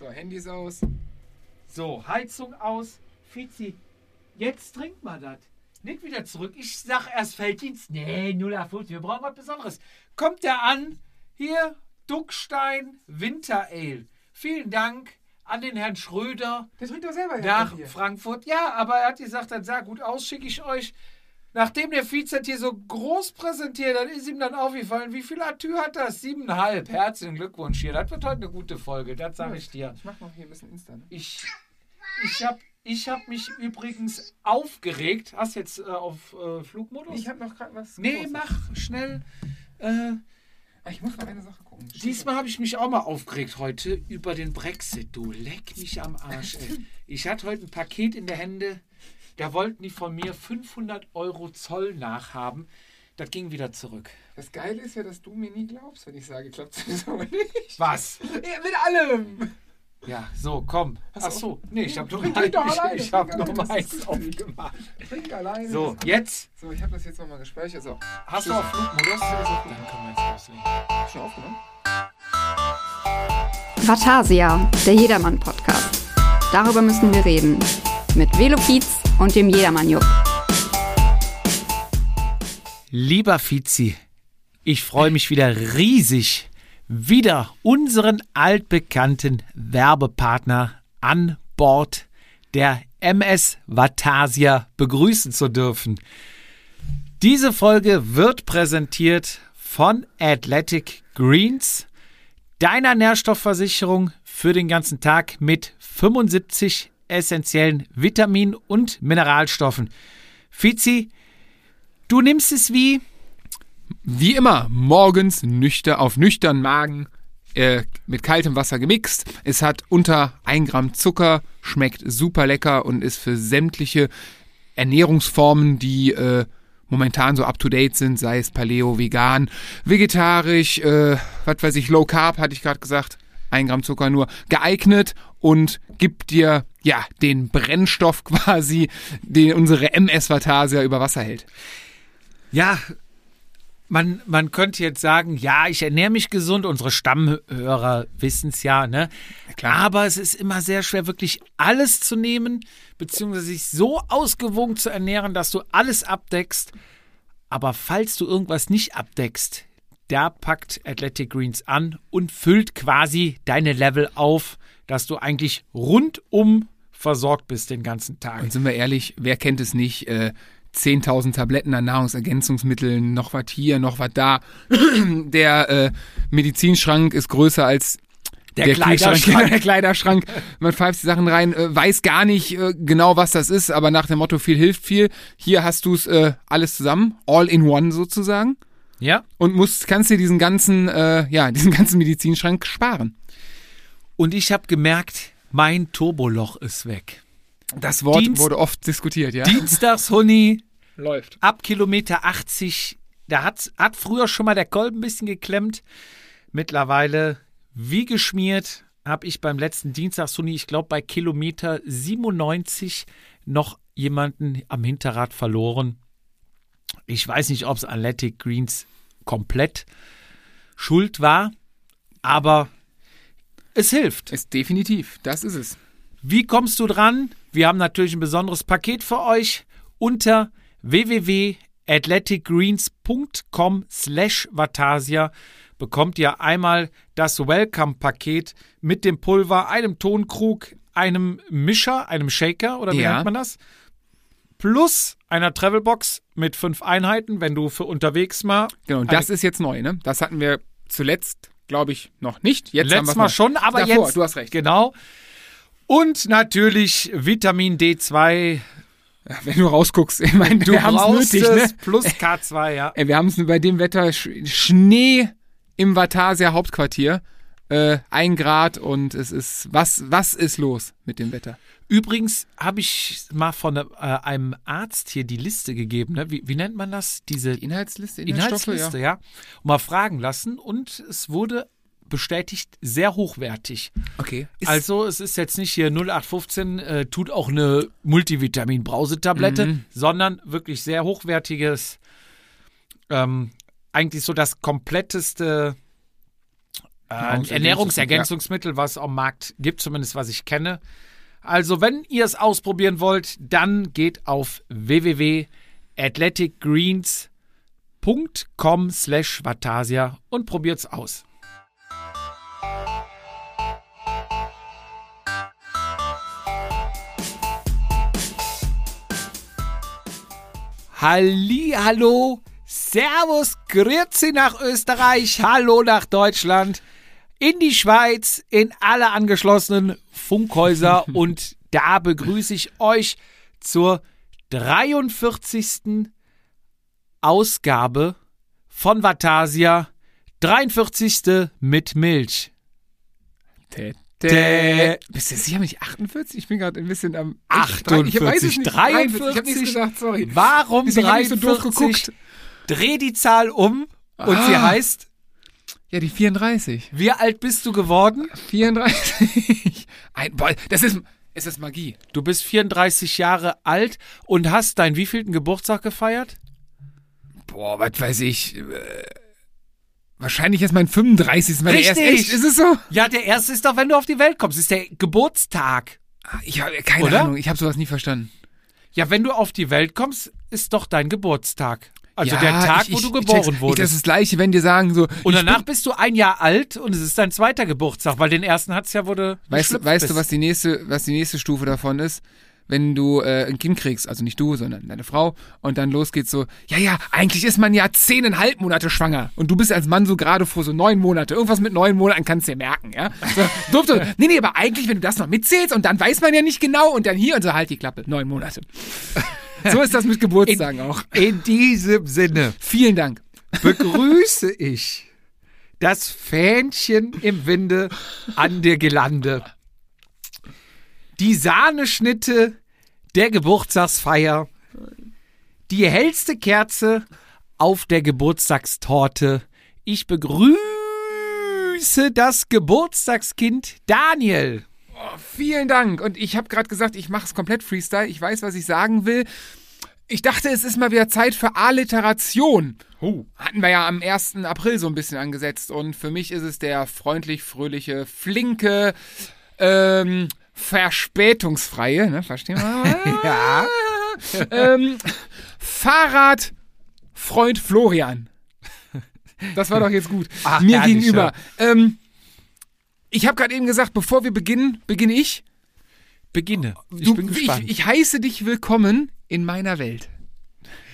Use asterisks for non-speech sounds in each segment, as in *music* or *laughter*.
So, Handys aus. So, Heizung aus. Fizi, jetzt trinkt man das. Nicht wieder zurück. Ich sag erst Felddienst. Nee, 0850, wir brauchen was Besonderes. Kommt der an? Hier, Duckstein Winter Ale. Vielen Dank an den Herrn Schröder Der trinkt doch selber nach hier. Frankfurt. Ja, aber er hat gesagt, das sah gut aus, schicke ich euch. Nachdem der Vize das hier so groß präsentiert, dann ist ihm dann aufgefallen, wie viel Atü hat das? Siebeneinhalb. Herzlichen Glückwunsch hier. Das wird heute eine gute Folge, das sage ich dir. Ich mach noch hier ein bisschen Insta. Ne? Ich, ich habe ich hab mich übrigens aufgeregt. Hast jetzt äh, auf äh, Flugmodus? Ich habe noch gerade was. nee, Großes. mach schnell. Äh, Ich muss noch eine Sache gucken. diesmal habe ich mich auch mal aufgeregt heute über den Brexit. Du leck mich am Arsch. Ey. *laughs* Ich hatte heute ein Paket in der Hände. Da wollten die von mir 500 Euro Zoll nachhaben. Das ging wieder zurück. Das Geile ist ja, dass du mir nie glaubst, wenn ich sage, klappt sowieso *laughs* nicht. Was? Ja, mit allem. Ja, so, komm. Hast Ach so, auch- nee, ich habe doch *laughs* alleine, ich hab alleine, nur das meins ist gut. aufgemacht. Trink alleine. So, jetzt So, ich habe das jetzt nochmal gespeichert. So, hast du auf Flugmodus. Dann können wir jetzt loslegen. schon aufgenommen? Vatasia, der Jedermann-Podcast. Darüber müssen wir reden. Mit Velofiz und dem Jedermann-Jupp. Lieber Fizi, ich freue mich wieder riesig, wieder unseren altbekannten Werbepartner an Bord der MS Vatasia begrüßen zu dürfen. Diese Folge wird präsentiert von Athletic Greens, deiner Nährstoffversicherung für den ganzen Tag mit 75 essentiellen Vitamin- und Mineralstoffen. Fizi, du nimmst es wie? Wie immer, morgens nüchter auf nüchternen Magen äh, mit kaltem Wasser gemixt. Es hat unter 1 Gramm Zucker, schmeckt super lecker und ist für sämtliche Ernährungsformen, die äh, momentan so up to date sind, sei es Paleo, vegan, vegetarisch, äh, was weiß ich, Low Carb, hatte ich gerade gesagt, 1 Gramm Zucker nur, geeignet und gibt dir ja den Brennstoff *laughs* quasi, den unsere MS Vatasia über Wasser hält. Ja, man, man könnte jetzt sagen, ja, ich ernähre mich gesund, unsere Stammhörer wissen es ja, ne? klar. Aber es ist immer sehr schwer, wirklich alles zu nehmen, beziehungsweise sich so ausgewogen zu ernähren, dass du alles abdeckst. Aber falls du irgendwas nicht abdeckst, da packt Athletic Greens an und füllt quasi deine Level auf, dass du eigentlich rundum versorgt bist den ganzen Tag. Und sind wir ehrlich, wer kennt es nicht? Äh, 10.000 Tabletten an Nahrungsergänzungsmitteln, noch was hier, noch was da. *clears throat* Der äh, Medizinschrank ist größer als Der Kühlschrank, Kleiderschrank. *laughs* der Kleiderschrank. Man pfeift die Sachen rein, äh, weiß gar nicht äh, genau, was das ist, aber nach dem Motto, viel hilft viel. Hier hast du es äh, alles zusammen, all in one sozusagen. Ja? Und musst, kannst dir diesen ganzen, äh, ja, diesen ganzen Medizinschrank sparen. Und ich habe gemerkt, mein Turboloch ist weg. Das Wort Dienst- wurde oft diskutiert, ja. Dienstags, Honey, *laughs* Läuft. ab Kilometer 80, da hat, hat früher schon mal der Kolben ein bisschen geklemmt. Mittlerweile wie geschmiert habe ich beim letzten Dienstags, Honey, ich glaube bei Kilometer 97 noch jemanden am Hinterrad verloren. Ich weiß nicht, ob es Athletic Greens komplett schuld war, aber es hilft. Ist definitiv, das ist es. Wie kommst du dran? Wir haben natürlich ein besonderes Paket für euch unter www.athleticgreens.com slash Vatasia bekommt ihr einmal das Welcome-Paket mit dem Pulver, einem Tonkrug, einem Mischer, einem Shaker oder wie Ja. nennt man das? Plus einer Travelbox mit fünf Einheiten, wenn du für unterwegs mal. Genau, und das ist jetzt neu, ne? Das hatten wir zuletzt, glaube ich, noch nicht. Jetzt Letztes Mal schon, aber Davor, jetzt. du hast recht. Genau. Und natürlich Vitamin D2. Ja, wenn du rausguckst, ich meine, Du wir haben es brauchst nötig, es ne? plus K2, ja. Ey, wir haben es bei dem Wetter Sch Schnee im Vatasia Hauptquartier. Äh, ein Grad und es ist, was, was ist los mit dem Wetter? Übrigens habe ich mal von äh, einem Arzt hier die Liste gegeben. Ne? Wie, wie nennt man das? Diese Inhaltsliste, Inhaltsstoffe, Inhaltsliste, ja. ja. Und mal fragen lassen. Und es wurde bestätigt sehr hochwertig. Okay. Ist, also es ist jetzt nicht hier 0815, äh, tut auch eine Multivitamin-Brausetablette, Mhm. sondern wirklich sehr hochwertiges, ähm, eigentlich so das kompletteste Ein Ernährungsergänzungsmittel, was am Markt gibt, zumindest was ich kenne. Also, wenn ihr es ausprobieren wollt, dann geht auf www.athleticgreens.com slash Vatasia und probiert's aus. Halli, hallo, Servus, Grüezi nach Österreich, Hallo nach Deutschland, in die Schweiz, in alle angeschlossenen Funkhäuser *laughs* und da begrüße ich euch zur 43. Ausgabe von Vatasia, 43. mit Milch. Tä, tä. Bist du sicher nicht 48? Ich bin gerade ein bisschen am. 48, ich weiß es nicht. 43. Ich habe nichts gesagt, sorry. Warum Deswegen hab ich so 43? doof geguckt. Dreh die Zahl um und sie Ah. heißt, Ja, die 34. wie alt bist du geworden? 34. *laughs* Ein, boah, das ist, es ist Magie. Du bist 34 Jahre alt und hast deinen wievielten Geburtstag gefeiert? Boah, was weiß ich. Äh, wahrscheinlich ist mein 35. Mal der erste. Richtig. Echt? Ist es so? Ja, der erste ist doch, wenn du auf die Welt kommst. Ist der Geburtstag. Ah, Ich habe keine Oder? Ahnung. Ich habe sowas nie verstanden. Ja, wenn du auf die Welt kommst, ist doch dein Geburtstag. Also Ja, der Tag, ich, wo ich, du ich geboren check's. Ich, das wurdest. ist das Gleiche, wenn dir sagen so. und ich danach bin, bist du ein Jahr alt und es ist dein zweiter Geburtstag, weil den ersten hat's ja, wo du weißt, du- weißt du, was die nächste, was die nächste Stufe davon ist? Wenn du äh, ein Kind kriegst, also nicht du, sondern deine Frau, und dann los geht's so, ja, ja, eigentlich ist man ja zehneinhalb Monate schwanger. Und du bist als Mann so gerade vor so neun Monate. Irgendwas mit neun Monaten kannst du dir merken, ja? So, *laughs* durfte, nee, nee, aber eigentlich, wenn du das noch mitzählst und dann weiß man ja nicht genau und dann hier und so halt die Klappe. Neun Monate. So ist das mit Geburtstagen auch. In diesem Sinne Vielen Dank. begrüße ich das Fähnchen im Winde an der Gelande. Die Sahneschnitte der Geburtstagsfeier. Die hellste Kerze auf der Geburtstagstorte. Ich begrüße das Geburtstagskind Daniel. Vielen Dank. Und ich habe gerade gesagt, ich mache es komplett Freestyle. Ich weiß, was ich sagen will. Ich dachte, es ist mal wieder Zeit für Alliteration. Hatten wir ja am 1. April so ein bisschen angesetzt. Und für mich ist es der freundlich, fröhliche, flinke, ähm, verspätungsfreie, ne, verstehen wir? *laughs* Ja. *laughs* ähm, Fahrradfreund Florian. Das war doch jetzt gut. Ach, Mir gegenüber. Ähm, ich habe gerade eben gesagt, bevor wir beginnen, beginne ich. Beginne. Ich Du, bin ich, gespannt. ich heiße dich willkommen in meiner Welt.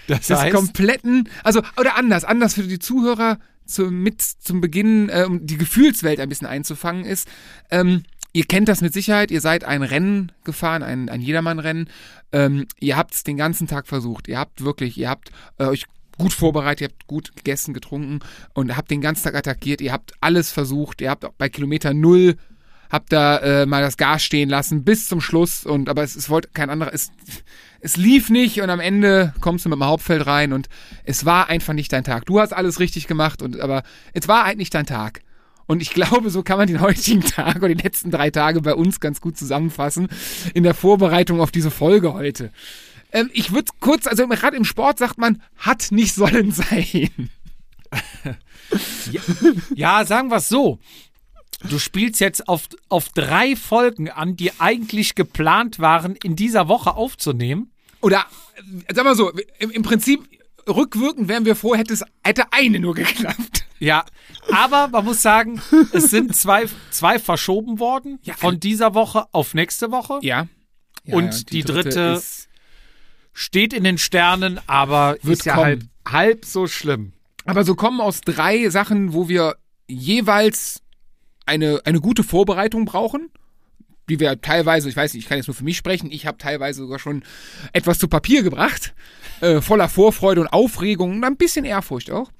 das Des heißt, kompletten, also oder anders, anders für die Zuhörer zum, mit zum Beginn, äh, um die Gefühlswelt ein bisschen einzufangen ist. Ähm, ihr kennt das mit Sicherheit. Ihr seid ein Rennen gefahren, ein, ein Jedermann-Rennen. Ähm, ihr habt es den ganzen Tag versucht. Ihr habt wirklich, ihr habt äh, euch gut vorbereitet, ihr habt gut gegessen, getrunken und habt den ganzen Tag attackiert. Ihr habt alles versucht. Ihr habt auch bei Kilometer null habt da äh, mal das Gas stehen lassen bis zum Schluss und aber es, es wollte kein anderer es es lief nicht und am Ende kommst du mit dem Hauptfeld rein und es war einfach nicht dein Tag. Du hast alles richtig gemacht und aber es war halt nicht dein Tag. Und ich *laughs* glaube, so kann man den heutigen Tag oder die letzten drei Tage bei uns ganz gut zusammenfassen in der Vorbereitung auf diese Folge heute. Ähm, ich würde kurz, also gerade im Sport sagt man, hat nicht sollen sein. *laughs* Ja, sagen wir es so. Du spielst jetzt auf, auf drei Folgen an, die eigentlich geplant waren, in dieser Woche aufzunehmen. Oder, äh, sag mal so, im, im Prinzip rückwirkend wären wir vor, hätte es hätte eine nur geklappt. Ja, aber man muss sagen, es sind zwei, zwei verschoben worden Ja, von dieser Woche auf nächste Woche. Ja. Und die dritte ist, Steht in den Sternen, aber Wird ist ja kommen. halb, halb so schlimm. aber so kommen aus drei Sachen, wo wir jeweils eine, eine gute Vorbereitung brauchen. Die wir teilweise, ich weiß nicht, ich kann jetzt nur für mich sprechen, ich habe teilweise sogar schon etwas zu Papier gebracht. *laughs* Äh, voller Vorfreude und Aufregung und ein bisschen Ehrfurcht auch.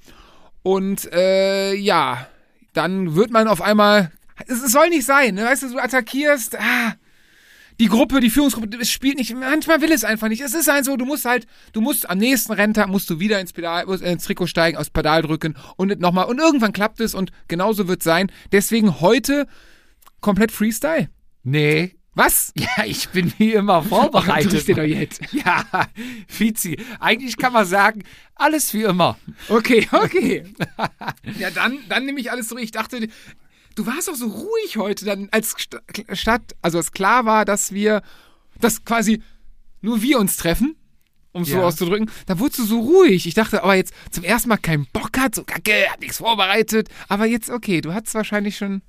Und äh, ja, dann wird man auf einmal. Es, es soll nicht sein, ne? Weißt du, du attackierst. Ah, die Gruppe, die Führungsgruppe, es spielt nicht. Manchmal will es einfach nicht. Es ist halt so, du musst halt, du musst am nächsten Renntag musst du wieder ins Pedal, musst ins Trikot steigen, aufs Pedal drücken und nochmal. Und irgendwann klappt es und genauso wird es sein. Deswegen heute komplett Freestyle. Nee. Was? *laughs* Ja, ich bin wie immer vorbereitet. Dir doch jetzt. *laughs* Ja, Fizi. Eigentlich kann man sagen, alles wie immer. Okay, okay. *laughs* ja, dann, dann nehme ich alles zurück. Ich dachte, du warst auch so ruhig heute, dann als St- Stadt, also als klar war, dass wir, dass quasi nur wir uns treffen, um es so Ja. auszudrücken, da wurdest du so ruhig. Ich dachte, aber jetzt zum ersten Mal keinen Bock hat, so kacke, hat nichts vorbereitet. Aber jetzt, okay, du hattest wahrscheinlich schon,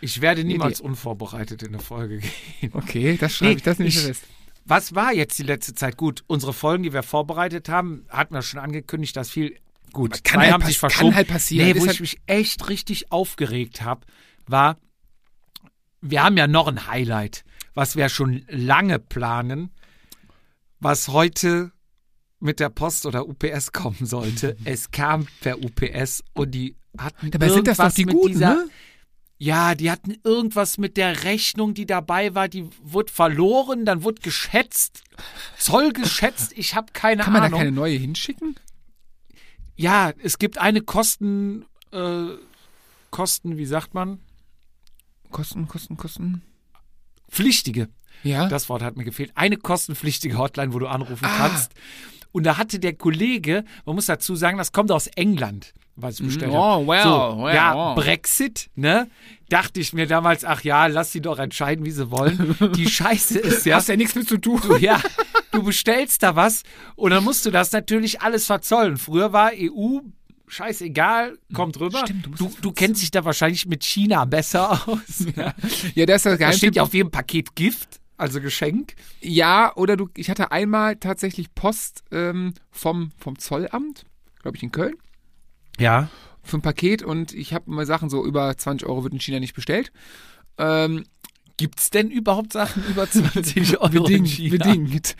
Ich werde niemals unvorbereitet in eine Folge *laughs* gehen. okay, das schreibe Nee, ich, das nicht ich- fest. Was war jetzt die letzte Zeit? Gut, unsere Folgen, die wir vorbereitet haben, hatten wir schon angekündigt, dass viel. Gut, kann zwei halt haben sich kann verschoben. halt passieren. Nee, wo halt- ich mich echt richtig aufgeregt habe, war, wir haben ja noch ein Highlight, was wir schon lange planen, was heute mit der Post oder UPS *laughs* kommen sollte. es kam per UPS und die hatten Dabei sind das doch die Guten, dieser, ne? ja, die hatten irgendwas mit der Rechnung, die dabei war, die wurde verloren, dann wurde geschätzt, Zoll geschätzt, ich habe keine Kann man Ahnung. da keine neue hinschicken? ja, es gibt eine Kosten, äh, Kosten, wie sagt man? Kosten, Kosten, Kosten. Pflichtige. Ja. Das Wort hat mir gefehlt. Eine kostenpflichtige Hotline, wo du anrufen Ah. kannst. Und da hatte der Kollege, man muss dazu sagen, das kommt aus England, was ich bestellt Oh, habe. well, so, well, ja, wow. Brexit, ne? Dachte ich mir damals, ach ja, lass sie doch entscheiden, wie sie wollen. *laughs* Die Scheiße ist ja, Hast ja nichts mit zu tun. du, ja, du bestellst da was und dann musst du das natürlich alles verzollen. Früher war EU, scheißegal, kommt rüber. Stimmt, du du, du kennst dich da wahrscheinlich mit China besser *laughs* aus. Ja. Ja, das ist das Da Geheimtipp. steht ja auf jedem Paket Gift, also Geschenk. Ja, oder du, ich hatte einmal tatsächlich Post ähm, vom, vom Zollamt, glaube ich in Köln, Ja. für ein Paket und ich habe immer Sachen so über 20 Euro wird in China nicht bestellt. Ähm, Gibt's denn überhaupt Sachen über 20 *laughs* Euro in bedingt, China? bedingt.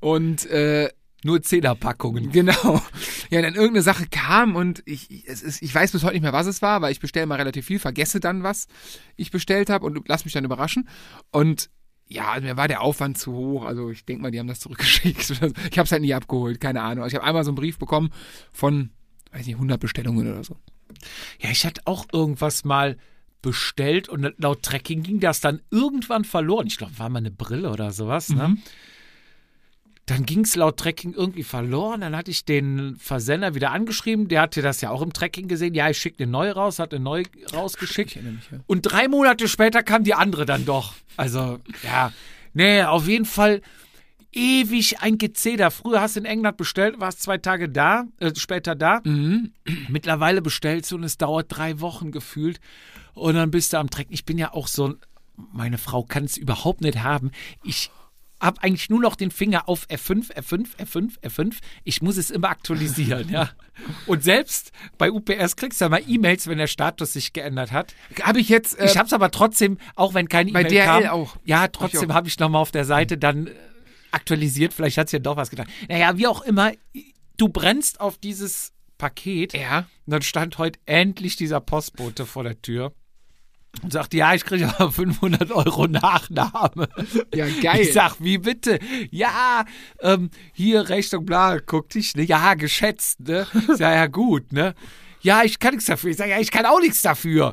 Und äh, Nur Zehnerpackungen. *laughs* genau. Ja, dann irgendeine Sache kam und ich, es ist, ich weiß bis heute nicht mehr, was es war, weil ich bestelle mal relativ viel, vergesse dann, was ich bestellt habe und lass mich dann überraschen. Und ja, mir war der Aufwand zu hoch. Also ich denke mal, die haben das zurückgeschickt. *laughs* Ich habe es halt nie abgeholt, keine Ahnung. Ich habe einmal so einen Brief bekommen von, weiß nicht, 100 Bestellungen oder so. Ja, ich hatte auch irgendwas mal bestellt und laut Tracking ging das dann irgendwann verloren. Ich glaube, war mal eine Brille oder sowas. Ne? Dann ging es laut Tracking irgendwie verloren. Dann hatte ich den Versender wieder angeschrieben. Der hatte das ja auch im Tracking gesehen. Ja, ich schicke eine neue raus, hat eine neue rausgeschickt. Mich, ja. Und drei Monate später kam die andere dann doch. Also, ja. Nee, auf jeden Fall ewig ein Gezeder. Früher hast du in England bestellt, warst zwei Tage da, äh, später da. Mhm. Mittlerweile bestellst du und es dauert drei Wochen gefühlt. Und dann bist du am Trecken. Ich bin ja auch so ein, meine Frau kann es überhaupt nicht haben. Ich habe eigentlich nur noch den Finger auf F5, F5, F5, F5. Ich muss es immer aktualisieren, ja. Und selbst bei UPS kriegst du ja mal E-Mails, wenn der Status sich geändert hat. Habe ich jetzt. Äh, Ich habe es aber trotzdem, auch wenn keine Bei E-Mail DRL kam, auch. Ja, Hab ich trotzdem auch. habe ich nochmal auf der Seite dann äh, aktualisiert. Vielleicht hat es ja doch was getan. Naja, wie auch immer, du brennst auf dieses Paket. ja. Und dann stand heute endlich dieser Postbote vor der Tür und sagte, ja, ich kriege aber 500 Euro Nachnahme. Ja, geil. Ich sag, wie bitte? Ja, ähm, hier Rechnung, bla, guck dich, ne? Ja, geschätzt, ne? Sag, ja, gut, ne? Ja, ich kann nichts dafür. Ich sag, ja, ich kann auch nichts dafür.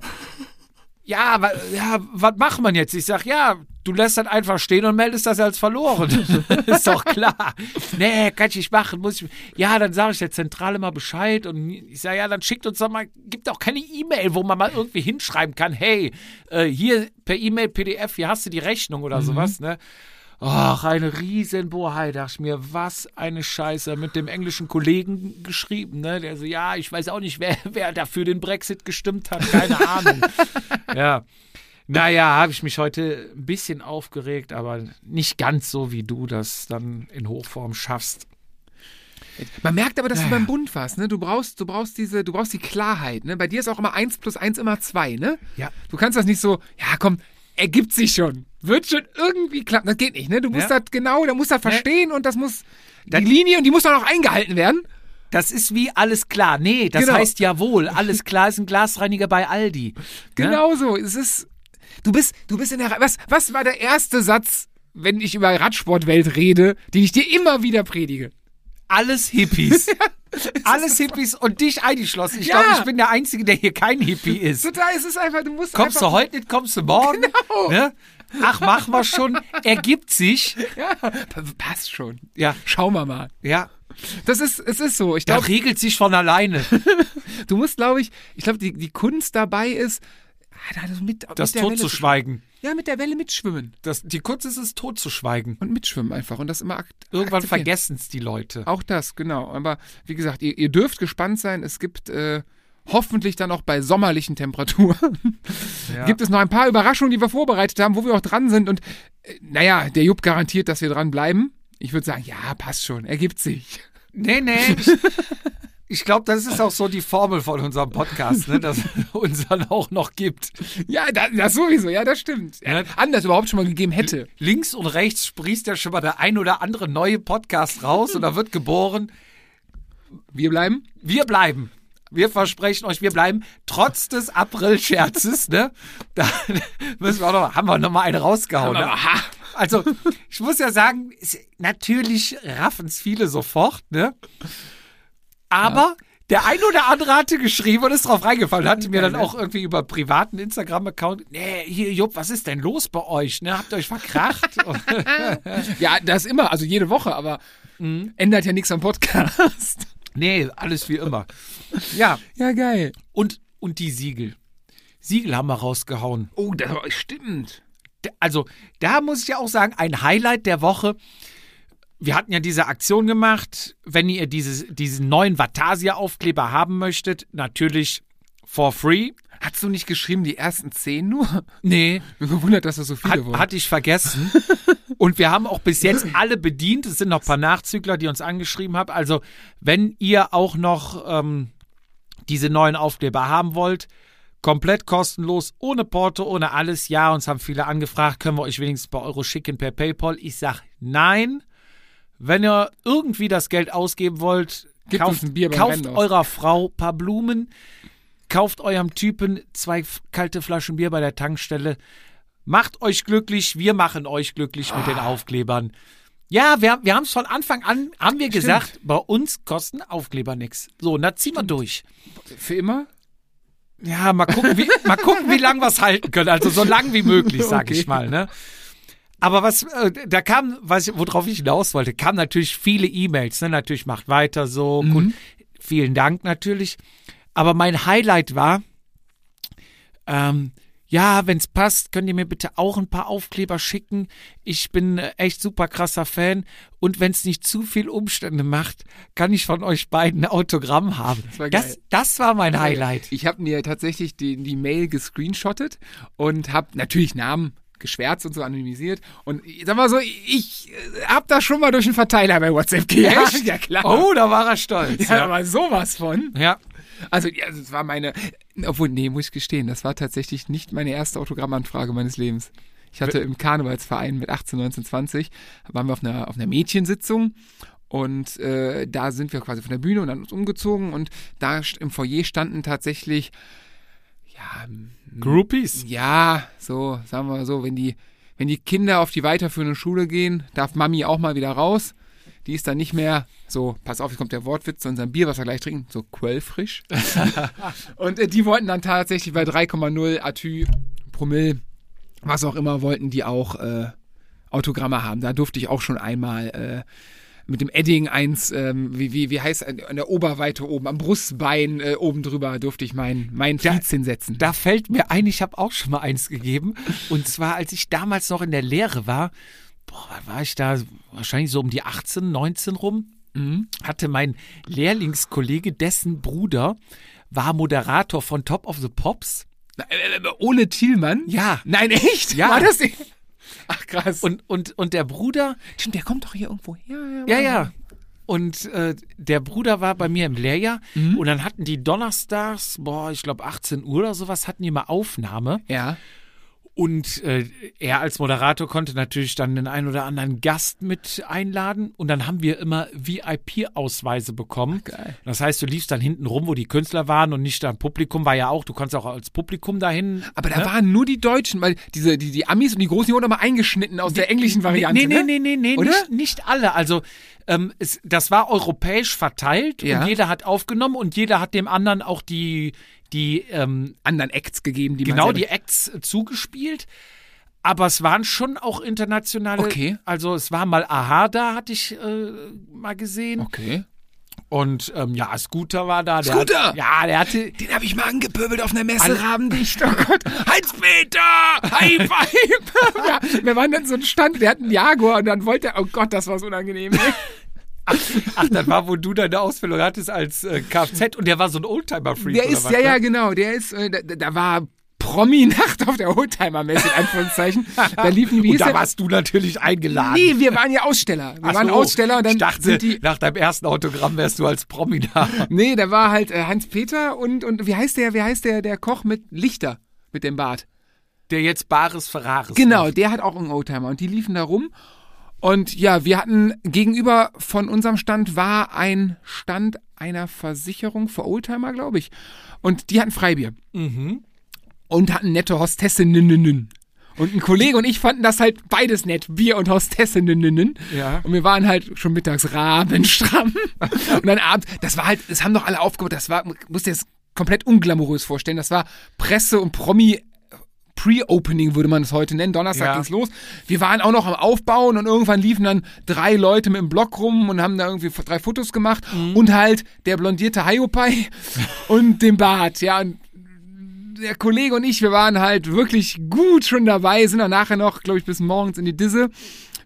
Ja, wa, ja, was macht man jetzt? Ich sag, ja, du lässt das einfach stehen und meldest das als verloren. *laughs* *laughs* ist doch klar. Nee, kann ich nicht machen. Muss ich, ja, dann sage ich der Zentrale mal Bescheid und ich sage, ja, dann schickt uns doch mal, gibt doch keine E-Mail, wo man mal irgendwie hinschreiben kann, hey, äh, hier per E-Mail, PDF, hier hast du die Rechnung oder sowas, ne? Ach, eine Riesenbohai, dachte ich mir, was eine Scheiße. Mit dem englischen Kollegen geschrieben, ne? Der so, ja, ich weiß auch nicht, wer, wer dafür den Brexit gestimmt hat, keine Ahnung. *laughs* ja. Naja, habe ich mich heute ein bisschen aufgeregt, aber nicht ganz so, wie du das dann in Hochform schaffst. Man merkt aber, dass du beim Bund warst, ne? Du brauchst, du brauchst diese, du brauchst die Klarheit, ne? Bei dir ist auch immer eins plus eins immer zwei, ne? Ja. Du kannst das nicht so, ja komm, ergibt sich schon. Wird schon irgendwie klappen. Das geht nicht, ne? Du musst Ja. das genau, da musst das verstehen und das muss, die Linie und die muss dann auch eingehalten werden. Das ist wie alles klar. Nee, das Genau. heißt jawohl, alles klar ist ein Glasreiniger bei Aldi. Ne? Genau so. Es ist, du bist, du bist in der, was, was war der erste Satz, wenn ich über Radsportwelt rede, den ich dir immer wieder predige? Alles Hippies. *laughs* Alles Hippies und dich eingeschlossen. Ich Ja. glaube, ich bin der Einzige, der hier kein Hippie ist. Total, es ist einfach, du musst Kommst du heute nicht, kommst du morgen? Genau. Ne? Ach, machen wir schon. Ergibt sich. Ja, passt schon. Ja, Schauen wir mal. ja. Das ist, es ist so. Ich Da glaube, regelt sich von alleine. *laughs* du musst, glaube ich, ich glaube, die, die Kunst dabei ist, das mit, Das mit totzuschweigen. zu- Ja, mit der Welle mitschwimmen. Das, die Kunst ist es, totzuschweigen. Und mitschwimmen einfach. Und das immer akt Irgendwann vergessen es die Leute. Auch das, genau. Aber wie gesagt, ihr, ihr dürft gespannt sein. Es gibt äh, hoffentlich dann auch bei sommerlichen Temperaturen. *laughs* Ja. Gibt es noch ein paar Überraschungen, die wir vorbereitet haben, wo wir auch dran sind. Und äh, naja, der Jupp garantiert, dass wir dran bleiben. Ich würde sagen, ja, passt schon, ergibt sich. Nee, nee. *laughs* Ich, glaube, das ist auch so die Formel von unserem Podcast, ne, dass es *laughs* uns dann auch noch gibt. Ja, das, das sowieso, ja, das stimmt. Ja. Anders überhaupt schon mal gegeben hätte. Links und rechts sprießt ja schon mal der ein oder andere neue Podcast raus und da wird geboren. Wir bleiben. Wir bleiben. Wir versprechen euch, wir bleiben trotz des April-Scherzes, ne? *laughs* Da müssen wir auch noch, haben wir noch mal eine rausgehauen. Ne? Also, ich muss ja sagen, natürlich raffen es viele sofort, ne? Aber der ein oder andere hatte geschrieben und ist drauf reingefallen, hatte mir dann auch irgendwie über privaten Instagram-Account, nee, hier, Jupp, was ist denn los bei euch, ne? Habt ihr euch verkracht? *laughs* *laughs* Ja, das immer, also jede Woche, aber ändert ja nichts am Podcast. *laughs* nee, alles wie immer. Ja, Ja, geil. und, und die Siegel. Siegel haben wir rausgehauen. Oh, das stimmt. Also, da muss ich ja auch sagen, ein Highlight der Woche. Wir hatten ja diese Aktion gemacht. Wenn ihr dieses, diesen neuen Vatasia-Aufkleber haben möchtet, natürlich for free. Hast du nicht geschrieben, die ersten zehn nur? Nee, Mir gewundert, dass das so viele hat, wurden. hatte ich vergessen. Und wir haben auch bis jetzt alle bedient. Es sind noch ein paar Nachzügler, die uns angeschrieben haben. Also, wenn ihr auch noch ähm, diese neuen Aufkleber haben wollt, komplett kostenlos, ohne Porto, ohne alles. Ja, uns haben viele angefragt, können wir euch wenigstens bei Euro schicken per PayPal. Ich sag nein. Wenn ihr irgendwie das Geld ausgeben wollt, Gebt kauft, kauft eurer Frau ein paar Blumen, kauft eurem Typen zwei kalte Flaschen Bier bei der Tankstelle. Macht euch glücklich, wir machen euch glücklich mit Ah. den Aufklebern. Ja, wir, wir haben es von Anfang an, haben wir gesagt, bei uns kosten Aufkleber nichts. So, und da ziehen wir durch. Für immer? Ja, mal gucken, wie, *laughs* mal gucken, wie lang wir es halten können. Also so lang wie möglich, sag Okay. ich mal. Ne? Aber was, äh, da kam, was, worauf ich hinaus wollte, kamen natürlich viele E-Mails. Ne? Natürlich macht weiter so. Gut, vielen Dank natürlich. Aber mein Highlight war, ähm, ja, wenn's passt, könnt ihr mir bitte auch ein paar Aufkleber schicken. Ich bin äh, echt super krasser Fan. Und wenn's nicht zu viel Umstände macht, kann ich von euch beiden ein Autogramm haben. Das war das, das war mein Highlight. Ich habe mir tatsächlich die, die Mail gescreenshottet und habe natürlich Namen geschwärzt und so anonymisiert. Und sag mal so, ich äh, hab das schon mal durch einen Verteiler bei WhatsApp gejagt. Echt? Ja, klar. Oh, da war er stolz. ja, aber sowas von. ja. Also, ja, das war meine, obwohl, nee, muss ich gestehen, das war tatsächlich nicht meine erste Autogrammanfrage meines Lebens. Ich hatte im Karnevalsverein mit 18, 19, 20, waren wir auf einer, auf einer Mädchensitzung und äh, da sind wir quasi von der Bühne und dann uns umgezogen und da im Foyer standen tatsächlich, ja, Groupies. ja, so, sagen wir mal so, wenn die, wenn die Kinder auf die weiterführende Schule gehen, darf Mami auch mal wieder raus. Die ist dann nicht mehr so, pass auf, jetzt kommt der Wortwitz zu unserem Bier, was wir gleich trinken, so quellfrisch. *laughs* und äh, die wollten dann tatsächlich bei 3,0 Atü Promille, was auch immer, wollten die auch äh, Autogramme haben. Da durfte ich auch schon einmal äh, mit dem Edding eins, ähm, wie, wie, wie heißt an an der Oberweite oben, am Brustbein äh, oben drüber durfte ich mein, mein Fliez hinsetzen. Da fällt mir ein, ich habe auch schon mal eins gegeben. Und zwar, als ich damals noch in der Lehre war, boah, war ich da? Wahrscheinlich so um die 18, 19 rum. Hatte mein Lehrlingskollege, dessen Bruder, war Moderator von Top of the Pops. Äh, äh, Ole Thielmann? Ja. Nein, echt? Ja. War das nicht? Ach, krass. Und, und, und der Bruder, Stimmt, der kommt doch hier irgendwo her. Ja, ja. Und äh, der Bruder war bei mir im Lehrjahr Mhm. und dann hatten die donnerstags, boah, ich glaube 18 Uhr oder sowas, hatten die mal Aufnahme. Ja. Und äh, er als Moderator konnte natürlich dann den einen oder anderen Gast mit einladen. Und dann haben wir immer VIP-Ausweise bekommen. geil. Das heißt, du liefst dann hinten rum, wo die Künstler waren und nicht da im Publikum, war ja auch, du konntest auch als Publikum dahin. Aber da ne? waren nur die Deutschen, weil diese, die, die Amis und die Großen, die wurden immer eingeschnitten aus der englischen Variante. Nee, nee, ne? nee, nee, nee, Oder? nicht, nicht alle. Also ähm, es, das war europäisch verteilt Ja. und jeder hat aufgenommen und jeder hat dem anderen auch die, die ähm, Anderen Acts gegeben, die genau die Acts zugespielt. Aber es waren schon auch internationale. Okay. Also es war mal Aha da, hatte ich äh, mal gesehen. Okay. Und ähm, ja, Scooter war da. Der Scooter! Hat, ja, der hatte. Den habe ich mal angepöbelt auf einer Messe, Alle- *laughs* Rabendicht. Oh Gott. Heinz-Peter! High *laughs* five! ja, wir waren dann so ein Stand, der hat einen Jaguar und dann wollte er, oh Gott, das war so unangenehm. *laughs* ey. Ach, das war, wo du deine Ausbildung hattest als äh, Kfz und der war so ein Oldtimer-Freak. Der ist, was, ja, ne? ja, genau, der ist, äh, da, da war Promi-Nacht auf der Oldtimer-Messe, in Anführungszeichen. Da liefen, wie *laughs* Und da warst du natürlich eingeladen. Nee, wir waren ja Aussteller. Wir Ach waren so, Aussteller und dann ich dachte, sind die. nach deinem ersten Autogramm wärst du als Promi da. Nee, da war halt äh, Hans-Peter und, und wie heißt der, wie heißt der, der Koch mit Lichter, mit dem Bart? Der jetzt Bares Ferraris. Genau, macht. der hat auch einen Oldtimer und die liefen da rum. Und ja, wir hatten gegenüber von unserem Stand war ein Stand einer Versicherung für Oldtimer, glaube ich. Und die hatten Freibier. Mhm. Und hatten nette Hostessinnen. Und ein Kollege und ich fanden das halt beides nett, Bier und Hostessinnen. Ja. Und wir waren halt schon mittags rabenstramm. *laughs* und dann abends, das war halt, das haben doch alle aufgebaut, das war, musst dir das komplett unglamourös vorstellen, das war Presse und Promi Pre-Opening würde man es heute nennen. Donnerstag Ja. ging's los. Wir waren auch noch am Aufbauen und irgendwann liefen dann drei Leute mit dem Block rum und haben da irgendwie drei Fotos gemacht und halt der blondierte Hiopai *laughs* und den Bart, ja. Und der Kollege und ich, wir waren halt wirklich gut schon dabei, sind dann nachher noch, glaube ich, bis morgens in die Disse,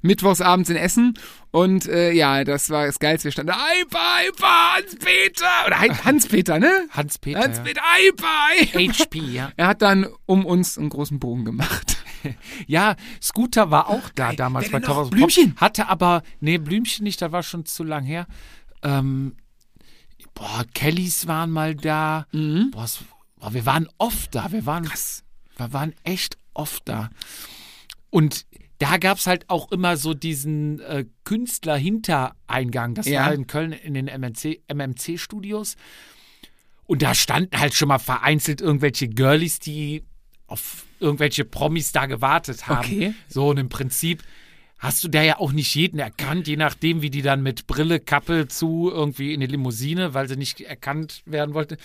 mittwochs abends in Essen. Und äh, ja, das war das Geilste. Wir standen da, Eipa, Eipa, Hans-Peter. Oder Hans-Peter, ne? Hans-Peter. Hans-Peter, Eipa. ja. HP, ja. Er hat dann um uns einen großen Bogen gemacht. *laughs* Ja, Scooter war auch da damals wer bei denn noch? Torres Blümchen? Hatte aber, nee, Blümchen nicht, da war schon zu lang her. Ähm, boah, Kellys waren mal da. Boah, es, boah, wir waren oft da. Wir waren, wir waren echt oft da. Und da gab es halt auch immer so diesen äh, Künstler-Hintereingang. Das Ja. war in Köln in den MMC MMC-Studios. Und da standen halt schon mal vereinzelt irgendwelche Girlies, die auf irgendwelche Promis da gewartet haben. Okay. So, und im Prinzip hast du da ja auch nicht jeden erkannt, je nachdem, wie die dann mit Brille, Kappe zu irgendwie in die Limousine, weil sie nicht erkannt werden wollte,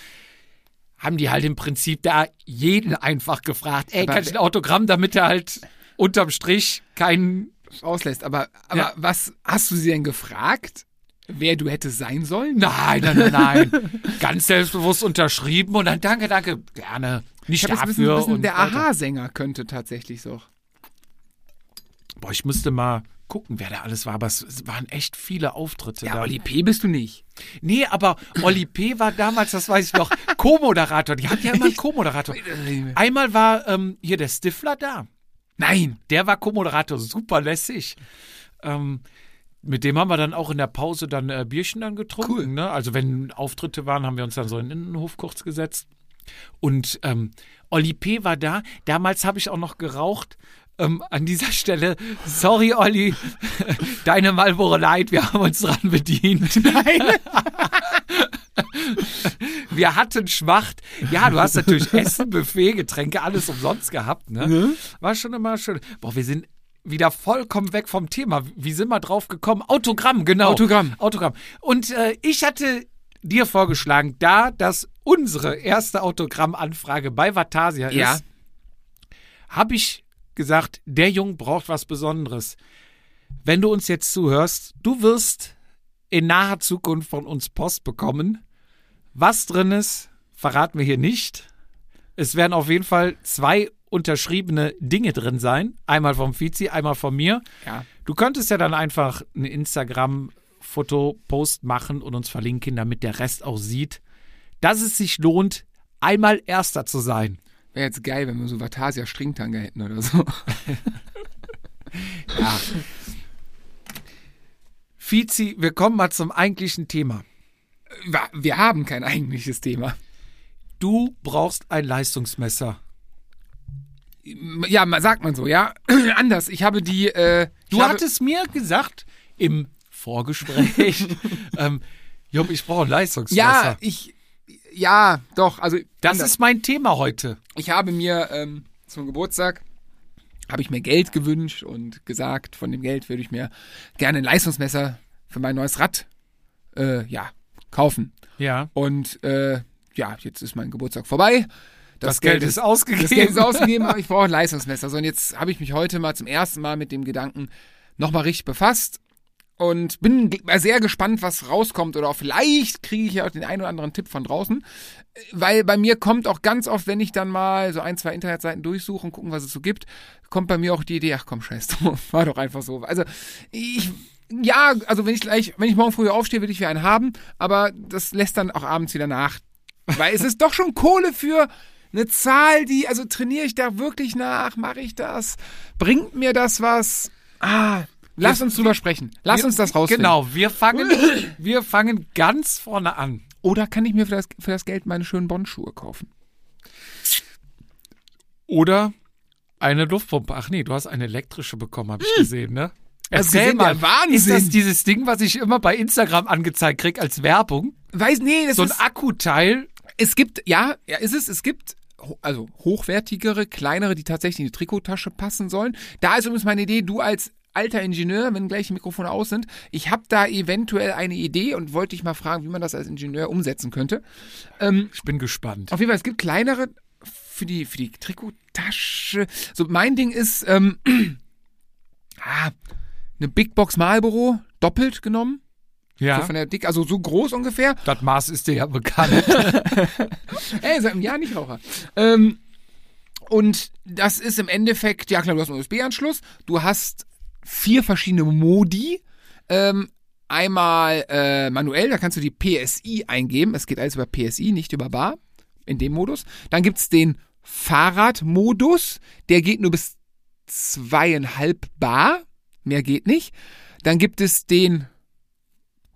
haben die halt im Prinzip da jeden einfach gefragt, ey, Aber- kannst du ein Autogramm, damit er halt unterm Strich keinen Auslässt. Aber, aber Ja. was hast du sie denn gefragt? Wer du hättest sein sollen? Nein, nein, nein, nein. *laughs* Ganz selbstbewusst unterschrieben und dann danke, danke, gerne. Nicht Ich ein dafür. bisschen, bisschen und der. Aha-Sänger könnte tatsächlich so. Boah, ich müsste mal gucken, wer da alles war, aber es, es waren echt viele Auftritte Ja, da. Oli P. bist du nicht. Nee, aber Oli P. war damals, das weiß ich noch, *laughs* Co-Moderator. Die hatten ja immer einen Co-Moderator. Einmal war ähm, hier der Stifler da. Nein. Der war Co-Moderator, super lässig. Ähm, mit dem haben wir dann auch in der Pause dann äh, Bierchen dann getrunken. Cool. Ne? Also wenn Auftritte waren, haben wir uns dann so in den Innenhof kurz gesetzt. Und ähm, Olli P. war da. Damals habe ich auch noch geraucht. Ähm, an dieser Stelle, sorry Olli, *laughs* deine Marlboro Light, wir haben uns dran bedient. Nein. *laughs* *laughs* wir hatten Schmacht. Ja, du hast natürlich *laughs* Essen, Buffet, Getränke, alles umsonst gehabt. Ne? War schon immer schön. Boah, wir sind wieder vollkommen weg vom Thema. Wie sind wir drauf gekommen? Autogramm, genau. Autogramm. Autogramm. Und äh, ich hatte dir vorgeschlagen, da das unsere erste Autogrammanfrage bei Vatasia Ja. ist, habe ich gesagt, der Junge braucht was Besonderes. Wenn du uns jetzt zuhörst, du wirst in naher Zukunft von uns Post bekommen. Was drin ist, verraten wir hier nicht. Es werden auf jeden Fall zwei unterschriebene Dinge drin sein. Einmal vom Fizi, einmal von mir. Ja. Du könntest ja dann einfach ein Instagram-Foto-Post machen und uns verlinken, damit der Rest auch sieht, dass es sich lohnt, einmal Erster zu sein. Wäre jetzt geil, wenn wir so Vatasia Stringtanger hätten oder so. *laughs* *laughs* Ja. Fizi, wir kommen mal zum eigentlichen Thema. Wir- haben kein eigentliches Thema. Du brauchst ein Leistungsmesser. Ja, sagt man so, ja. *clears throat* Anders. Ich habe die. Äh, Du habe, hattest mir gesagt im Vorgespräch, *laughs* ähm, Jupp, ich brauche ein Leistungsmesser. Ja, ich. Ja, doch. Also das anders. ist mein Thema heute. Ich habe mir ähm, zum Geburtstag habe ich mir Geld gewünscht und gesagt, von dem Geld würde ich mir gerne ein Leistungsmesser für mein neues Rad äh, ja, kaufen. Ja. Und äh, ja, jetzt ist mein Geburtstag vorbei. Das, Geld, ist ausgegeben. Das Geld ist ausgegeben, aber ich brauche ein Leistungsmesser. So, und jetzt habe ich mich heute mal zum ersten Mal mit dem Gedanken nochmal richtig befasst. Und bin g- sehr gespannt, was rauskommt. Oder vielleicht kriege ich ja auch den einen oder anderen Tipp von draußen. Äh, Weil bei mir kommt auch ganz oft, wenn ich dann mal so ein, zwei Internetseiten durchsuche und gucken, was es so gibt, kommt bei mir auch die Idee, ach komm, scheiß *laughs* drauf, war doch einfach so. Also ich, ja, also wenn ich gleich, wenn ich morgen früh aufstehe, will ich wieder einen haben, aber das lässt dann auch abends wieder nach. Weil es ist doch schon Kohle für eine Zahl, die, also trainiere ich da wirklich nach, mache ich das, bringt mir das was? Ah, lass uns drüber sprechen. Lass Wir- uns das rausfinden. Genau, wir fangen, *laughs* wir fangen ganz vorne an. Oder kann ich mir für das, für das Geld meine schönen Bondschuhe kaufen? Oder eine Luftpumpe. Ach nee, du hast eine elektrische bekommen, habe ich gesehen, ne? Hast Erzähl gesehen, mal, Wahnsinn. ist das dieses Ding, was ich immer bei Instagram angezeigt krieg als Werbung? Weiß, nee, das So ein ist, Akkuteil? es gibt, ja, ja, ist es, es gibt, also hochwertigere, kleinere, die tatsächlich in die Trikottasche passen sollen. Da ist übrigens meine Idee, du als alter Ingenieur, wenn gleich die Mikrofone aus sind, ich habe da eventuell eine Idee und wollte dich mal fragen, wie man das als Ingenieur umsetzen könnte. Ähm, Ich bin gespannt. Auf jeden Fall, es gibt kleinere für die, für die Trikottasche. So, mein Ding ist, ähm, *clears throat* ah, eine Big Box Marlboro, doppelt genommen. So Ja, von der Dick, also so groß ungefähr. das Maß ist dir ja bekannt. *laughs* Ey, seit einem Jahr nicht Raucher. Ähm, und das ist im Endeffekt, ja klar, du hast einen USB-Anschluss, du hast vier verschiedene Modi. Ähm, einmal äh, manuell, da kannst du die PSI eingeben. Es geht alles über PSI, nicht über Bar, in dem Modus. Dann gibt's den Fahrradmodus, der geht nur bis zweieinhalb Bar, mehr geht nicht. Dann gibt es den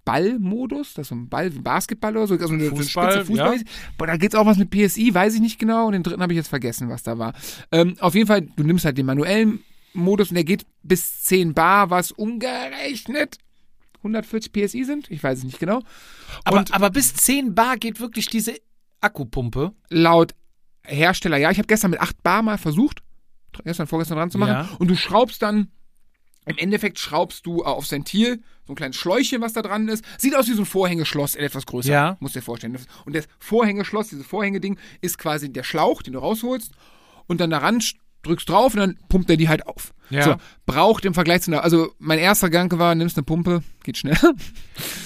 Ballmodus, das ist so ein Ball wie Basketball oder so, also eine, Fußball, Spitze Fußball. Boah, da geht's auch was mit PSI, weiß ich nicht genau. Und den dritten habe ich jetzt vergessen, was da war. Ähm, auf jeden Fall, du nimmst halt den manuellen Modus und der geht bis 10 Bar, was umgerechnet 140 PSI sind. Ich weiß es nicht genau. aber, aber bis 10 Bar geht wirklich diese Akkupumpe. Laut Hersteller, ja, ich habe gestern mit 8 Bar mal versucht, gestern, vorgestern dran zu machen. Ja. Und du schraubst dann, im Endeffekt schraubst du äh, aufs Ventil so ein kleines Schläuchchen, was da dran ist. Sieht aus wie so ein Vorhängeschloss, etwas größer. Ja. Musst dir vorstellen. Und das Vorhängeschloss, dieses Vorhängeding, ist quasi der Schlauch, den du rausholst. Und dann daran drückst drauf und dann pumpt er die halt auf. Ja. So, braucht im Vergleich zu einer, also mein erster Gedanke war, nimmst eine Pumpe, geht schneller. *laughs*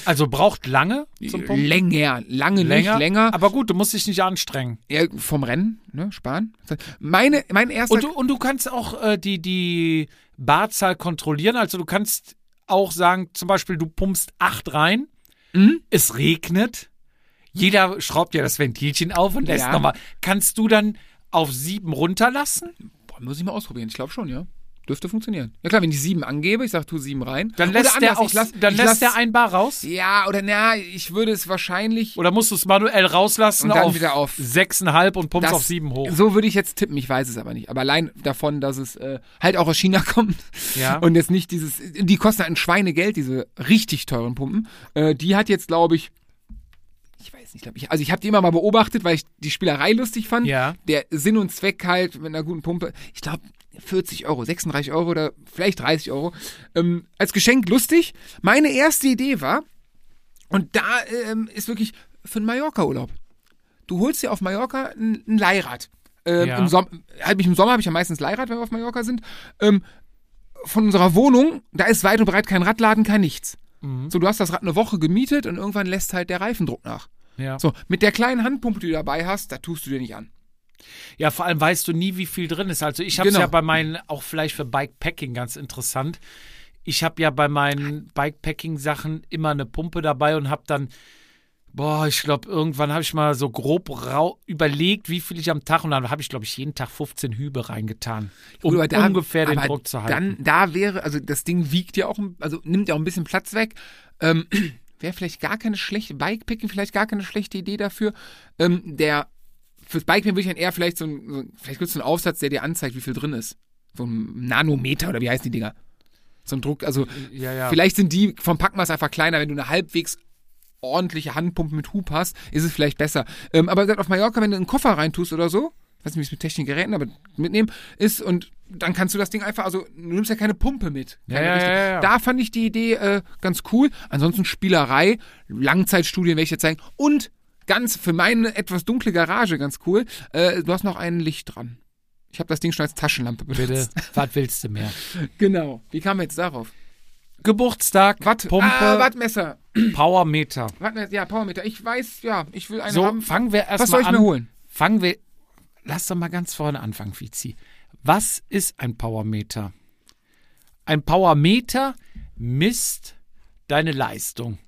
Also braucht lange zum Pumpen. Länger, lange Länger, nicht, länger. Aber gut, du musst dich nicht anstrengen. Ja, vom Rennen, ne, sparen. Meine, mein erster Und du, und du kannst auch äh, die, die Barzahl kontrollieren. Also du kannst auch sagen, zum Beispiel, du pumpst acht rein, Mhm. es regnet, jeder schraubt ja das Ventilchen auf und lässt Ja. nochmal. Kannst du dann auf sieben runterlassen? Muss ich mal ausprobieren. Ich glaube schon, ja. Dürfte funktionieren. Ja klar, wenn ich sieben angebe, ich sag, tu sieben rein. Dann lässt der auch, lass, dann lässt lass, der ein Bar raus? Ja, oder na, ich würde es wahrscheinlich. Oder musst du es manuell rauslassen Und dann auf, wieder auf- sechseinhalb und pumpst Das- auf sieben hoch? So würde ich jetzt tippen, ich weiß es aber nicht. Aber allein davon, dass es äh, halt auch aus China *laughs* kommt Ja. und jetzt nicht dieses, die kosten ein Schweinegeld, diese richtig teuren Pumpen. Äh, die hat jetzt, glaube ich weiß nicht, glaube ich, also ich habe die immer mal beobachtet, weil ich die Spielerei lustig fand. Ja. Der Sinn und Zweck halt mit einer guten Pumpe, ich glaube 40 Euro, 36 Euro oder vielleicht 30 Euro. Ähm, als Geschenk lustig. Meine erste Idee war, und da ähm, ist wirklich für einen Mallorca-Urlaub. Du holst dir auf Mallorca ein, ein Leihrad. Ähm, Ja. Im Sommer, halt mich im Sommer habe ich ja meistens Leihrad, wenn wir auf Mallorca sind. Ähm, von unserer Wohnung, da ist weit und breit kein Radladen, kein nichts. So, du hast das Rad eine Woche gemietet und irgendwann lässt halt der Reifendruck nach. Ja. So, mit der kleinen Handpumpe, die du dabei hast, da tust du dir nicht an. Ja, vor allem weißt du nie, wie viel drin ist. Also ich habe es Genau. ja bei meinen, auch vielleicht für Bikepacking ganz interessant. Ich habe ja bei meinen Bikepacking-Sachen immer eine Pumpe dabei und habe dann, boah, ich glaube, irgendwann habe ich mal so grob rau überlegt, wie viel ich am Tag und dann habe ich, glaube ich, jeden Tag 15 Hübe reingetan, um da- ungefähr den Druck zu halten. Dann, da wäre, also das Ding wiegt ja auch, also nimmt ja auch ein bisschen Platz weg. Ähm, wäre vielleicht gar keine schlechte, Bikepacking vielleicht gar keine schlechte Idee dafür. Ähm, der, fürs Bikepacking würde ich dann eher vielleicht so ein, so, vielleicht gibt es einen Aufsatz, der dir anzeigt, wie viel drin ist. So ein Nanometer oder wie heißen die Dinger? So ein Druck, also ja, ja. vielleicht sind die vom Packmaß einfach kleiner, wenn du eine halbwegs ordentliche Handpumpe mit Hub hast, ist es vielleicht besser. Ähm, aber auf Mallorca, wenn du einen Koffer reintust oder so, ich weiß nicht, wie es mit technischen Geräten, aber mitnehmen, ist und dann kannst du das Ding einfach, also du nimmst ja keine Pumpe mit. Keine ja, ja, ja. Da fand ich die Idee äh, ganz cool. Ansonsten Spielerei, Langzeitstudien werde ich jetzt zeigen und ganz für meine etwas dunkle Garage ganz cool, äh, du hast noch ein Licht dran. Ich habe das Ding schon als Taschenlampe benutzt. Bitte, *laughs* was willst du mehr? *laughs* Genau. Wie kam jetzt darauf? Geburtstag, Watt, Pumpe, ah, Wattmesser. *clears throat* Powermeter. Wattmesser. Ja, Powermeter. Ich weiß, ja, ich will einen So, haben. fangen wir Was erstmal soll ich an. mir holen? Fangen wir. Lass doch mal ganz vorne anfangen, Fizi. Was ist ein Powermeter? Ein Powermeter misst deine Leistung.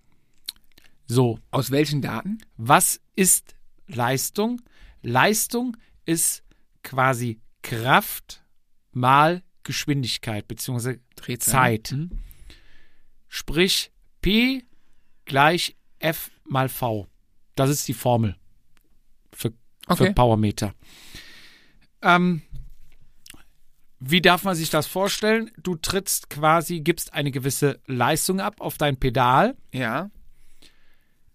So, Aus welchen Daten? was ist Leistung? Leistung ist quasi Kraft mal Geschwindigkeit bzw. Zeit. Mhm. Sprich, P gleich F mal V. Das ist die Formel für, Okay. für Powermeter. Ähm, wie darf man sich das vorstellen? Du trittst quasi, gibst eine gewisse Leistung ab auf dein Pedal, Ja.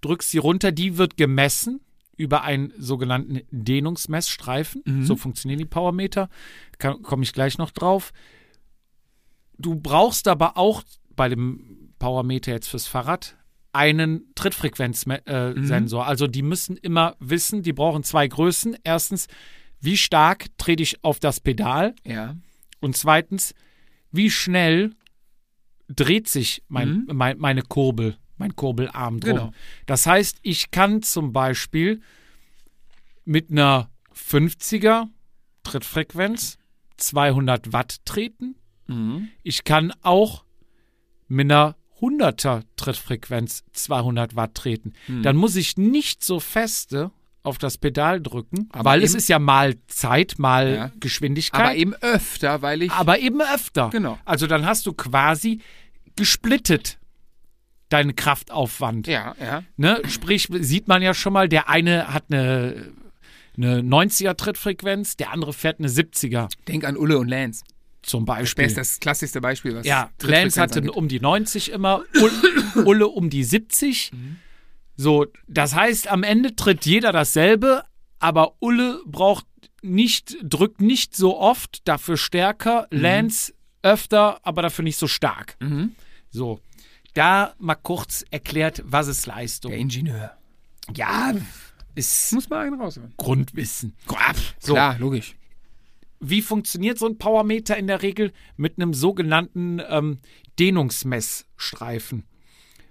drückst sie runter, die wird gemessen über einen sogenannten Dehnungsmessstreifen. Mhm. So funktionieren die Powermeter. Komme ich gleich noch drauf. Du brauchst aber auch bei dem Powermeter jetzt fürs Fahrrad einen Trittfrequenzsensor. Äh, Mhm. Also die müssen immer wissen, die brauchen zwei Größen. Erstens, wie stark trete ich auf das Pedal? Ja. Und zweitens, wie schnell dreht sich mein, Mhm. mein, meine Kurbel, mein Kurbelarm drum. Genau. Das heißt, ich kann zum Beispiel mit einer 50er Trittfrequenz 200 Watt treten. Mhm. Ich kann auch mit einer 100er Trittfrequenz 200 Watt treten. Mhm. Dann muss ich nicht so feste auf das Pedal drücken, Aber weil es ist ja mal Zeit, mal Ja. Geschwindigkeit Aber eben öfter, weil ich. aber eben öfter. Genau. Also dann hast du quasi gesplittet deinen Kraftaufwand. ja, ja. Ne? Sprich, sieht man ja schon mal, der eine hat eine, eine 90er Trittfrequenz, der andere fährt eine 70er Denk an Ulle und Lance. zum Das Beispiel. ist das klassischste Beispiel, was ja, Lance hatte angeht. um die 90 immer, Ul- Ulle um die 70. Mhm. So, das heißt, am Ende tritt jeder dasselbe, aber Ulle braucht nicht, drückt nicht so oft, dafür stärker, Lance öfter, aber dafür nicht so stark. Mhm. So, da mal kurz erklärt, was ist Leistung? Der Ingenieur. Ja, ist Muss mal einen rausholen. Grundwissen. So. Klar, logisch. Wie funktioniert so ein Powermeter in der Regel? Mit einem sogenannten ähm, Dehnungsmessstreifen.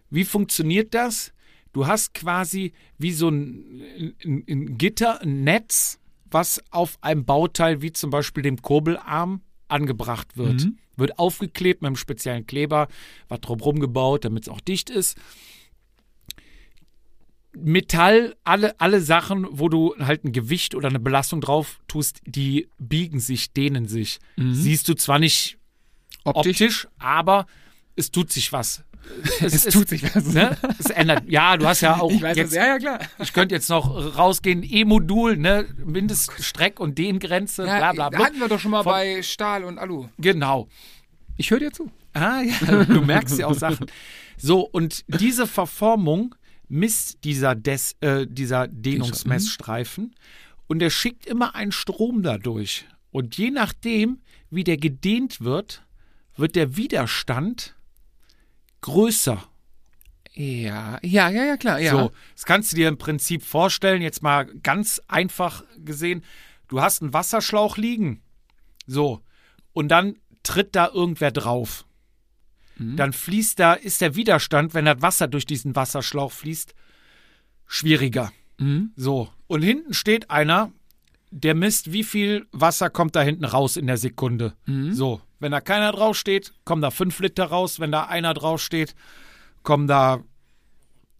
Wie funktioniert das? Du hast quasi wie so ein, ein, ein Gitter, ein Netz, was auf einem Bauteil wie zum Beispiel dem Kurbelarm angebracht wird. Mhm. Wird aufgeklebt mit einem speziellen Kleber, was drumherum gebaut, damit es auch dicht ist. Metall, alle, alle Sachen, wo du halt ein Gewicht oder eine Belastung drauf tust, die biegen sich, dehnen sich. Siehst du zwar nicht Optisch. optisch, aber es tut sich was. Es, tut sich was. Ne? Es ändert. Ja, du hast ja auch Ich weiß jetzt, das. Ja, ja, klar. ich könnte jetzt noch rausgehen, E-Modul, ne, Mindeststreck- und Dehngrenze, Ja, bla bla bla. hatten wir doch schon mal Von- bei Stahl und Alu. Genau. Ich höre dir zu. Ah, ja, du merkst ja auch Sachen. So, und diese Verformung misst dieser, Des, äh, dieser Dehnungsmessstreifen und der schickt immer einen Strom dadurch. Und je nachdem, wie der gedehnt wird, wird der Widerstand größer. Ja, ja, ja, ja, klar. Ja. So, das kannst du dir im Prinzip vorstellen, jetzt mal ganz einfach gesehen. Du hast einen Wasserschlauch liegen. So, und dann tritt da irgendwer drauf. Dann fließt da, ist der Widerstand, wenn das Wasser durch diesen Wasserschlauch fließt, schwieriger. Mhm. So, und hinten steht einer, der misst, wie viel Wasser kommt da hinten raus in der Sekunde. So, wenn da keiner draufsteht, kommen da fünf Liter raus. Wenn da einer draufsteht, kommen da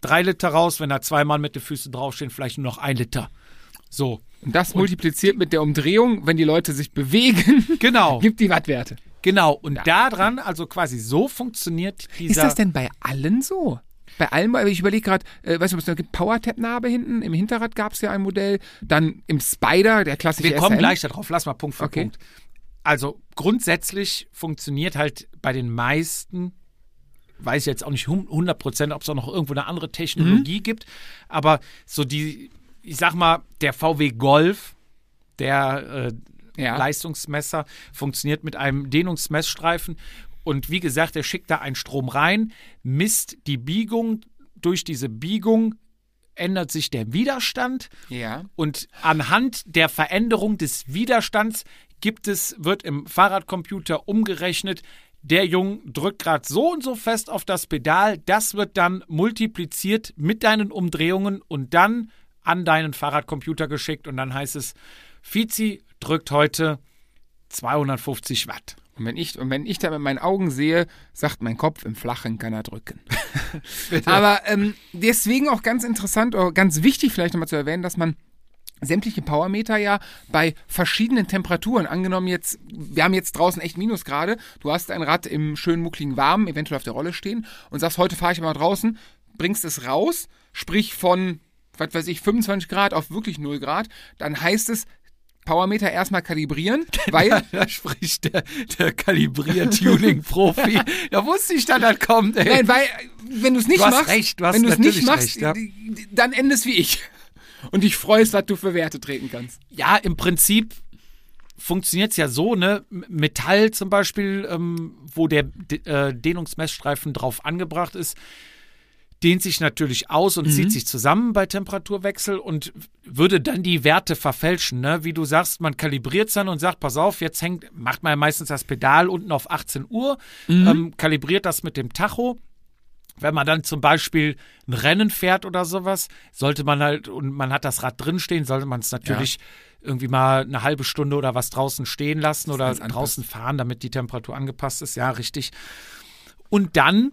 drei Liter raus. Wenn da zwei Mann mit den Füßen draufstehen, vielleicht nur noch ein Liter. So, Und das multipliziert mit der Umdrehung, wenn die Leute sich bewegen, *laughs* genau, *laughs* gibt die Wattwerte. genau. Und daran, also quasi so funktioniert dieser. Ist das denn bei allen so? Bei allen, weil ich überlege gerade, äh, weißt du, was es da gibt? PowerTap-Narbe hinten, im Hinterrad gab es ja ein Modell, dann im Spider, der klassische Wir kommen SRM. gleich darauf. Lass mal Punkt für Okay. Punkt. Also grundsätzlich funktioniert halt bei den meisten, weiß ich jetzt auch nicht 100 Prozent, ob es auch noch irgendwo eine andere Mhm. Technologie gibt, aber so die, ich sag mal, der VW Golf, der äh, Ja. Leistungsmesser, funktioniert mit einem Dehnungsmessstreifen. Und wie gesagt, der schickt da einen Strom rein, misst die Biegung. Durch diese Biegung ändert sich der Widerstand. Ja. Und anhand der Veränderung des Widerstands gibt es, wird im Fahrradcomputer umgerechnet, der Jung drückt gerade so und so fest auf das Pedal, das wird dann multipliziert mit deinen Umdrehungen und dann an deinen Fahrradcomputer geschickt und dann heißt es, Fizi drückt heute 250 Watt. Und wenn ich, und wenn ich da mit meinen Augen sehe, sagt mein Kopf, im Flachen kann er drücken. *laughs* Aber ähm, deswegen auch ganz interessant oder ganz wichtig vielleicht nochmal zu erwähnen, dass man sämtliche Powermeter ja bei verschiedenen Temperaturen, angenommen jetzt, wir haben jetzt draußen echt Minusgrade, du hast ein Rad im schönen muckligen Warmen, eventuell auf der Rolle stehen und sagst, heute fahre ich mal draußen, bringst es raus, sprich von, was weiß ich, 25 Grad auf wirklich 0 Grad, dann heißt es, Powermeter erstmal kalibrieren, *laughs* weil. da spricht der, der Kalibrier-Tuning-Profi. *laughs* da wusste ich, dass das kommt, ey. Nein, weil, wenn du es nicht Du machst, recht, du wenn du es nicht machst, recht, ja. dann endest wie ich. Und dich freust, was du für Werte treten kannst. Ja, im Prinzip funktioniert es ja so, ne? Metall zum Beispiel, ähm, wo der D äh, Dehnungsmessstreifen drauf angebracht ist, dehnt sich natürlich aus und zieht sich zusammen bei Temperaturwechsel und würde dann die Werte verfälschen, ne? Wie du sagst, man kalibriert es dann und sagt, pass auf, jetzt hängt, macht man ja meistens das Pedal unten auf 18 Uhr, ähm, kalibriert das mit dem Tacho. Wenn man dann zum Beispiel ein Rennen fährt oder sowas, sollte man halt, und man hat das Rad drinstehen, sollte man es natürlich irgendwie mal eine halbe Stunde oder was draußen stehen lassen oder draußen fahren, damit die Temperatur angepasst ist. Ja, richtig. Und dann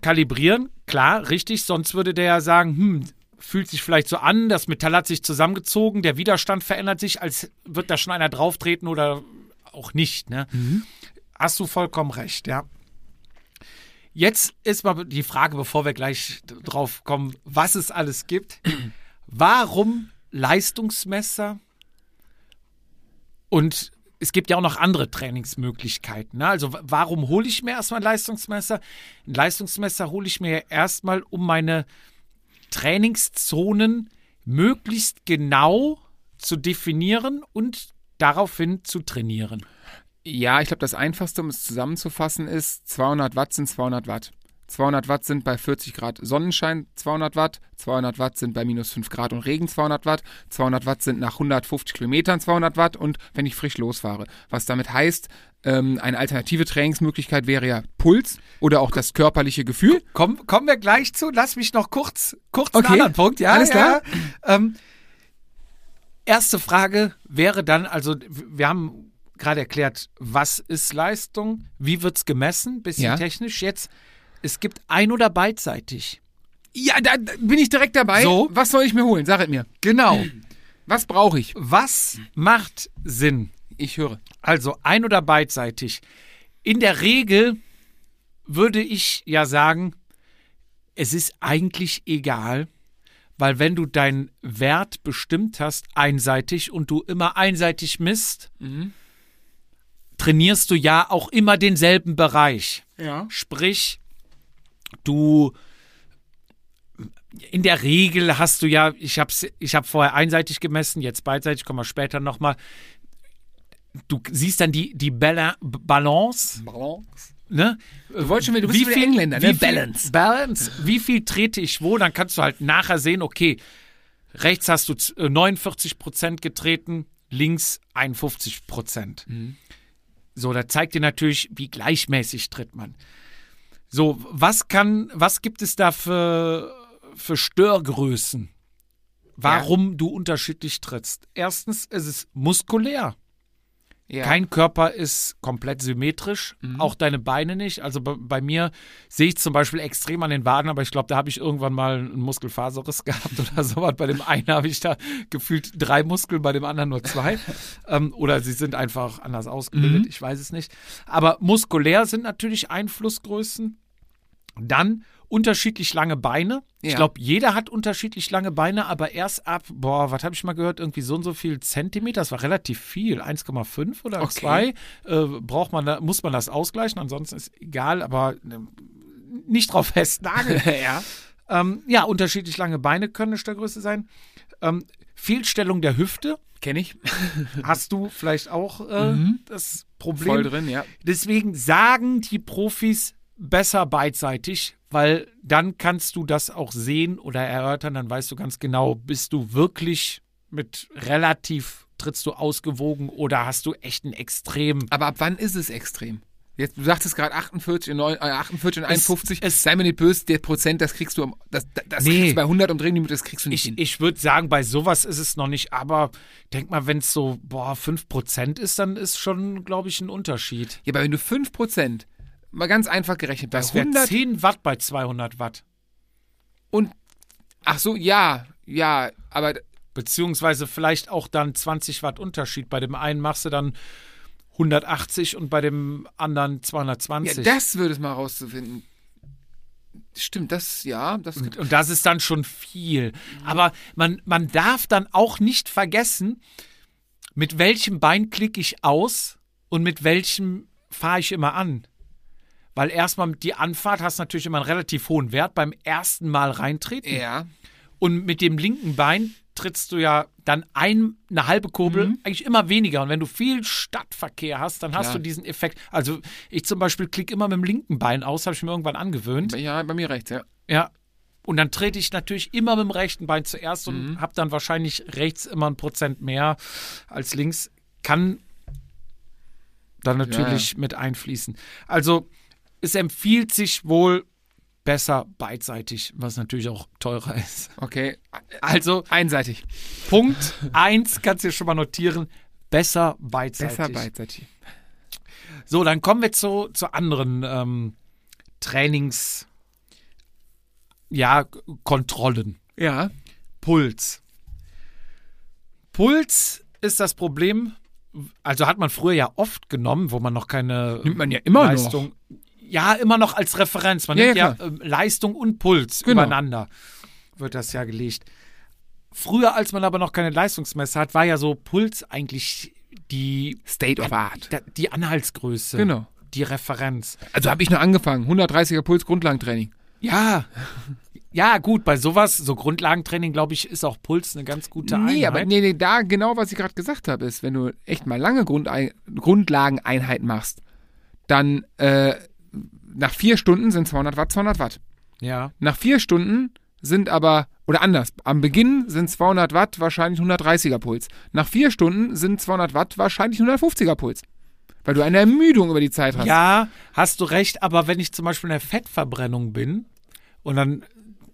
kalibrieren, klar, richtig, sonst würde der ja sagen, hm, fühlt sich vielleicht so an, das Metall hat sich zusammengezogen, der Widerstand verändert sich, als wird da schon einer drauftreten oder auch nicht. Ne? Hast du vollkommen recht, ja. Jetzt ist mal die Frage, bevor wir gleich drauf kommen, was es alles gibt. Warum Leistungsmesser? Und es gibt ja auch noch andere Trainingsmöglichkeiten. Ne? Also warum hole ich mir erstmal ein Leistungsmesser? Ein Leistungsmesser hole ich mir erstmal, um meine Trainingszonen möglichst genau zu definieren und daraufhin zu trainieren. Ja, ich glaube, das Einfachste, um es zusammenzufassen, ist 200 Watt sind 200 Watt. 200 Watt sind bei 40 Grad Sonnenschein 200 Watt, 200 Watt sind bei minus 5 Grad und Regen 200 Watt, 200 Watt sind nach 150 Kilometern 200 Watt und wenn ich frisch losfahre. Was damit heißt, ähm, eine alternative Trainingsmöglichkeit wäre ja Puls oder auch das körperliche Gefühl. Komm, kommen wir gleich zu. Lass mich noch kurz, kurz Okay. einen anderen Punkt. Ja, Alles klar. Ja. Ähm, erste Frage wäre dann, also wir haben gerade erklärt, was ist Leistung, wie wird es gemessen, bisschen Ja. technisch. Jetzt, es gibt ein- oder beidseitig. Ja, da, da bin ich direkt dabei. So. Was soll ich mir holen? Sag es mir. Genau. Was brauche ich? Was macht Sinn? Ich höre. Also ein- oder beidseitig. In der Regel würde ich ja sagen, es ist eigentlich egal, weil wenn du deinen Wert bestimmt hast, einseitig und du immer einseitig misst, trainierst du ja auch immer denselben Bereich. Ja. Sprich, du in der Regel hast du ja, ich habe ich hab vorher einseitig gemessen, jetzt beidseitig, kommen wir später nochmal. Du siehst dann die, die Bala Balance, ne? Du wolltest schon du bist wieder Engländer, wie ne? Viel, Balance. Balance. Wie viel trete ich wo? Dann kannst du halt nachher sehen, okay, rechts hast du z- äh, 49 Prozent getreten, links 51 Prozent. Mhm. So, da zeigt dir natürlich, wie gleichmäßig tritt man. So, was kann, was gibt es da für, für Störgrößen? Warum du unterschiedlich trittst? Erstens, es ist muskulär. Ja. Kein Körper ist komplett symmetrisch, auch deine Beine nicht. Also bei, bei mir sehe ich zum Beispiel extrem an den Waden, aber ich glaube, da habe ich irgendwann mal einen Muskelfaserriss *laughs* gehabt oder sowas. Bei dem einen habe ich da gefühlt drei Muskeln, bei dem anderen nur zwei. *laughs* ähm, oder sie sind einfach anders ausgebildet, ich weiß es nicht. Aber muskulär sind natürlich Einflussgrößen. Dann unterschiedlich lange Beine. Ich Ja. glaube, jeder hat unterschiedlich lange Beine, aber erst ab, boah, was habe ich mal gehört, irgendwie so und so viel Zentimeter, das war relativ viel, 1,5 oder Okay. 2. Äh, braucht man da, muss man das ausgleichen, ansonsten ist egal, aber äh, nicht drauf festnageln. *laughs* ja. ähm, ja, unterschiedlich lange Beine können eine Störgröße sein. Ähm, Fehlstellung der Hüfte Kenne ich. *laughs* hast du vielleicht auch äh, das Problem. Voll drin, ja. Deswegen sagen die Profis besser beidseitig, weil dann kannst du das auch sehen oder erörtern, dann weißt du ganz genau, bist du wirklich mit relativ, trittst du ausgewogen oder hast du echt ein extrem. Aber ab wann ist es extrem? Jetzt, du sagtest gerade 48, und neun- äh, 48 und 51. es- Sei mir nicht böse, der Prozent, das kriegst du, das, das, Nee. kriegst du bei 100 Umdrehungen, das kriegst du nicht Ich, hin. ich würde sagen, bei sowas ist es noch nicht, aber denk mal, wenn es so, boah, 5% ist, dann ist schon, glaube ich, ein Unterschied. Ja, aber wenn du 5 Prozent, mal ganz einfach gerechnet, bei Das wäre 100 10 Watt bei 200 Watt. und, ach so, ja, ja, aber Beziehungsweise vielleicht auch dann 20 Watt Unterschied. Bei dem einen machst du dann 180 und bei dem anderen ja, 220. das würde es mal rauszufinden. Stimmt, das, ja, das, und, und das ist dann schon viel. Aber man, man darf dann auch nicht vergessen, mit welchem Bein klicke ich aus und mit welchem fahre ich immer an. Weil erstmal die Anfahrt hast natürlich immer einen relativ hohen Wert beim ersten Mal reintreten. ja, Und mit dem linken Bein trittst du ja dann ein, eine halbe Kurbel, Mhm. eigentlich immer weniger. Und wenn du viel Stadtverkehr hast, dann hast Klar. du diesen Effekt. Also ich zum Beispiel klicke immer mit dem linken Bein aus, habe ich mir irgendwann angewöhnt. ja, bei mir rechts, ja. Ja. Und dann trete ich natürlich immer mit dem rechten Bein zuerst Mhm. und habe dann wahrscheinlich rechts immer ein Prozent mehr als links. Kann dann natürlich mit einfließen. Also es empfiehlt sich wohl besser beidseitig, was natürlich auch teurer *laughs* ist. Okay, Also einseitig. Punkt 1 kannst du dir schon mal notieren. Besser beidseitig. Besser beidseitig. So, dann kommen wir zu, zu anderen ähm, Trainings, ja, Kontrollen. Ja, Puls. Puls ist das Problem, also hat man früher ja oft genommen, wo man noch keine Nimmt man ja immer noch. Ja, immer noch als Referenz. Man Ja, nimmt ja, ja, ähm, Leistung und Puls Genau. übereinander. Wird das ja gelegt. Früher, als man aber noch keine Leistungsmesser hat, war ja so Puls eigentlich die, State of Art. die Anhaltsgröße. Genau. Die Referenz. Also habe ich nur angefangen. 130er Puls Grundlagentraining. Ja. Ja, gut, bei sowas, so Grundlagentraining, glaube ich, ist auch Puls eine ganz gute Einheit. Nee, aber nee, nee, da genau, was ich gerade gesagt habe, ist, wenn du echt mal lange Grundei Grundlageneinheiten machst, dann äh, nach vier Stunden sind 200 Watt 200 Watt. Ja. Nach vier Stunden sind aber, oder anders, am Beginn sind 200 Watt wahrscheinlich 130er Puls. Nach vier Stunden sind 200 Watt wahrscheinlich 150er Puls. Weil du eine Ermüdung über die Zeit hast. Ja, hast du recht, aber wenn ich zum Beispiel in der Fettverbrennung bin und dann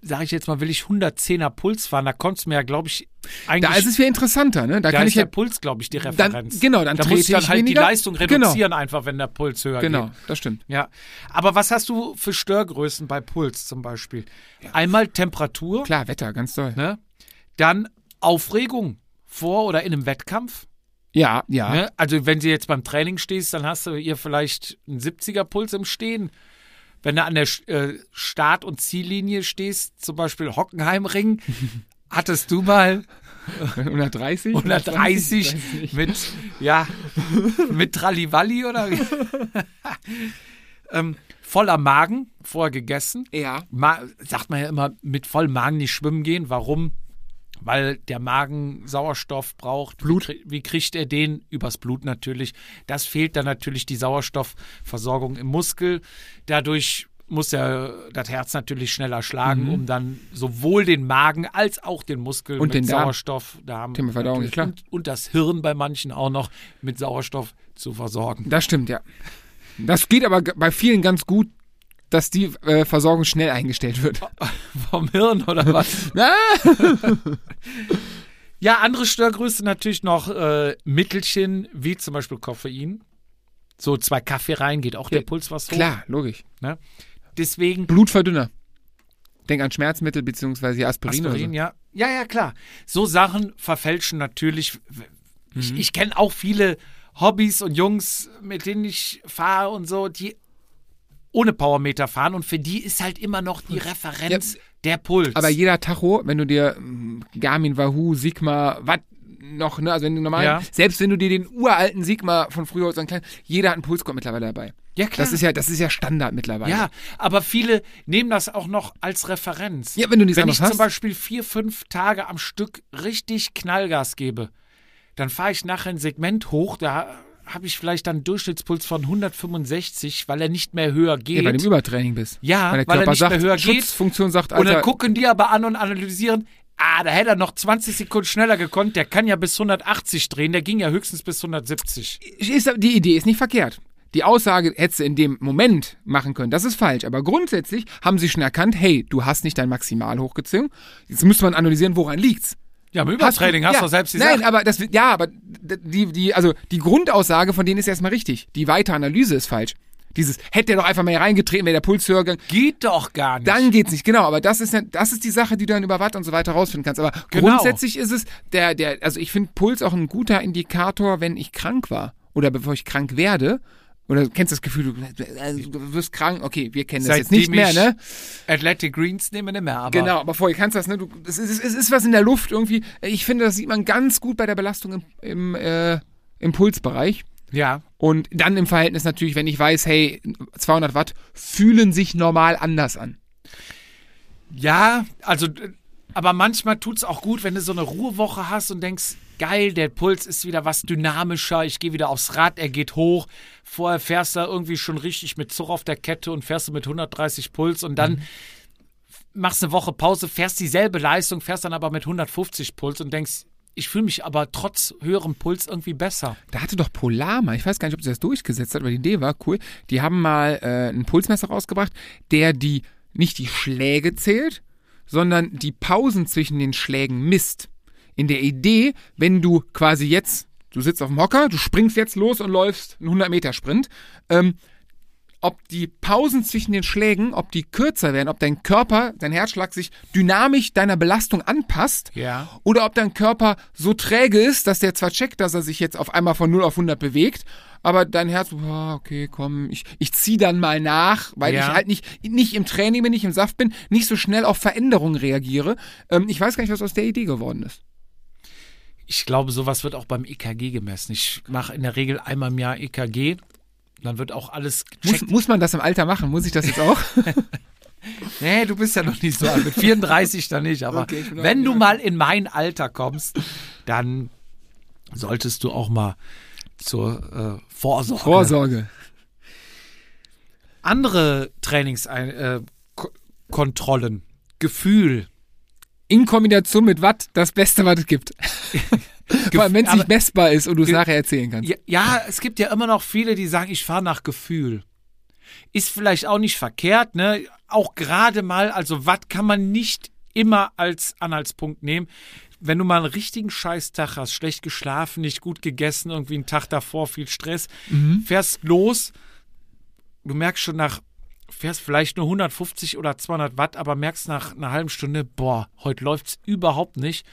sage ich jetzt mal, will ich 110er Puls fahren, da kommst du mir ja, glaube ich, eigentlich. Da ist es viel interessanter, ne? Da, da kann ist ich ja, der Puls, glaube ich, die dann, Referenz. genau, dann da trete musst du dann ich halt weniger. die Leistung Genau, reduzieren, einfach, wenn der Puls höher genau, geht. das stimmt. Ja, aber was hast du für Störgrößen bei Puls zum Beispiel? Einmal Temperatur, Klar, Wetter, ganz toll. ne? dann Aufregung vor oder in einem Wettkampf. Ja, ja. Ne? Also wenn du jetzt beim Training stehst, dann hast du hier vielleicht einen 70er Puls im Stehen. Wenn du an der äh, Start- und Ziellinie stehst, zum Beispiel Hockenheimring, *laughs* hattest du mal 130? 130 Weiß nicht. mit, ja, mit Trallivalli oder wie? *laughs* ähm, voller Magen, vorher gegessen. Ja. Ma sagt man ja immer, mit vollem Magen nicht schwimmen gehen. Warum? Weil der Magen Sauerstoff braucht. Blut. Wie, wie kriegt er den? Übers Blut natürlich. Das fehlt dann natürlich die Sauerstoffversorgung im Muskel. Dadurch muss ja das Herz natürlich schneller schlagen, Mhm. um dann sowohl den Magen als auch den Muskel Und mit den. Sauerstoff, Darm Thema Verdauung, klar. Und, und das Hirn bei manchen auch noch mit Sauerstoff zu versorgen. Das stimmt, ja. Das geht aber bei vielen ganz gut, dass die äh, Versorgung schnell eingestellt wird. *laughs* Vom Hirn oder was? *laughs* *laughs* Ja, andere Störgröße natürlich noch äh, Mittelchen, wie zum Beispiel Koffein. So zwei Kaffee rein, geht auch der Ja, Puls was hoch. Klar, logisch. Ne? Deswegen Blutverdünner. Denk an Schmerzmittel bzw. Aspirin. Aspirin, oder ja. Ja, ja, klar. So Sachen verfälschen natürlich. Ich, Mhm. ich kenne auch viele Hobbys und Jungs, mit denen ich fahre und so, die ohne Powermeter fahren und für die ist halt immer noch die Referenz der Puls. Aber jeder Tacho, wenn du dir mm, Garmin, Wahoo, Sigma, was noch, ne, also wenn du normal, Ja. selbst wenn du dir den uralten Sigma von früher, so einen kleinen, jeder hat einen Pulsgurt mittlerweile dabei. ja, klar. Das ist ja, das ist ja Standard mittlerweile. Ja, aber viele nehmen das auch noch als Referenz. Ja, wenn du nichts Wenn ich anderes zum hast. Beispiel vier, fünf Tage am Stück richtig Knallgas gebe, dann fahre ich nachher ein Segment hoch, da habe ich vielleicht dann einen Durchschnittspuls von 165, weil er nicht mehr höher geht. Ja, bei dem Übertraining bist. Ja, weil der weil er Körper nicht sagt, mehr höher geht. Schutzfunktion sagt, und Alter, dann gucken die aber an und analysieren, ah, da hätte er noch 20 Sekunden schneller gekonnt, der kann ja bis 180 drehen, der ging ja höchstens bis 170. ist, die Idee ist nicht verkehrt. die Aussage hättest du in dem Moment machen können. Das ist falsch. Aber grundsätzlich haben sie schon erkannt, hey, du hast nicht dein Maximal hochgezogen. Jetzt müsste man analysieren, woran liegt's. Ja, im Übertraining hast, ja, du doch selbst gesagt. Nein, aber das, ja, aber die, die, also die Grundaussage von denen ist erstmal richtig. Die weitere Analyse ist falsch. Dieses, hätte er doch einfach mal hier reingetreten, wäre der Puls höher gegangen. Geht doch gar nicht. Dann geht's nicht, genau. Aber das ist das ist die Sache, die du dann über Watt und so weiter rausfinden kannst. Aber Genau. grundsätzlich ist es, der, der, also ich finde Puls auch ein guter Indikator, wenn ich krank war. Oder bevor ich krank werde. Oder du kennst das Gefühl, du, äh, du wirst krank. Okay, wir kennen das jetzt nicht Seitdem mehr, ne? Athletic Greens nehmen nicht mehr, aber. Genau, aber vorher kannst du das, ne? Du, es, ist, es ist was in der Luft irgendwie. Ich finde, das sieht man ganz gut bei der Belastung im, im, äh, im Pulsbereich. Ja. Und dann im Verhältnis natürlich, wenn ich weiß, hey, 200 Watt fühlen sich normal anders an. Ja, also, aber manchmal tut's auch gut, wenn du so eine Ruhewoche hast und denkst, geil, der Puls ist wieder was dynamischer, ich gehe wieder aufs Rad, er geht hoch. Vorher fährst du irgendwie schon richtig mit Zug auf der Kette und fährst du mit 130 Puls und dann machst eine Woche Pause, fährst dieselbe Leistung, fährst dann aber mit 150 Puls und denkst, ich fühle mich aber trotz höherem Puls irgendwie besser. Da hatte doch Polar mal, ich weiß gar nicht, ob sie das durchgesetzt hat, aber die Idee war cool. Die haben mal äh, ein Pulsmesser rausgebracht, der die nicht die Schläge zählt, sondern die Pausen zwischen den Schlägen misst. In der Idee, wenn du quasi jetzt, du sitzt auf dem Hocker, du springst jetzt los und läufst einen 100 Meter Sprint, ähm, ob die Pausen zwischen den Schlägen, ob die kürzer werden, ob dein Körper, dein Herzschlag sich dynamisch deiner Belastung anpasst Ja. oder ob dein Körper so träge ist, dass der zwar checkt, dass er sich jetzt auf einmal von 0 auf 100 bewegt, aber dein Herz, oh, okay, komm, ich, ich zieh dann mal nach, weil Ja. ich halt nicht, nicht im Training bin, nicht im Saft bin, nicht so schnell auf Veränderungen reagiere. Ähm, ich weiß gar nicht, was aus der Idee geworden ist. Ich glaube, sowas wird auch beim EKG gemessen. Ich mache in der Regel einmal im Jahr EKG. Dann wird auch alles Muss, gecheckt. muss man das im Alter machen? Muss ich das jetzt auch? *laughs* Nee, du bist ja noch nicht so alt. Mit 34 dann nicht. Aber Okay, wenn du mal in mein Alter kommst, dann solltest du auch mal zur äh, Vorsorge. Vorsorge. Andere Trainingskontrollen. Äh, Ko- Kontrollen. Gefühl. In Kombination mit Watt das Beste, was es gibt. *laughs* Vor allem, wenn es nicht messbar ist und du es nachher erzählen kannst. Ja, ja, es gibt ja immer noch viele, die sagen, ich fahre nach Gefühl. Ist vielleicht auch nicht verkehrt, ne? Auch gerade mal, also Watt kann man nicht immer als Anhaltspunkt nehmen. Wenn du mal einen richtigen Scheißtag hast, schlecht geschlafen, nicht gut gegessen, irgendwie einen Tag davor viel Stress, fährst los, du merkst schon nach, fährst vielleicht nur 150 oder 200 Watt, aber merkst nach einer halben Stunde, boah, heute läuft's überhaupt nicht.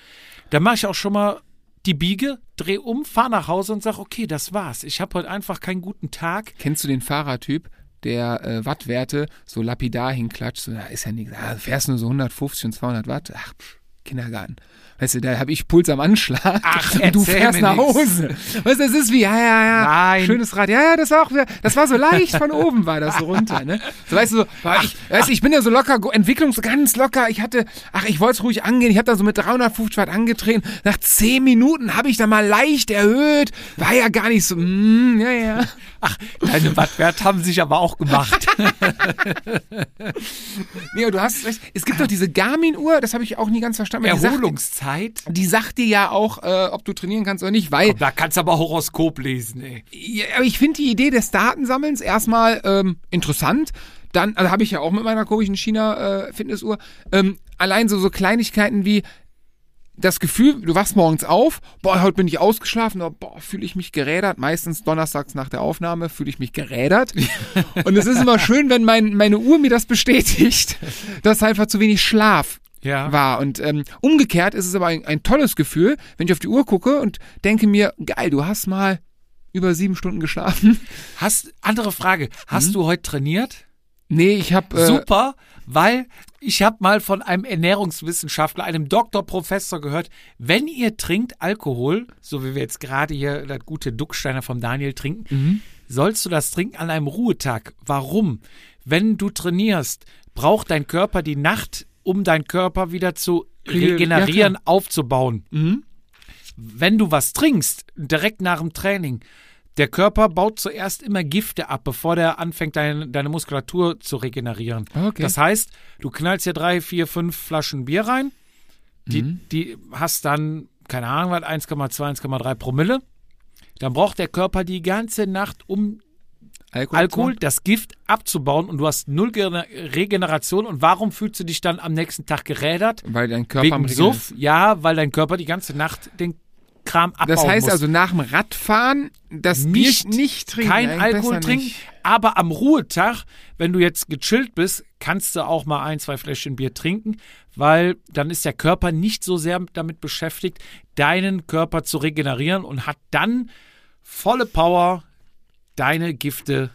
Da mache ich auch schon mal die Biege, dreh um, fahr nach Hause und sag, okay, das war's. Ich habe heute einfach keinen guten Tag. Kennst du den Fahrertyp, der äh, Wattwerte so lapidar hinklatscht? So, da ist ja nichts. Ah, fährst nur so 150 und 200 Watt? Ach, pff, Kindergarten. Weißt du, da habe ich Puls am Anschlag Ach, *laughs* und du fährst mir nach. Hause. Weißt du, das ist wie, ja, ja, ja. Nein. Schönes Rad. Ja, ja, das war auch das war so leicht von oben war das so runter, ne? So, weißt du, so, ach, ich, weißt ich bin ja so locker, go- Entwicklung so ganz locker. Ich hatte, ach, ich wollte es ruhig angehen. Ich habe da so mit 350 Watt angetreten. Nach 10 Minuten habe ich da mal leicht erhöht. War ja gar nicht so, mm, ja, ja. Ach, deine Wattwerte haben sich aber auch gemacht. *laughs* Nee, du hast recht. Es gibt doch diese Garmin-Uhr, das habe ich auch nie ganz verstanden. Aber die sagt- Erholungszeit? Die sagt dir ja auch, äh, ob du trainieren kannst oder nicht, weil. Da kannst du aber Horoskop lesen, ey. Ja, aber ich finde die Idee des Datensammelns erstmal ähm, interessant. Dann also habe ich ja auch mit meiner komischen China-Fitnessuhr. ähm, allein so, so Kleinigkeiten wie das Gefühl, du wachst morgens auf, boah, heute bin ich ausgeschlafen, oh, boah, fühle ich mich gerädert. Meistens donnerstags nach der Aufnahme fühle ich mich gerädert. *laughs* Und es ist immer schön, wenn mein, meine Uhr mir das bestätigt, dass einfach zu wenig Schlaf Ja. war. Und ähm, umgekehrt ist es aber ein, ein tolles Gefühl, wenn ich auf die Uhr gucke und denke mir, geil, du hast mal über sieben Stunden geschlafen. *laughs* Hast, andere Frage. Hast du heute trainiert? Nee, ich habe äh, Super, weil ich habe mal von einem Ernährungswissenschaftler, einem Doktorprofessor gehört, wenn ihr trinkt Alkohol, so wie wir jetzt gerade hier das gute Ducksteiner vom Daniel trinken, Mhm. sollst du das trinken an einem Ruhetag. Warum? Wenn du trainierst, braucht dein Körper die Nacht, um deinen Körper wieder zu Re- regenerieren, ja, aufzubauen. Mhm. Wenn du was trinkst, direkt nach dem Training, der Körper baut zuerst immer Gifte ab, bevor der anfängt, deine, deine Muskulatur zu regenerieren. Okay. Das heißt, du knallst hier drei, vier, fünf Flaschen Bier rein, die, Mhm. die hast dann, keine Ahnung, was, 1,2, 1,3 Promille. Dann braucht der Körper die ganze Nacht, um Alkohol. Alkohol, das Gift abzubauen und du hast null Ge- Regeneration. Und warum fühlst du dich dann am nächsten Tag gerädert? Weil dein Körper am Wegen Regeln Suff? Ja, weil dein Körper die ganze Nacht den Kram abbauen Das heißt muss. also nach dem Radfahren das Nicht- Bier nicht trinken. kein Alkohol trinken, nicht. aber am Ruhetag, wenn du jetzt gechillt bist, kannst du auch mal ein, zwei Fläschchen Bier trinken, weil dann ist der Körper nicht so sehr damit beschäftigt, deinen Körper zu regenerieren und hat dann volle Power, deine Gifte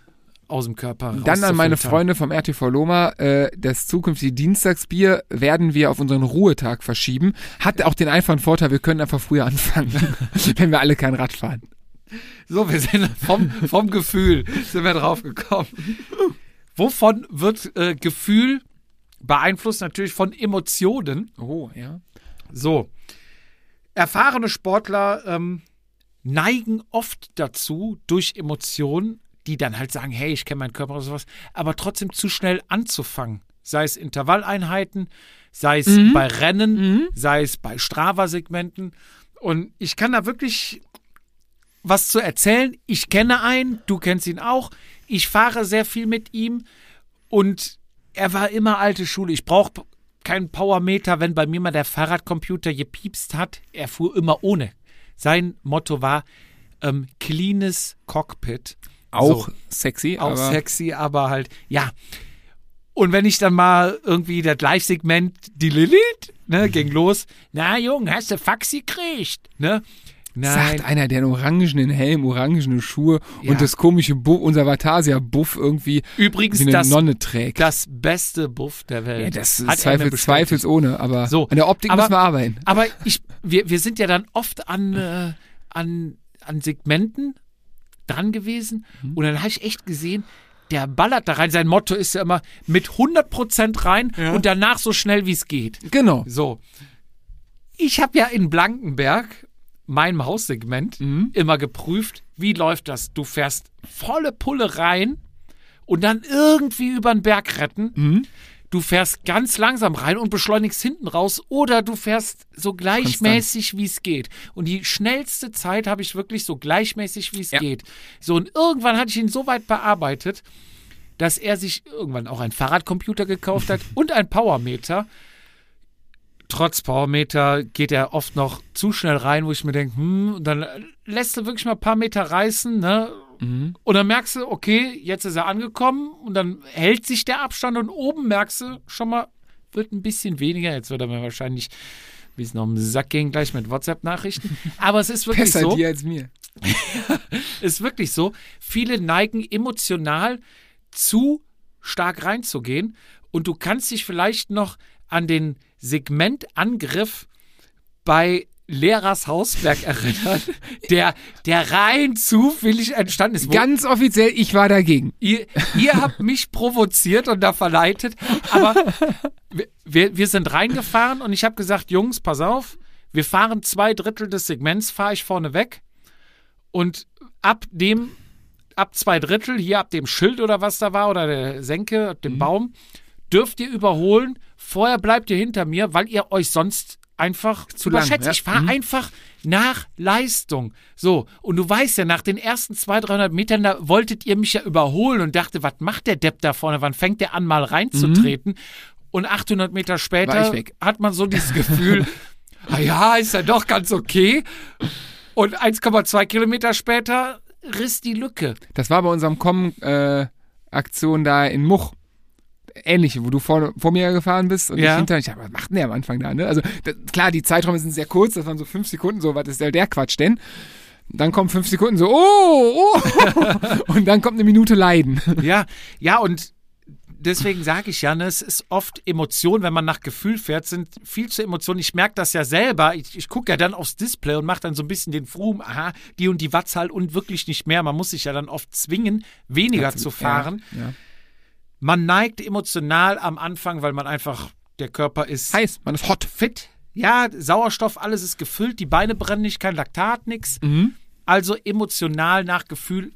aus dem Körper Dann an meine. Freunde vom RTV Loma, äh, das zukünftige Dienstagsbier werden wir auf unseren Ruhetag verschieben. Hat auch den einfachen Vorteil, wir können einfach früher anfangen, *laughs* wenn wir alle kein Rad fahren. So, wir sind vom, vom Gefühl sind wir drauf gekommen. Wovon wird äh, Gefühl beeinflusst? Natürlich von Emotionen. Oh, ja. So, erfahrene Sportler ähm, neigen oft dazu, durch Emotionen, die dann halt sagen, hey, ich kenne meinen Körper oder sowas, aber trotzdem zu schnell anzufangen. Sei es Intervalleinheiten, sei es bei Rennen, sei es bei Strava-Segmenten. Und ich kann da wirklich was zu erzählen. Ich kenne einen, du kennst ihn auch. Ich fahre sehr viel mit ihm und er war immer alte Schule. Ich brauche keinen Powermeter, wenn bei mir mal der Fahrradcomputer gepiepst hat. Er fuhr immer ohne. Sein Motto war ähm, cleanes Cockpit. Auch So, sexy, auch aber sexy, aber halt, ja. Und wenn ich dann mal irgendwie das Live-Segment, die Lilith, ne, ging los. Na, Junge, hast du Faxi gekriegt? Ne? Nein. sagt einer, der einen orangenen Helm, orangene Schuhe Ja. und das komische Buff, unser Vatasia-Buff irgendwie Übrigens, wie eine das, Nonne trägt. das beste Buff der Welt. ja, das ist Zweifel, zweifelsohne, aber So, an der Optik aber- müssen wir arbeiten. Aber ich, wir, wir sind ja dann oft an, äh, an, an Segmenten dran gewesen Mhm. und dann habe ich echt gesehen, der ballert da rein. Sein Motto ist ja immer mit 100% rein und danach so schnell wie es geht. Genau. So. Ich habe ja in Blankenberg meinem Haussegment Mhm. immer geprüft, wie läuft das? Du fährst volle Pulle rein und dann irgendwie über den Berg retten. Mhm. Du fährst ganz langsam rein und beschleunigst hinten raus oder du fährst so gleichmäßig, wie es geht. Und die schnellste Zeit habe ich wirklich so gleichmäßig, wie es Ja. geht. So, und irgendwann hatte ich ihn so weit bearbeitet, dass er sich irgendwann auch einen Fahrradcomputer gekauft hat *laughs* und ein Powermeter. Trotz Powermeter geht er oft noch zu schnell rein, wo ich mir denke, hm, dann lässt er wirklich mal ein paar Meter reißen, ne? Und dann merkst du, okay, jetzt ist er angekommen und dann hält sich der Abstand und oben merkst du schon mal, wird ein bisschen weniger. Jetzt wird er mir wahrscheinlich ein bisschen auf den Sack gehen gleich mit WhatsApp-Nachrichten. *laughs* Aber es ist wirklich Besser so dir als mir. *laughs* ist wirklich so. Viele neigen emotional zu stark reinzugehen und du kannst dich vielleicht noch an den Segmentangriff bei Lehrers Hausberg erinnern, *laughs* der, der rein zufällig entstanden ist. Ganz offiziell, ich war dagegen. ihr, ihr habt mich provoziert und da verleitet, aber wir- wir, sind reingefahren und ich habe gesagt, Jungs, pass auf, wir fahren zwei Drittel des Segments, fahre ich vorne weg und ab dem, ab zwei Drittel, hier ab dem Schild oder was da war oder der Senke, ab Mhm. dem Baum, dürft ihr überholen, vorher bleibt ihr hinter mir, weil ihr euch sonst einfach Zu lang, überschätzt. ja. Ich fahre Mhm. einfach nach Leistung. So, und du weißt ja, nach den ersten 200, 300 Metern, da wolltet ihr mich ja überholen und dachte, was macht der Depp da vorne? Wann fängt der an, mal reinzutreten? Und 800 Meter später hat man so dieses Gefühl, *laughs* ah ja, ist ja doch ganz okay. Und 1,2 Kilometer später riss die Lücke. Das war bei unserem Com-Aktion da in Much. Ähnliche, wo du vor, vor mir gefahren bist und Ja. ich hinter. Ich dachte, was macht denn der am Anfang da? Ne? Also das, klar, die Zeiträume sind sehr kurz, das waren so fünf Sekunden, so, was ist der, der Quatsch denn? Dann kommen fünf Sekunden so, oh, oh. *laughs* und dann kommt eine Minute Leiden. Ja, ja, und deswegen sage ich ja, ne, es ist oft Emotion, wenn man nach Gefühl fährt, sind viel zu Emotionen. Ich merke das ja selber. Ich, ich gucke ja dann aufs Display und mache dann so ein bisschen den Froom, aha, die und die Wattzahl und wirklich nicht mehr. Man muss sich ja dann oft zwingen, weniger zu fahren. Ja, ja. Man neigt emotional am Anfang, weil man einfach, der Körper ist Heiß, man ist hot. fit. Ja, Sauerstoff, alles ist gefüllt, die Beine brennen nicht, kein Laktat, nix. Mhm. Also emotional nach Gefühl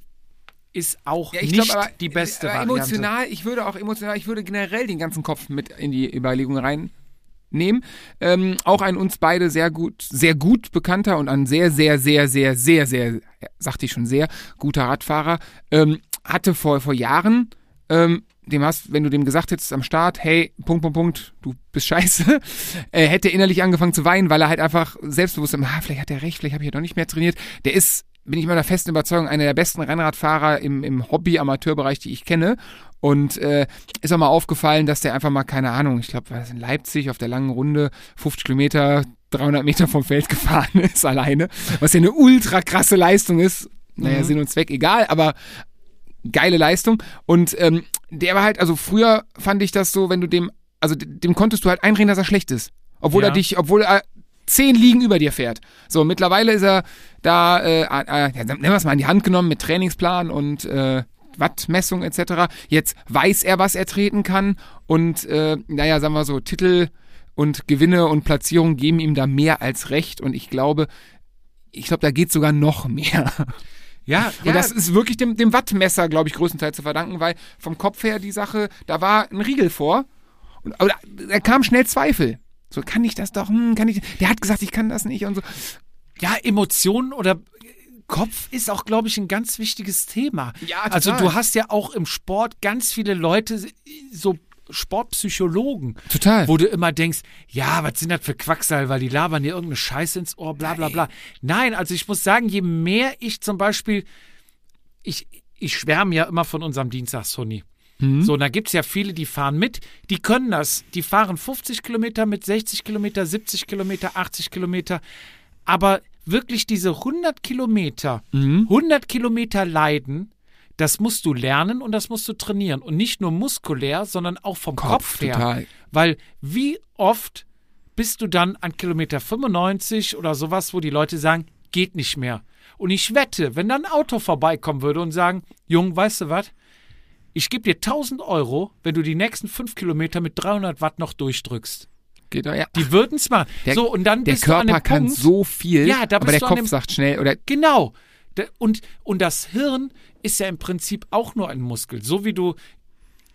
ist auch Ja, ich nicht glaube aber, die beste aber Variante. emotional, ich würde auch emotional, ich würde generell den ganzen Kopf mit in die Überlegung reinnehmen. Ähm, auch ein uns beide sehr gut, sehr gut bekannter und ein sehr, sehr, sehr, sehr, sehr, sehr, sagte ich schon sehr, guter Radfahrer, ähm, hatte vor, vor Jahren, ähm, dem hast, wenn du dem gesagt hättest am Start, hey, Punkt, Punkt, Punkt, du bist scheiße, *laughs* äh, hätte innerlich angefangen zu weinen, weil er halt einfach selbstbewusst, ah, vielleicht hat er recht, vielleicht habe ich ja doch nicht mehr trainiert. Der ist, bin ich meiner festen Überzeugung, einer der besten Rennradfahrer im, im Hobby-Amateurbereich, die ich kenne. Und äh, ist auch mal aufgefallen, dass der einfach mal, keine Ahnung, ich glaube, war das in Leipzig auf der langen Runde, 50 Kilometer, 300 Meter vom Feld *laughs* gefahren ist alleine, was ja eine ultra krasse Leistung ist. Naja, Mhm. Sinn und Zweck egal, aber geile Leistung. Und ähm, der war halt, also früher fand ich das so, wenn du dem, also dem konntest du halt einreden, dass er schlecht ist. Obwohl Ja. er dich, obwohl er zehn Ligen über dir fährt. So, mittlerweile ist er da, äh, äh, ja, nennen wir es mal in die Hand genommen mit Trainingsplan und äh, Wattmessung etc. Jetzt weiß er, was er treten kann und äh, naja, sagen wir so, Titel und Gewinne und Platzierung geben ihm da mehr als recht und ich glaube, ich glaube, da geht sogar noch *laughs* mehr. Ja, Und das ist wirklich dem, dem Wattmesser, glaube ich, größtenteils zu verdanken, weil vom Kopf her die Sache, da war ein Riegel vor. Und, aber da, da kam schnell Zweifel. So, kann ich das doch? Hm, kann ich, der hat gesagt, ich kann das nicht und so. Ja, Emotionen oder Kopf ist auch, glaube ich, ein ganz wichtiges Thema. Ja, total. Also du hast ja auch im Sport ganz viele Leute, so Sportpsychologen, Total. wo du immer denkst, ja, was sind das für Quacksal, weil die labern dir irgendeine Scheiße ins Ohr, bla bla bla. Nein, also ich muss sagen, je mehr ich zum Beispiel, ich, ich schwärme ja immer von unserem Dienstags-Honey. So, und da gibt es ja viele, die fahren mit, die können das. Die fahren 50 Kilometer mit 60 Kilometer, 70 Kilometer, 80 Kilometer. Aber wirklich diese 100 Kilometer, 100 Kilometer leiden, das musst du lernen und das musst du trainieren. Und nicht nur muskulär, sondern auch vom Kopf, Kopf, her. total. Weil wie oft bist du dann an Kilometer 95 oder sowas, wo die Leute sagen, geht nicht mehr. Und ich wette, wenn dann ein Auto vorbeikommen würde und sagen, Jung, weißt du was? Ich gebe dir 1000 Euro, wenn du die nächsten 5 Kilometer mit 300 Watt noch durchdrückst. Geht doch, ja. Die würden es machen. Der, so, und dann der bist du an Körper dem kann Punkt, so viel, Ja, da aber der Kopf dem- sagt schnell oder Genau. Und, und das Hirn ist ja im Prinzip auch nur ein Muskel. So wie du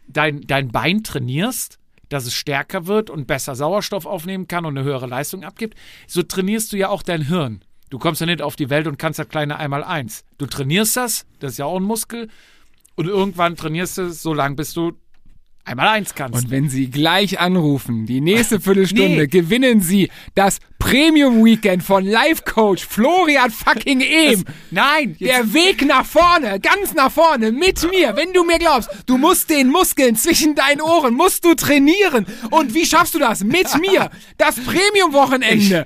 dein, dein Bein trainierst, dass es stärker wird und besser Sauerstoff aufnehmen kann und eine höhere Leistung abgibt, so trainierst du ja auch dein Hirn. Du kommst ja nicht auf die Welt und kannst das kleine einmal eins. Du trainierst das, das ist ja auch ein Muskel, und irgendwann trainierst du es so lange, bis du einmal eins kannst. Und wenn Sie gleich anrufen, die nächste Viertelstunde, *laughs* Nee. gewinnen Sie das Premium Weekend von Life Coach Florian fucking Ehm. Nein, jetzt, Der Weg nach vorne, ganz nach vorne, mit mir, wenn du mir glaubst, du musst den Muskeln zwischen deinen Ohren, musst du trainieren. Und wie schaffst du das? Mit *laughs* mir. Das Premium-Wochenende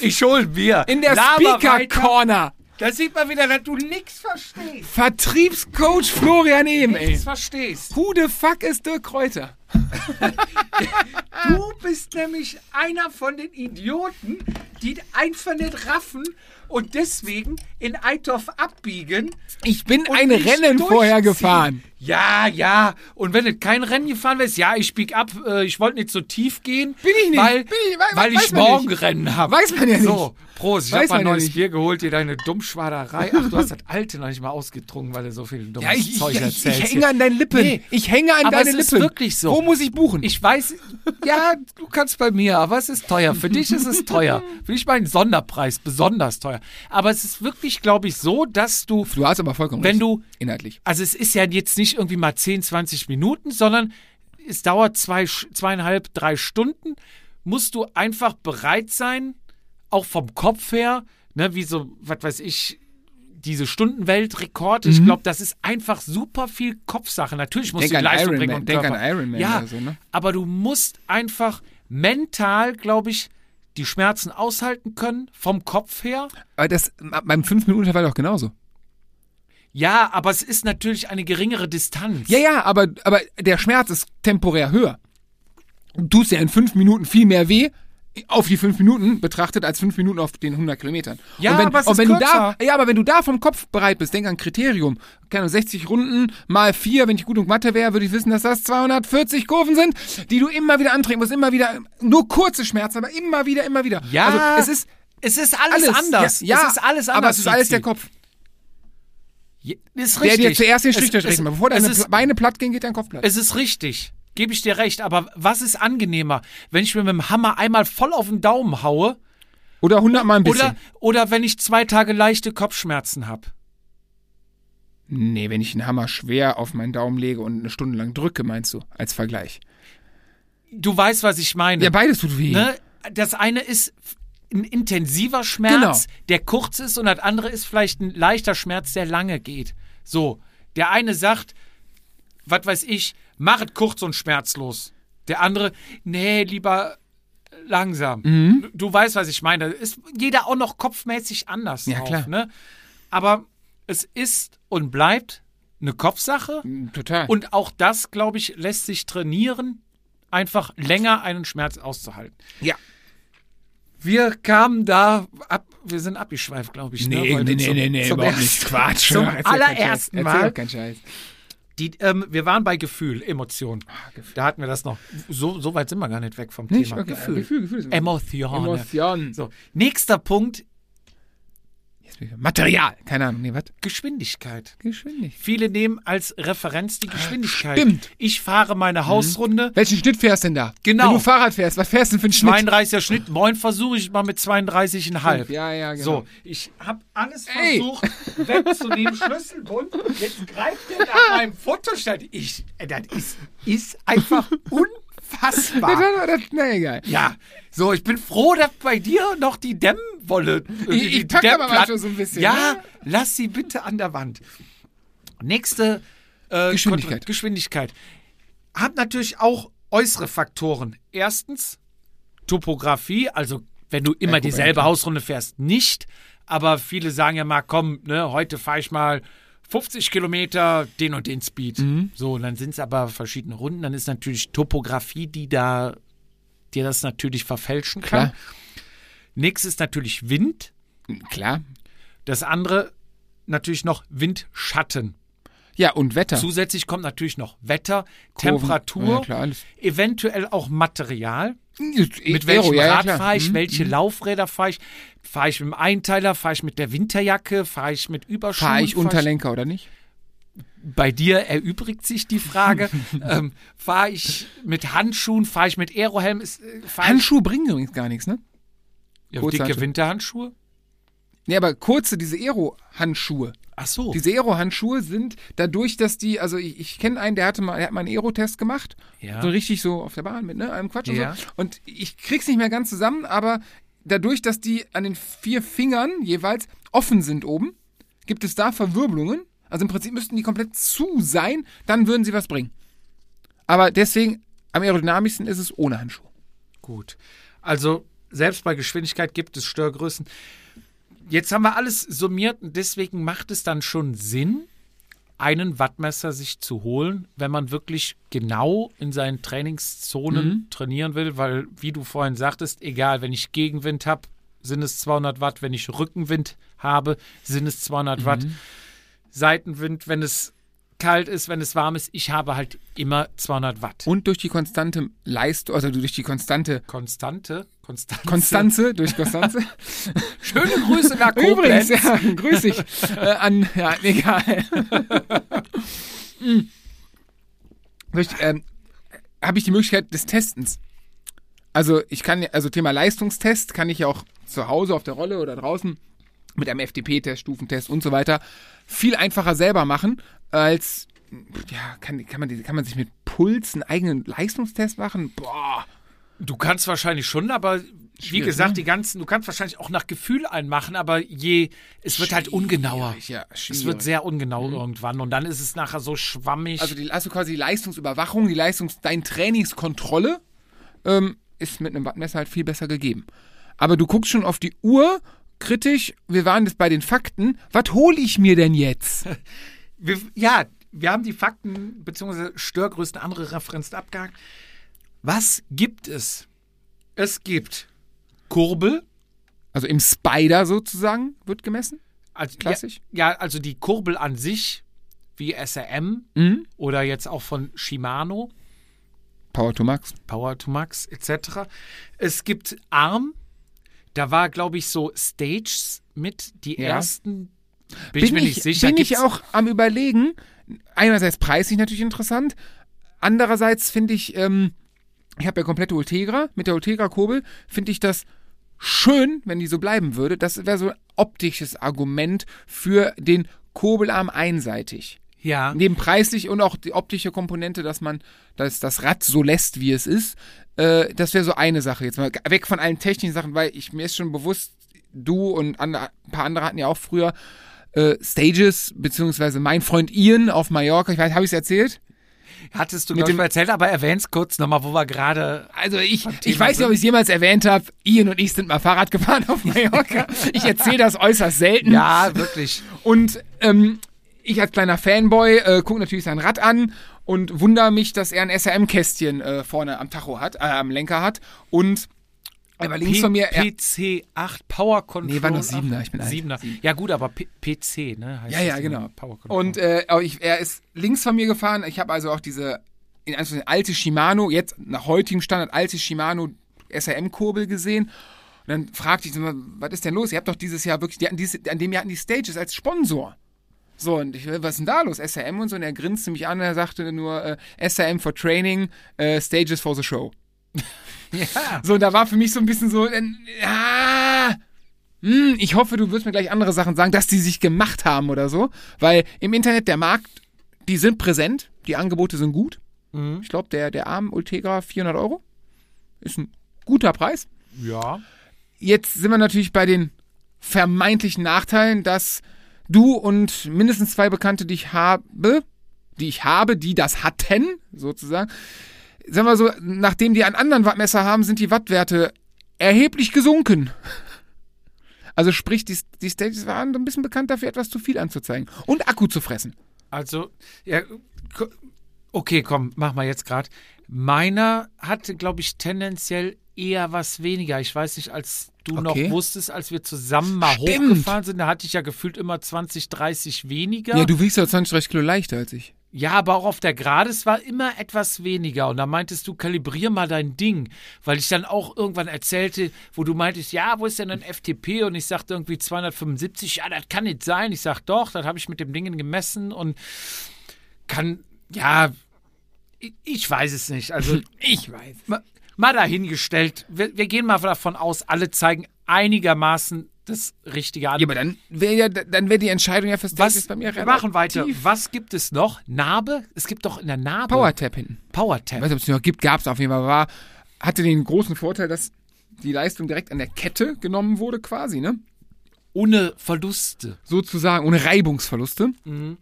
ich hol Bier. in der Speaker weiter. Corner. Da sieht man wieder, dass du nichts verstehst. Vertriebscoach Florian Ehm, ey. Nichts verstehst. Who the fuck ist Dirk Kräuter? Du bist nämlich einer von den Idioten, die einfach nicht raffen und deswegen in Eitorf abbiegen. Ich bin ein Rennen vorher gefahren. Ja, ja. Und wenn du kein Rennen gefahren wärst, ja, ich bieg ab, äh, ich wollte nicht so tief gehen. Bin ich nicht. Weil, Bin ich- we- weil weiß ich man morgen nicht. Rennen habe. Weiß man ja nicht. Prost, ich Weiß hab mal ein neues nicht. Bier geholt, dir deine Dummschwaderei. Ach, du hast das alte noch nicht mal ausgetrunken, weil du so viel dummes Ja, ich, ich, Zeug ich, erzählst. ich hier. hänge an deinen Lippen. Nee. Ich hänge an Aber deine es ist Lippen. wirklich so. Wo muss ich buchen? Ich weiß, ja, du kannst bei mir, aber es ist teuer. Für dich ist es teuer. Für dich mein Sonderpreis, besonders teuer. Aber es ist wirklich, glaube ich, so, dass du, du hast aber vollkommen wenn recht. du, Inhaltlich. also es ist ja jetzt nicht irgendwie mal 10, 20 Minuten, sondern es dauert zwei, zweieinhalb, drei Stunden, musst du einfach bereit sein, auch vom Kopf her, ne, wie so, was weiß ich, diese Stundenweltrekord, ich glaube, das ist einfach super viel Kopfsache. Natürlich musst Denk du die Leistung Iron bringen Man, und denk Körper. an Iron Man ja, so, ne? aber du musst einfach mental, glaube ich, die Schmerzen aushalten können, vom Kopf her. Aber das beim 5-Minuten-Intervall doch genauso. Ja, aber es ist natürlich eine geringere Distanz. Ja, ja, aber, aber der Schmerz ist temporär höher. Du tust ja in 5 Minuten viel mehr weh, auf die 5 Minuten betrachtet, als 5 Minuten auf den 100 Kilometern. Ja, und wenn, aber und wenn du da. Ja, aber wenn du da vom Kopf bereit bist, denk an Kriterium. Keine Ahnung, 60 Runden mal 4, wenn ich gut und Mathe wäre, würde ich wissen, dass das 240 Kurven sind, die du immer wieder antreten musst, immer wieder, nur kurze Schmerzen, aber immer wieder, immer wieder. Ja, also es ist es ist alles, alles anders. Ja, ja, es ist alles anders. aber es ist alles der. Kopf. Ja, Ist Der richtig. dir zuerst den Strich macht. Bevor deine ist, Beine platt gehen, geht dein Kopf platt. es ist richtig. Gebe ich dir recht. Aber was ist angenehmer, wenn ich mir mit dem Hammer einmal voll auf den Daumen haue Oder 100 Mal ein bisschen. oder, oder wenn ich zwei Tage leichte Kopfschmerzen habe? Nee, wenn ich einen Hammer schwer auf meinen Daumen lege und eine Stunde lang drücke, meinst du, als Vergleich? Du weißt, was ich meine. Ja, beides tut weh. ne? Das eine ist ein intensiver Schmerz, Genau. der kurz ist, und das andere ist vielleicht ein leichter Schmerz, der lange geht. So, der eine sagt, was weiß ich, mach es kurz und schmerzlos. Der andere, nee, lieber langsam. Mhm. Du, du weißt, was ich meine. Ist jeder auch noch kopfmäßig anders Ja, drauf, klar. Ne? Aber es ist und bleibt eine Kopfsache. Total. Und auch das, glaube ich, lässt sich trainieren, einfach länger einen Schmerz auszuhalten. ja. Wir kamen da ab, wir sind abgeschweift, glaube ich. ne, heute zum- zum ersten- Quatsch. *laughs* Zum Erzähl keinen allerersten. Erzähl Mal. doch keinen Scheiß. Die, ähm, wir waren bei Gefühl, Emotion. Gefühl. Da hatten wir das noch. So, so weit sind wir gar nicht weg vom Nicht? Thema. Okay. Gefühl. Gefühl, Gefühl immer- Emotion. Emotion. So, nächster Punkt, Material. Keine Ahnung. Nee, was? Geschwindigkeit. Geschwindigkeit. Viele nehmen als Referenz die Geschwindigkeit. Stimmt. Ich fahre meine Hausrunde. Welchen Schnitt fährst du denn da? Genau. Wenn du Fahrrad fährst, was fährst du denn für einen Schnitt? 32er Schnitt, moin versuche ich mal mit 32,5. Ja, ja, genau. So, ich habe alles Ey. versucht wegzunehmen, *laughs* Schlüsselbund. Jetzt greift er nach meinem Fotostand. Ich, äh, das ist, ist einfach unfassbar. *laughs* Na egal. Ja, so, ich bin froh, dass bei dir noch die Dämmwolle. Ich- ich pack aber manchmal so ein bisschen, Ja, ne? lass sie bitte an der Wand. Nächste äh, Geschwindigkeit. Kontro- Geschwindigkeit. Hat natürlich auch äußere Faktoren. Erstens Topografie, also wenn du immer dieselbe. Hausrunde fährst, nicht. Aber viele sagen ja mal, komm, ne, heute fahre ich mal 50 Kilometer den und den Speed. Mhm. So, und dann sind es aber verschiedene Runden. Dann ist natürlich Topografie, die da dir das natürlich verfälschen kann. Klar. Nächstes ist natürlich Wind. Klar. Das andere natürlich noch Windschatten. Ja, und Wetter. Zusätzlich kommt natürlich noch Wetter, Kurven. Temperatur, Ja, klar, eventuell auch Material. Mit Mit welchem ja, ja, Rad klar. fahre ich, Mhm. welche Laufräder fahre ich? Fahre ich mit dem Einteiler, fahre ich mit der Winterjacke, fahre ich mit Überschuhen? Fahre ich fahr Unterlenker oder nicht? Bei dir erübrigt sich die Frage. *laughs* ähm, fahre ich mit Handschuhen, fahre ich mit Aerohelm? Ist, äh, Handschuhe bringen übrigens gar nichts, ne? Ja, dicke Handschuhe. Winterhandschuhe? Nee, aber kurze, diese Aero-Handschuhe. Ach so. Diese Aero-Handschuhe sind dadurch, dass die, also ich, ich kenne einen, der hatte mal, der hat mal einen Aero-Test gemacht. Ja. So richtig so auf der Bahn mit, ne? Einem Quatsch und Ja. so. Und ich krieg's nicht mehr ganz zusammen, aber dadurch, dass die an den vier Fingern jeweils offen sind oben, gibt es da Verwirbelungen. Also im Prinzip müssten die komplett zu sein, dann würden sie was bringen. Aber deswegen, am aerodynamischsten ist es ohne Handschuhe. Gut. Also selbst bei Geschwindigkeit gibt es Störgrößen. Jetzt haben wir alles summiert und deswegen macht es dann schon Sinn, einen Wattmesser sich zu holen, wenn man wirklich genau in seinen Trainingszonen trainieren will, weil, wie du vorhin sagtest, egal, wenn ich Gegenwind habe, sind es 200 Watt, wenn ich Rückenwind habe, sind es 200 Watt. Seitenwind, wenn es kalt ist, wenn es warm ist, ich habe halt immer 200 Watt. Und durch die konstante Leistung, also durch die konstante Konstante, Konstanze. Konstanze, durch Konstanze. *laughs* Schöne Grüße nach Übrigens, Koblenz. ja, grüß dich äh, an, ja, egal. Durch, ähm, habe ich die Möglichkeit des Testens. Also ich kann, also Thema Leistungstest kann ich ja auch zu Hause auf der Rolle oder draußen mit einem FDP-Test, Stufentest und so weiter viel einfacher selber machen als ja, kann, kann, man, kann man sich mit Puls einen eigenen Leistungstest machen? Boah. Du kannst wahrscheinlich schon, aber wie gesagt, ne? die ganzen, du kannst wahrscheinlich auch nach Gefühl einmachen, aber je, es wird halt ungenauer. Ja, Es wird sehr ungenau irgendwann und dann ist es nachher so schwammig. Also die, also quasi die Leistungsüberwachung, die Leistungs, dein Trainingskontrolle ähm, ist mit einem Wattmesser halt viel besser gegeben. Aber du guckst schon auf die Uhr kritisch. Wir waren jetzt bei den Fakten. Was hole ich mir denn jetzt? *laughs* wir, ja, wir haben die Fakten bzw. Störgrößen andere Referenzen abgehakt. Was gibt es? Es gibt Kurbel, Also im Spider sozusagen wird gemessen. also, Klassisch. Ja, ja, also die Kurbel an sich, wie SRM Mhm. oder jetzt auch von Shimano. Power to Max. Power to Max etc. Es gibt Arm. Da war, glaube ich, so Stages mit die Ja. ersten. Bin, ich mir nicht sicher. Bin ich Gibt's- auch am überlegen. Einerseits preislich natürlich interessant. Andererseits finde ich, ähm, ich habe ja komplette Ultegra. Mit der Ultegra-Kurbel finde ich das schön, wenn die so bleiben würde. Das wäre so ein optisches Argument für den Kurbelarm einseitig. Ja. Neben preislich und auch die optische Komponente, dass man das, das Rad so lässt, wie es ist. Äh, das wäre so eine Sache. Jetzt mal weg von allen technischen Sachen, weil ich mir ist schon bewusst, du und andere, ein paar andere hatten ja auch früher äh, Stages, beziehungsweise mein Freund Ian auf Mallorca. Ich weiß, habe ich es erzählt? Hattest du Mit dem- erzählt, aber erwähn's kurz nochmal, wo wir gerade. Also ich, ich weiß nicht, ob ich es jemals erwähnt habe. Ian und ich sind mal Fahrrad *laughs* gefahren auf Mallorca. Ich erzähle das äußerst selten. Ja, wirklich. Und ähm, ich als kleiner Fanboy äh, gucke natürlich sein Rad an und wundere mich, dass er ein SRM-Kästchen äh, vorne am Tacho hat, äh, am Lenker hat. Und er war links von mir. PC 8 Power Control. Nee, war nur Siebener, ich bin alt. 7er. Ja, gut, aber P PC, ne? heißt ja, ja, genau. Power Control. Und äh, aber ich, er ist links von mir gefahren. Ich habe also auch diese in Anführungszeichen alte Shimano, jetzt nach heutigem Standard alte Shimano SRM-Kurbel gesehen. Und dann fragte ich, was ist denn los? Ihr habt doch dieses Jahr wirklich, die dieses, an dem Jahr hatten die Stages als Sponsor. So, und ich, was ist denn da los? SRM und so. Und er grinste mich an, er sagte nur, äh, SRM for Training, äh, Stages for the Show. *laughs* ja. So, und da war für mich so ein bisschen so, äh, ah, hm, ich hoffe, du wirst mir gleich andere Sachen sagen, dass die sich gemacht haben oder so. Weil im Internet der Markt, die sind präsent, die Angebote sind gut. Mhm. Ich glaube, der, der Arm Ultegra 400 Euro ist ein guter Preis. Ja. Jetzt sind wir natürlich bei den vermeintlichen Nachteilen, dass du und mindestens zwei Bekannte, die ich habe, die ich habe, die das hatten, sozusagen, sagen wir so, nachdem die einen anderen Wattmesser haben, sind die Wattwerte erheblich gesunken. Also sprich, die, die Stages waren ein bisschen bekannt dafür, etwas zu viel anzuzeigen und Akku zu fressen. Also, ja, okay, komm, mach mal jetzt gerade. Meiner hatte, glaube ich, tendenziell eher was weniger. Ich weiß nicht, als du Okay. noch wusstest, als wir zusammen mal Stimmt. hochgefahren sind, da hatte ich ja gefühlt immer 20, 30 weniger. Ja, du wiegst ja 20, 30 Kilo leichter als ich. Ja, aber auch auf der Gerade, es war immer etwas weniger. Und da meintest du, kalibrier mal dein Ding. Weil ich dann auch irgendwann erzählte, wo du meintest, ja, wo ist denn ein FTP? Und ich sagte irgendwie 275, ja, das kann nicht sein. Ich sag doch, das habe ich mit dem Dingen gemessen und kann, ja, ich, ich weiß es nicht. Also, *laughs* Ich weiß. Mal dahingestellt. Wir, wir gehen mal davon aus, alle zeigen einigermaßen das Richtige an. Ja, aber dann wäre ja, dann wäre die Entscheidung ja für Stages Was, bei mir wir machen weiter. relativ- Was gibt es noch? Narbe? Es gibt doch in der Narbe. Power-Tap hinten. PowerTap. Ich weiß nicht, ob es noch gibt, gab es auf jeden Fall. War, hatte den großen Vorteil, dass die Leistung direkt an der Kette genommen wurde, quasi, ne? Ohne Verluste. Sozusagen ohne Reibungsverluste. Mhm.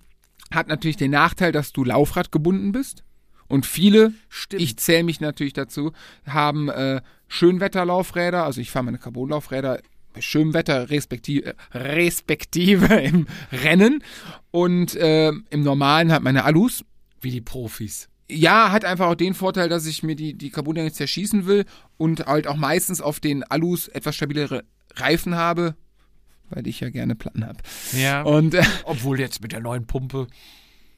Hat natürlich den Nachteil, dass du Laufrad gebunden bist. Und viele, Stimmt. ich zähle mich natürlich dazu, haben äh, Schönwetterlaufräder. Also ich fahre meine Carbonlaufräder bei schönem Wetter respektive, respektive *laughs* im Rennen. Und äh, im Normalen halt meine Alus. Wie die Profis. ja, hat einfach auch den Vorteil, dass ich mir die, die Carbon nicht zerschießen will und halt auch meistens auf den Alus etwas stabilere Reifen habe, weil ich ja gerne Platten habe. Ja. Und äh, Obwohl jetzt mit der neuen Pumpe.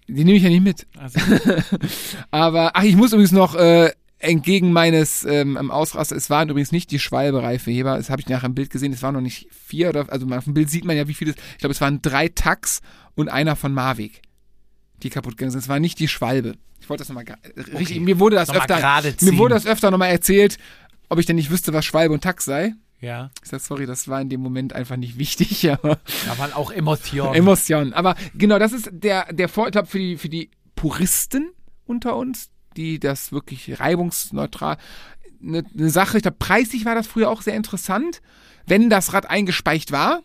Die nehme ich ja nicht mit. Also, *laughs* Aber, ach, ich muss übrigens noch äh, entgegen meines ähm, Ausraster, es waren übrigens nicht die Schwalbe-Reifenheber, das habe ich nachher im Bild gesehen, es waren noch nicht vier, oder, also auf dem Bild sieht man ja, wie viele, ich glaube, es waren drei Tax und einer von Mavic, die kaputt gegangen sind. Es war nicht die Schwalbe. Ich wollte das nochmal, richtig, mir wurde das Nochmal öfter, mir wurde das öfter nochmal erzählt, ob ich denn nicht wüsste, was Schwalbe und Tax sei. Ja. Ich sag, sorry, das war in dem Moment einfach nicht wichtig, *laughs* aber Da waren auch Emotionen. Emotionen. Aber genau, das ist der, der Vorteil für die, für die Puristen unter uns, die das wirklich reibungsneutral. Eine, eine Sache, ich glaube, preislich war das früher auch sehr interessant. Wenn das Rad eingespeicht war,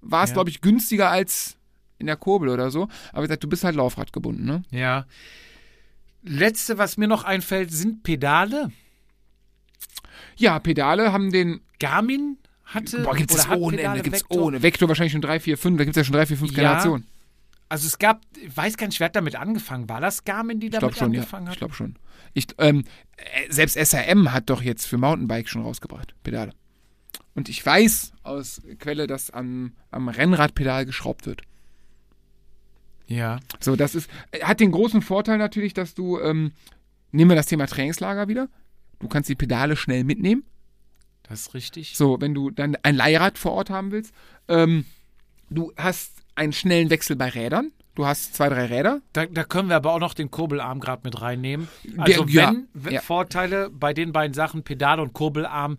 war es, Ja. glaube ich, günstiger als in der Kurbel oder so. Aber wie gesagt, du bist halt Laufrad gebunden, ne? ja. Letzte, was mir noch einfällt, sind Pedale. Ja, Pedale haben den. Garmin hatte. Boah, gibt oder ohne Ende, gibt's Vector. ohne. Vector wahrscheinlich schon 3, 4, 5, da gibt es ja schon 3, 4, 5 Ja. Generationen. Also es gab, ich weiß gar nicht, wer hat damit angefangen. War das Garmin, die Ich damit schon, ja. angefangen Ich hat? glaube schon. Ich, ähm, äh, selbst SRM hat doch jetzt für Mountainbike schon rausgebracht, Pedale. Und ich weiß aus Quelle, dass am, am Rennradpedal geschraubt wird. Ja. So, das ist, äh, hat den großen Vorteil natürlich, dass du, ähm, nehmen wir das Thema Trainingslager wieder. Du kannst die Pedale schnell mitnehmen. Das ist richtig. So, wenn du dann ein Leihrad vor Ort haben willst. Ähm, du hast einen schnellen Wechsel bei Rädern. Du hast zwei, drei Räder. Da, da können wir aber auch noch den Kurbelarm gerade mit reinnehmen. Also ja, wenn, wenn ja. Vorteile bei den beiden Sachen, Pedal und Kurbelarm,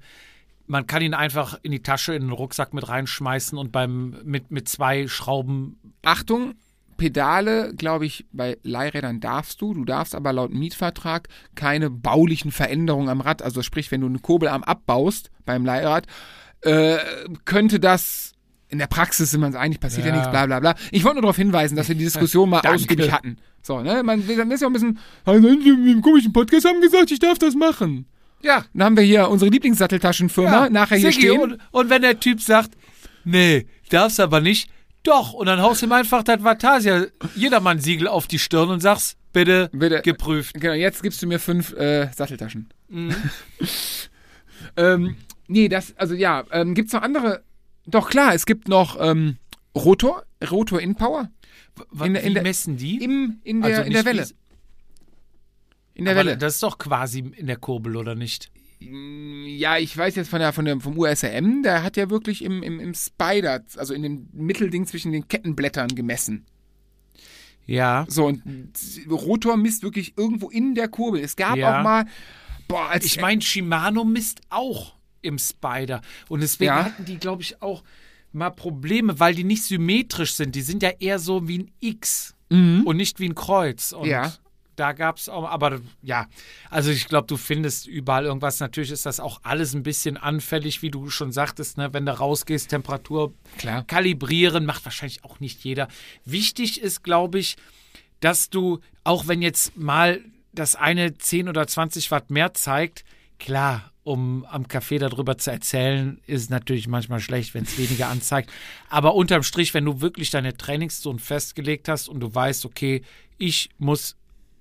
man kann ihn einfach in die Tasche, in den Rucksack mit reinschmeißen und beim mit, mit zwei Schrauben. Achtung, Pedale, glaube ich, bei Leihrädern darfst du. Du darfst aber laut Mietvertrag keine baulichen Veränderungen am Rad. Also sprich, wenn du einen Kurbelarm abbaust beim Leihrad, äh, könnte das in der Praxis sind wir uns einig, passiert ja, Ja. nichts, bla bla bla. Ich wollte nur darauf hinweisen, dass wir die Diskussion mal Danke. ausgiebig hatten. So, ne? Man, ist ja ein bisschen, also, im komischen Podcast haben gesagt, ich darf das machen. Ja, dann haben wir hier unsere Lieblingssatteltaschenfirma nachher hier Siggi, stehen. Und, und wenn der Typ sagt, nee, darfst aber nicht, doch, und dann haust du ihm einfach das Vatasia Jedermann-Siegel auf die Stirn und sagst, bitte, Bitte. geprüft. Genau, jetzt gibst du mir fünf äh, Satteltaschen. *laughs* ähm, nee, das, also ja, ähm, gibt's noch andere? Doch klar, es gibt noch ähm, Rotor, Rotor in Power. W- In der- in Wie der- messen die? Im, in der, Also in der Welle. In der aber Welle. Das ist doch quasi in der Kurbel, oder nicht? Ja, ich weiß jetzt von der, von der, vom USRM, der hat ja wirklich im, im, im Spider, also in dem Mittelding zwischen den Kettenblättern gemessen. Ja. So, und Rotor misst wirklich irgendwo in der Kurbel. Es gab Ja. auch mal, boah, als Ich meine, Shimano misst auch im Spider. Und deswegen Ja. hatten die, glaube ich, auch mal Probleme, weil die nicht symmetrisch sind. Die sind ja eher so wie ein X und nicht wie ein Kreuz. Und Mhm. Ja. Da gab es auch, aber ja, also ich glaube, du findest überall irgendwas. Natürlich ist das auch alles ein bisschen anfällig, wie du schon sagtest, ne? wenn du rausgehst, Temperatur Klar. kalibrieren, macht wahrscheinlich auch nicht jeder. Wichtig ist, glaube ich, dass du, auch wenn jetzt mal das eine 10 oder 20 Watt mehr zeigt, klar, um am Café darüber zu erzählen, ist es natürlich manchmal schlecht, wenn es weniger anzeigt. Aber unterm Strich, wenn du wirklich deine Trainingszone festgelegt hast und du weißt, okay, ich muss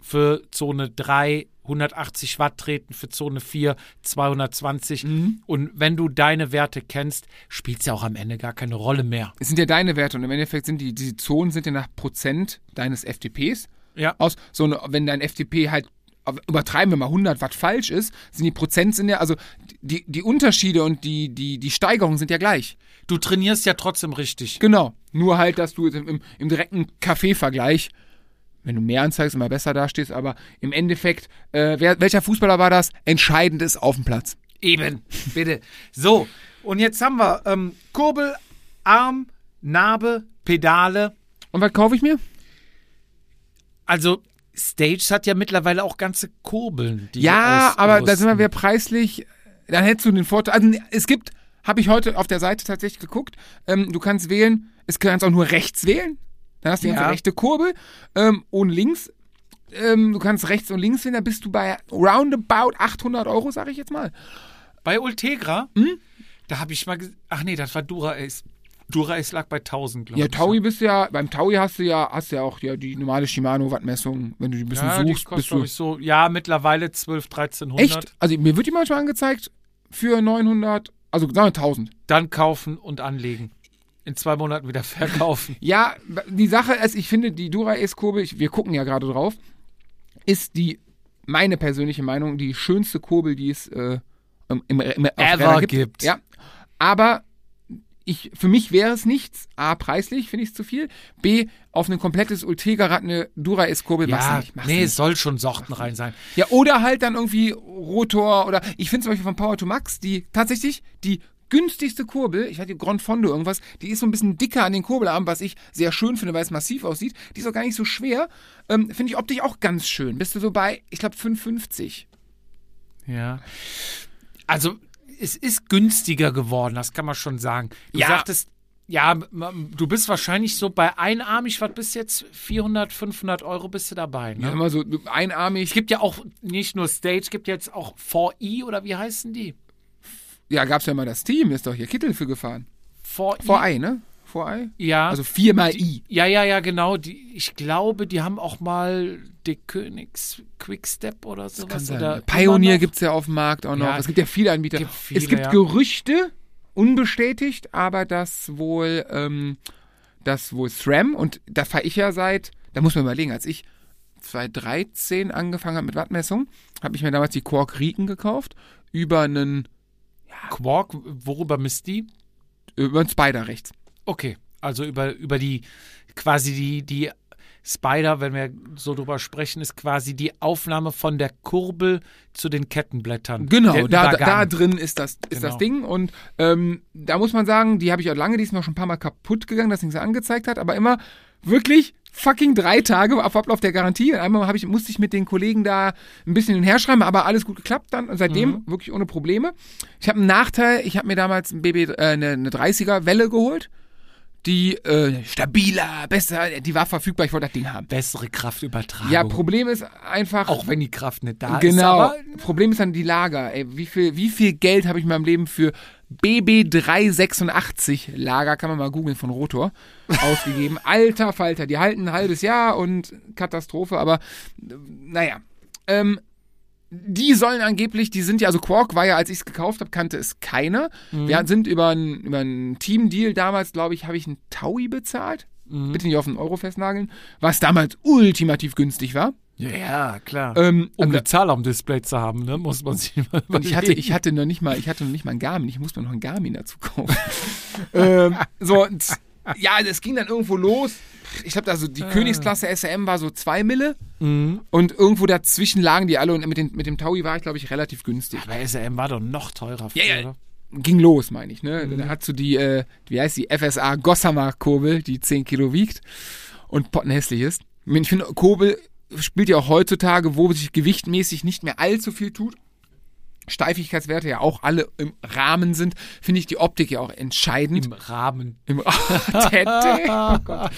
für Zone 3 180 Watt treten, für Zone 4 220. Und wenn du deine Werte kennst, spielt es ja auch am Ende gar keine Rolle mehr. es sind ja deine Werte und im Endeffekt sind die, die Zonen sind ja nach Prozent deines FTPs Ja. aus. So, eine- wenn dein FTP halt, übertreiben wir mal 100 Watt falsch ist, sind die Prozent sind ja, also die, die Unterschiede und die, die, die Steigerungen sind ja gleich. Du trainierst ja trotzdem richtig. Genau. Nur halt, dass du im, im direkten Kaffee-Vergleich, wenn du mehr anzeigst, immer besser dastehst, aber im Endeffekt, äh, wer, welcher Fußballer war das? Entscheidend ist auf dem Platz. Eben, bitte. So, und jetzt haben wir ähm, Kurbel, Arm, Narbe, Pedale. Und was kaufe ich mir? Also Stage hat ja mittlerweile auch ganze Kurbeln. Die Ja, aber da sind wir wieder preislich, dann hättest du den Vorteil. Also es gibt, habe ich heute auf der Seite tatsächlich geguckt, ähm, du kannst wählen, es kannst auch nur rechts wählen. Dann hast du die Ja. ganze rechte Kurbel ähm, und links. Ähm, du kannst rechts und links wählen, da bist du bei roundabout 800 Euro, sage ich jetzt mal. Bei Ultegra, Hm? da habe ich mal Ach nee, das war Dura Ace. Dura Ace lag bei 1000, glaube Ja, ich. Taui bist du ja, beim Taui hast du ja, hast ja auch ja, die normale Shimano-Wattmessung, wenn du die ein bisschen Ja, die suchst, kostet, bist du. ich, so, ja, mittlerweile 12, 1300. Echt? Also mir wird die manchmal angezeigt für 900, also sagen wir 1000. Dann kaufen und anlegen. In zwei Monaten wieder *laughs* verkaufen. Ja, die Sache ist, ich finde, die Dura Ace Kurbel, ich, wir gucken ja gerade drauf, ist die, meine persönliche Meinung, die schönste Kurbel, die es äh, im, im, im, Ever Rädern gibt. Ja, aber ich, für mich wäre es nichts. A, preislich finde ich es zu viel. B, auf ein komplettes Ultegra-Rad eine Dura Ace Kurbel machst du ja, nicht. nee, es soll schon Sorten rein sein. Ja, oder halt dann irgendwie Rotor oder ich finde zum Beispiel von Power to Max, die tatsächlich die günstigste Kurbel, ich hatte die Grand Fondo irgendwas, die ist so ein bisschen dicker an den Kurbelarm, was ich sehr schön finde, weil es massiv aussieht. Die ist auch gar nicht so schwer. Ähm, finde ich optisch auch ganz schön. Bist du so bei, ich glaube, 5,50. Ja. Also, es ist günstiger geworden, das kann man schon sagen. Du Ja. sagtest, ja, du bist wahrscheinlich so bei einarmig, was bist jetzt? 400, 500 Euro bist du dabei, ne? Ja, immer so einarmig. Es gibt ja auch nicht nur Stage, es gibt jetzt auch 4i oder wie heißen die? Ja, gab's ja mal das Team, ist doch hier Kittel für gefahren. 4i? 4i, ne? 4i? Ja. Also viermal I. ja, ja, ja, genau. Die, ich glaube, die haben auch mal De Königs Quickstep oder sowas. Kann sein. Oder Pioneer gibt's ja auf dem Markt auch noch. Ja, es gibt ja viele Anbieter. gibt viele, es gibt ja. Gerüchte, unbestätigt, aber das wohl, ähm, das wohl SRAM und da fahre ich ja seit, da muss man überlegen, als ich 2013 angefangen habe mit Wattmessung, habe ich mir damals die Quark Riken gekauft über einen, Quark, worüber misst die? über einen Spider rechts. Okay, also über, über die quasi die, die Spider, wenn wir so drüber sprechen, ist quasi die Aufnahme von der Kurbel zu den Kettenblättern. Genau, da, da drin ist das, ist Genau. das Ding. Und ähm, da muss man sagen, die habe ich auch lange, die ist mir schon ein paar Mal kaputt gegangen, dass nichts angezeigt hat, aber immer wirklich fucking drei Tage auf Ablauf der Garantie. Und einmal ich, musste ich mit den Kollegen da ein bisschen hinherschreiben, aber alles gut geklappt dann. Und seitdem Mhm. wirklich ohne Probleme. Ich habe einen Nachteil, ich habe mir damals ein BB, äh, eine, eine 30er Welle geholt. Die äh, stabiler, besser, die war verfügbar, ich wollte das Ding haben. Bessere Kraftübertragung. Ja, Problem ist einfach. Auch wenn die Kraft nicht da ist. Genau. Problem ist dann die Lager. Ey, wie viel, wie viel Geld habe ich in meinem Leben für BB386 Lager, kann man mal googeln von Rotor, *laughs* ausgegeben. Alter Falter, die halten ein halbes Jahr und Katastrophe, aber äh, naja. Ähm, die sollen angeblich, die sind ja, also Quark war ja, als ich es gekauft habe, kannte es keiner. Wir sind über einen über einen Team-Deal damals, glaube ich, habe ich einen Taui bezahlt. Bitte nicht auf den Euro festnageln. Was damals ultimativ günstig war. ja, klar. Ähm, um also- eine Zahl am Display zu haben, ne, muss man sich mal Und *laughs* ich hatte, ich hatte noch nicht mal, ich hatte noch nicht mal ein Garmin, ich musste mir noch ein Garmin dazu kaufen. *laughs* ähm, *laughs* so, ja, es ging dann irgendwo los. Ich glaube, also die Königsklasse SM war so zwei Mille Mhm. und irgendwo dazwischen lagen die alle und mit, den, mit dem Taui war ich, glaube ich, relativ günstig. Aber SM war doch noch teurer. Ja, ja. oder? Ging los, meine ich, ne? Da hat so die, äh, wie heißt die, FSA Gossamer Kurbel, die 10 Kilo wiegt und pottenhässlich ist. Ich finde, Kurbel spielt ja auch heutzutage, wo sich gewichtmäßig nicht mehr allzu viel tut. Steifigkeitswerte ja auch alle im Rahmen sind, finde ich die Optik ja auch entscheidend. Im Rahmen. Im, *laughs* Tete. *laughs* oh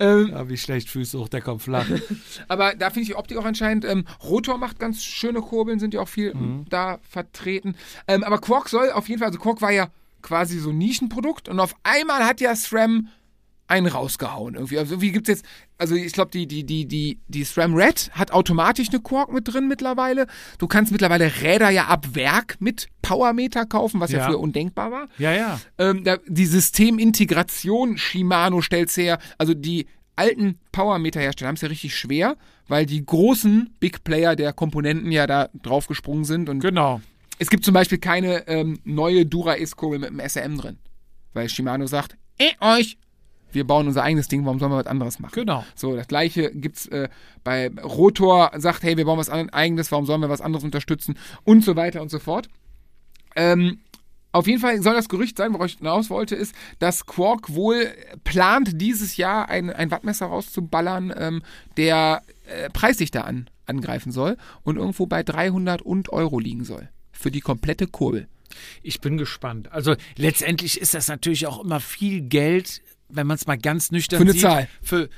ähm, Ja, wie schlecht Füße hoch, der kommt flach. *laughs* aber da finde ich die Optik auch entscheidend. Ähm, Rotor macht ganz schöne Kurbeln, sind ja auch viel Mhm. da vertreten. Ähm, aber Quark soll auf jeden Fall, also Quark war ja quasi so ein Nischenprodukt und auf einmal hat ja SRAM einen rausgehauen irgendwie. Also wie gibt's jetzt, also ich glaube, die, die, die, die, die SRAM Red hat automatisch eine Quark mit drin mittlerweile. Du kannst mittlerweile Räder ja ab Werk mit Powermeter kaufen, was ja, Ja. früher undenkbar war. Ja, ja. Ähm, da, die Systemintegration Shimano stellt's her. Also die alten Powermeter-Hersteller haben es ja richtig schwer, weil die großen Big Player der Komponenten ja da draufgesprungen sind. Und Genau. es gibt zum Beispiel keine ähm, neue Dura-S-Kurbel mit einem SRM drin. Weil Shimano sagt, eh euch, wir bauen unser eigenes Ding, warum sollen wir was anderes machen? Genau. So, das gleiche gibt's äh, bei Rotor, sagt, hey, wir bauen was eigenes, warum sollen wir was anderes unterstützen? Und so weiter und so fort. Ähm, auf jeden Fall soll das Gerücht sein, worauf ich hinaus wollte, ist, dass Quark wohl plant, dieses Jahr ein, ein Wattmesser rauszuballern, ähm, der äh, preislich da an, angreifen soll und irgendwo bei 300 und Euro liegen soll. Für die komplette Kurbel. Ich bin gespannt. Also letztendlich ist das natürlich auch immer viel Geld, wenn man es mal ganz nüchtern Für eine sieht. Zahl. Für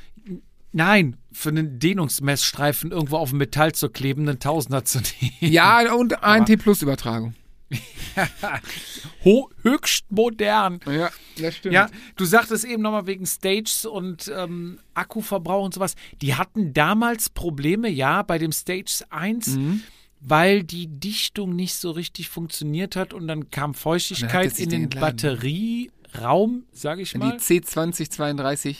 Nein, für einen Dehnungsmessstreifen irgendwo auf dem Metall zu kleben, einen Tausender zu *laughs* nehmen. Ja, und ANT Plus Übertragung. *laughs* Ho höchst modern. Ja, das stimmt. Ja, du sagtest eben nochmal wegen Stages und ähm, Akkuverbrauch und sowas. Die hatten damals Probleme, ja, bei dem Stage 1, Mhm. weil die Dichtung nicht so richtig funktioniert hat und dann kam dann Feuchtigkeit sich in den entladen. Batterieraum, sage ich Die mal. C2032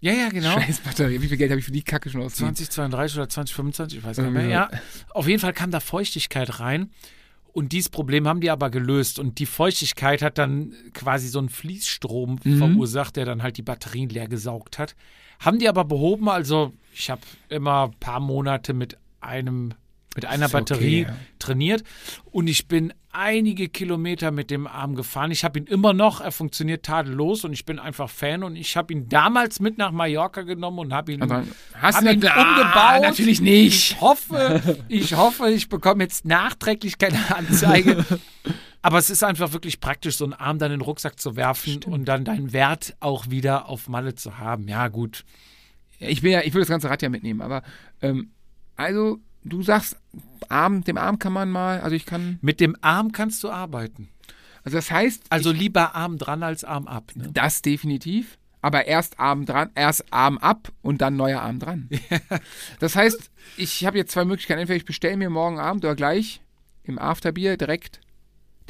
Ja, ja, genau. Scheiß Batterie. Wie viel Geld habe ich für die Kacke schon ausgegeben? 2032 oder 2025, ich weiß gar nicht Irgendwie mehr. Ja, auf jeden Fall kam da Feuchtigkeit rein. Und dieses Problem haben die aber gelöst. Und die Feuchtigkeit hat dann quasi so einen Fließstrom Mhm. verursacht, der dann halt die Batterien leer gesaugt hat. Haben die aber behoben. Also ich habe immer ein paar Monate mit einem mit einer okay, Batterie ja. trainiert und ich bin einige Kilometer mit dem Arm gefahren. Ich habe ihn immer noch, er funktioniert tadellos und ich bin einfach Fan und ich habe ihn damals mit nach Mallorca genommen und habe ihn Aber hast hab du ihn nicht- umgebaut? Ah, natürlich nicht. Ich hoffe, ich hoffe, ich bekomme jetzt nachträglich keine *laughs* Anzeige. Aber es ist einfach wirklich praktisch, so einen Arm dann in den Rucksack zu werfen und dann deinen Wert auch wieder auf Malle zu haben. Ja, gut. Ich will ja, ich will das ganze Rad ja mitnehmen, aber ähm, also du sagst, Arm, dem Arm kann man mal, also ich kann, Mit dem Arm kannst du arbeiten. also das heißt, Also ich, lieber Arm dran als Arm ab. Ne? das definitiv, aber erst Arm dran, erst Arm ab und dann neuer Arm dran. *laughs* das heißt, ich habe jetzt zwei Möglichkeiten, entweder ich bestelle mir morgen Abend oder gleich im Afterbier direkt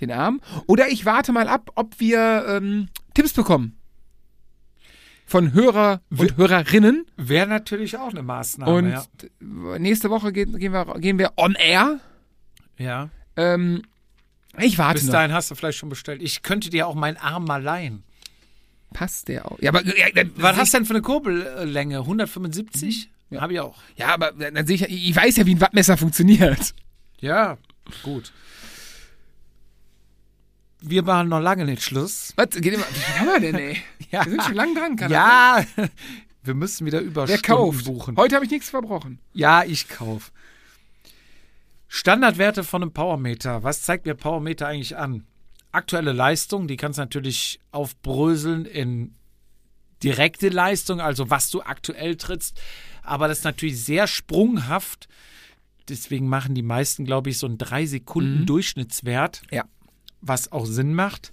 den Arm oder ich warte mal ab, ob wir ähm, Tipps bekommen von Hörer und Hörerinnen. Wäre natürlich auch eine Maßnahme. Und ja. nächste Woche gehen, gehen, wir, gehen wir on air. ja. Ähm, ich warte Bis noch. dahin hast du vielleicht schon bestellt. Ich könnte dir auch meinen Arm mal leihen. passt der auch. Ja, aber ja, Was hast du denn für eine Kurbellänge? 175? Ja. Habe ich auch. ja, aber dann sehe ich, ich weiß ja, wie ein Wattmesser funktioniert. Ja, gut. Wir machen noch lange nicht Schluss. Was? Geht immer, wie haben wir denn, ey? Ja. *laughs* Wir sind schon lang dran, kann Ja, *laughs* wir müssen wieder Wer Überstunden kauft? buchen. Heute habe ich nichts verbrochen. Ja, ich kauf. Standardwerte von einem Powermeter. Was zeigt mir Powermeter eigentlich an? Aktuelle Leistung, die kannst du natürlich aufbröseln in direkte Leistung, also was du aktuell trittst. Aber das ist natürlich sehr sprunghaft. Deswegen machen die meisten, glaube ich, so einen 3 Sekunden Durchschnittswert, Ja. Was auch Sinn macht.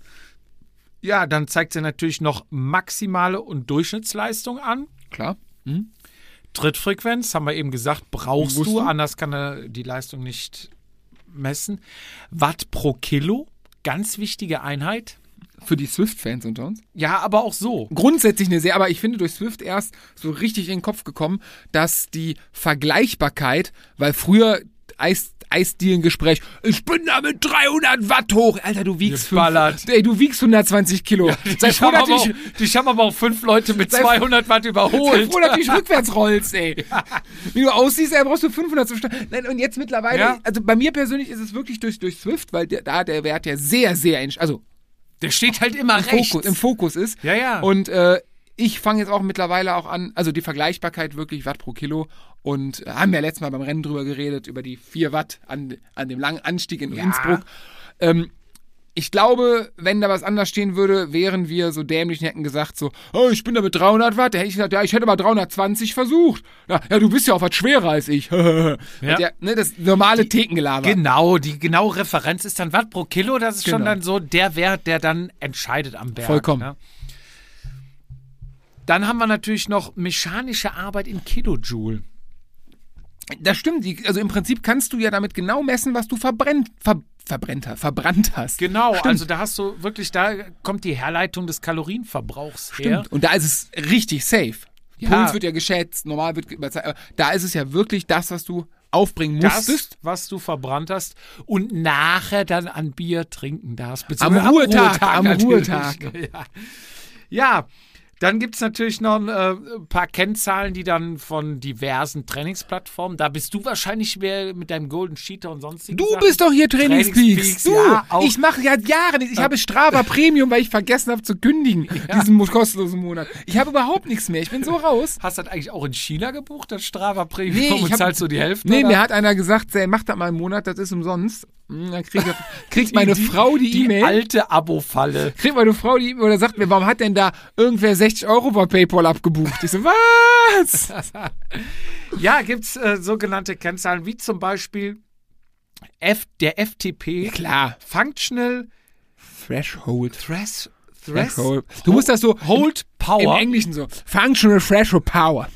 Ja, dann zeigt sie natürlich noch maximale und Durchschnittsleistung an. Klar. Trittfrequenz, haben wir eben gesagt, brauchst du, du. anders kann er die Leistung nicht messen. Watt pro Kilo, ganz wichtige Einheit. Für die Swift-Fans unter uns. Ja, aber auch so. Grundsätzlich eine sehr, aber ich finde durch Swift erst so richtig in den Kopf gekommen, dass die Vergleichbarkeit, weil früher Eis, Eisdielen-Gespräch, ich bin da mit 300 Watt hoch. Alter, du wiegst, fünf, ey, du wiegst 120 Kilo. Sei Ich froh, habe dass aber, auch- ich, ich hab aber auch fünf Leute mit Sei- 200 Watt sei überholt. froh, dass du dich *laughs* rückwärts rollst, ey. Wie du aussiehst, ey, brauchst du 500 zum Start. Nein, und jetzt mittlerweile, Ja. also bei mir persönlich ist es wirklich durch, durch Swift, weil der, da der Wert ja sehr, sehr, also Der steht halt immer im rechts. Fokus, im Fokus ist. Ja, ja. Und äh, ich fange jetzt auch mittlerweile auch an, also die Vergleichbarkeit wirklich Watt pro Kilo und äh, haben ja letztes Mal beim Rennen drüber geredet, über die 4 Watt an, an dem langen Anstieg in Ja. Innsbruck. Ähm, ich glaube, wenn da was anders stehen würde, wären wir so dämlich und hätten gesagt so, oh, ich bin da mit 300 Watt. Da hätte ich gesagt, ja, ich hätte mal 320 versucht. Ja, ja du bist ja auch was schwerer als ich. *laughs* ja. Der, ne, das normale Thekengelaber. Genau, die genaue Referenz ist dann Watt pro Kilo. Das ist schon Genau. dann so der Wert, der dann entscheidet am Berg. Vollkommen. Ne? Dann haben wir natürlich noch mechanische Arbeit in Kilojoule. Das stimmt. Also im Prinzip kannst du ja damit genau messen, was du verbrennt, ver, verbrennt, verbrannt hast. Genau, Stimmt. also da hast du wirklich, da kommt die Herleitung des Kalorienverbrauchs her. Stimmt. Und da ist es richtig safe. Ja. Puls wird ja geschätzt, normal wird überzeugt. aber Da ist es ja wirklich das, was du aufbringen Das, musstest. was du verbrannt hast und nachher dann an Bier trinken darfst. Am Ruhetag, am natürlich. Ruhetag. *laughs* Ja. ja, dann gibt es natürlich noch äh, ein paar Kennzahlen, die dann von diversen Trainingsplattformen, da bist du wahrscheinlich mehr mit deinem Golden Cheater und sonstigen Du Sachen. bist doch hier Trainingspeaks. Du, ja, ich mache ja Jahre nichts. Ich habe Strava *laughs* Premium, weil ich vergessen habe zu kündigen, diesen mo- kostenlosen Monat. Ich habe überhaupt nichts mehr. Ich bin so raus. Hast du das eigentlich auch in China gebucht, das Strava Premium? Nee, *laughs* ich und hab- zahlst du die Hälfte? Nee, oder? mir hat einer gesagt, ey, mach das mal einen Monat, das ist umsonst. Hm, Dann kriegt, *laughs* kriegt meine Frau die Die E-Mail. alte Abo-Falle. kriegt meine Frau die E-Mail oder sagt mir, warum hat denn da irgendwer 60 Euro bei PayPal abgebucht? Ich so, was? *laughs* Ja, gibt es äh, sogenannte Kennzahlen, wie zum Beispiel F, der FTP. Klar. Functional Threshold. Thres, Threshold. Du musst das so Hold im Power. Englischen so. Functional Threshold Power. *laughs*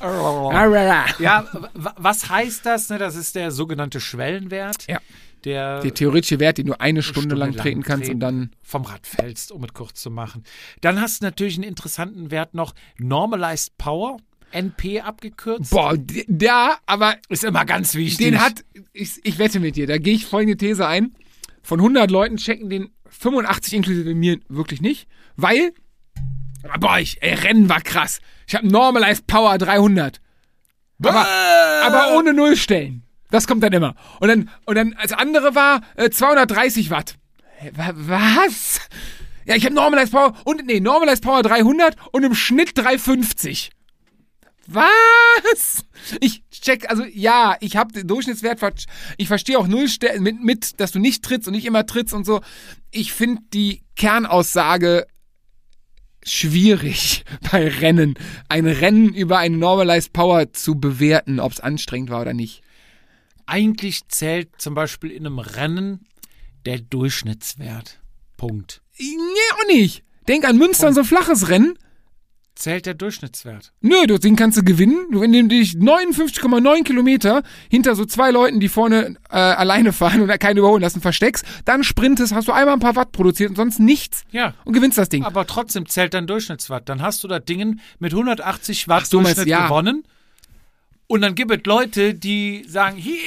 Ja, w- was heißt das? Ne, das ist der sogenannte Schwellenwert. Ja. Der Der theoretische Wert, den du eine Stunde, Stunde lang lang treten kannst und dann. vom Rad fällst, um es kurz zu machen. Dann hast du natürlich einen interessanten Wert noch Normalized Power, NP abgekürzt. Boah, d- da, aber Ist immer ganz wichtig. den hat, ich, ich wette mit dir, da gehe ich folgende These ein. Von 100 Leuten checken den 85 inklusive mir wirklich nicht, weil, boah, ich, ey, Rennen war krass. Ich habe Normalized Power 300. Aber, aber ohne Nullstellen. Das kommt dann immer. Und dann, und dann als andere war äh, 230 Watt. Was? Ja, ich habe Normalized Power und nee, Normalized Power 300 und im Schnitt 350. Was? Ich check, also ja, ich habe den Durchschnittswert, ich verstehe auch Nullstellen mit, mit, dass du nicht trittst und nicht immer trittst und so. Ich finde die Kernaussage schwierig *laughs* bei Rennen. Ein Rennen über eine Normalized Power zu bewerten, ob es anstrengend war oder nicht. Eigentlich zählt zum Beispiel in einem Rennen der Durchschnittswert. Punkt. Nee, auch nicht. Denk an Münster, so ein flaches Rennen. Zählt der Durchschnittswert. Nö, den kannst du gewinnen, du, indem du dich 59,9 Kilometer hinter so zwei Leuten, die vorne äh, alleine fahren und keinen überholen lassen, versteckst, dann sprintest, hast du einmal ein paar Watt produziert und sonst nichts Ja. und gewinnst das Ding. Aber trotzdem zählt dein Durchschnittswatt. Dann hast du das Ding mit 180 Watt Ach, du meinst, Durchschnitt ja. gewonnen. Und dann gibt es Leute, die sagen, hier,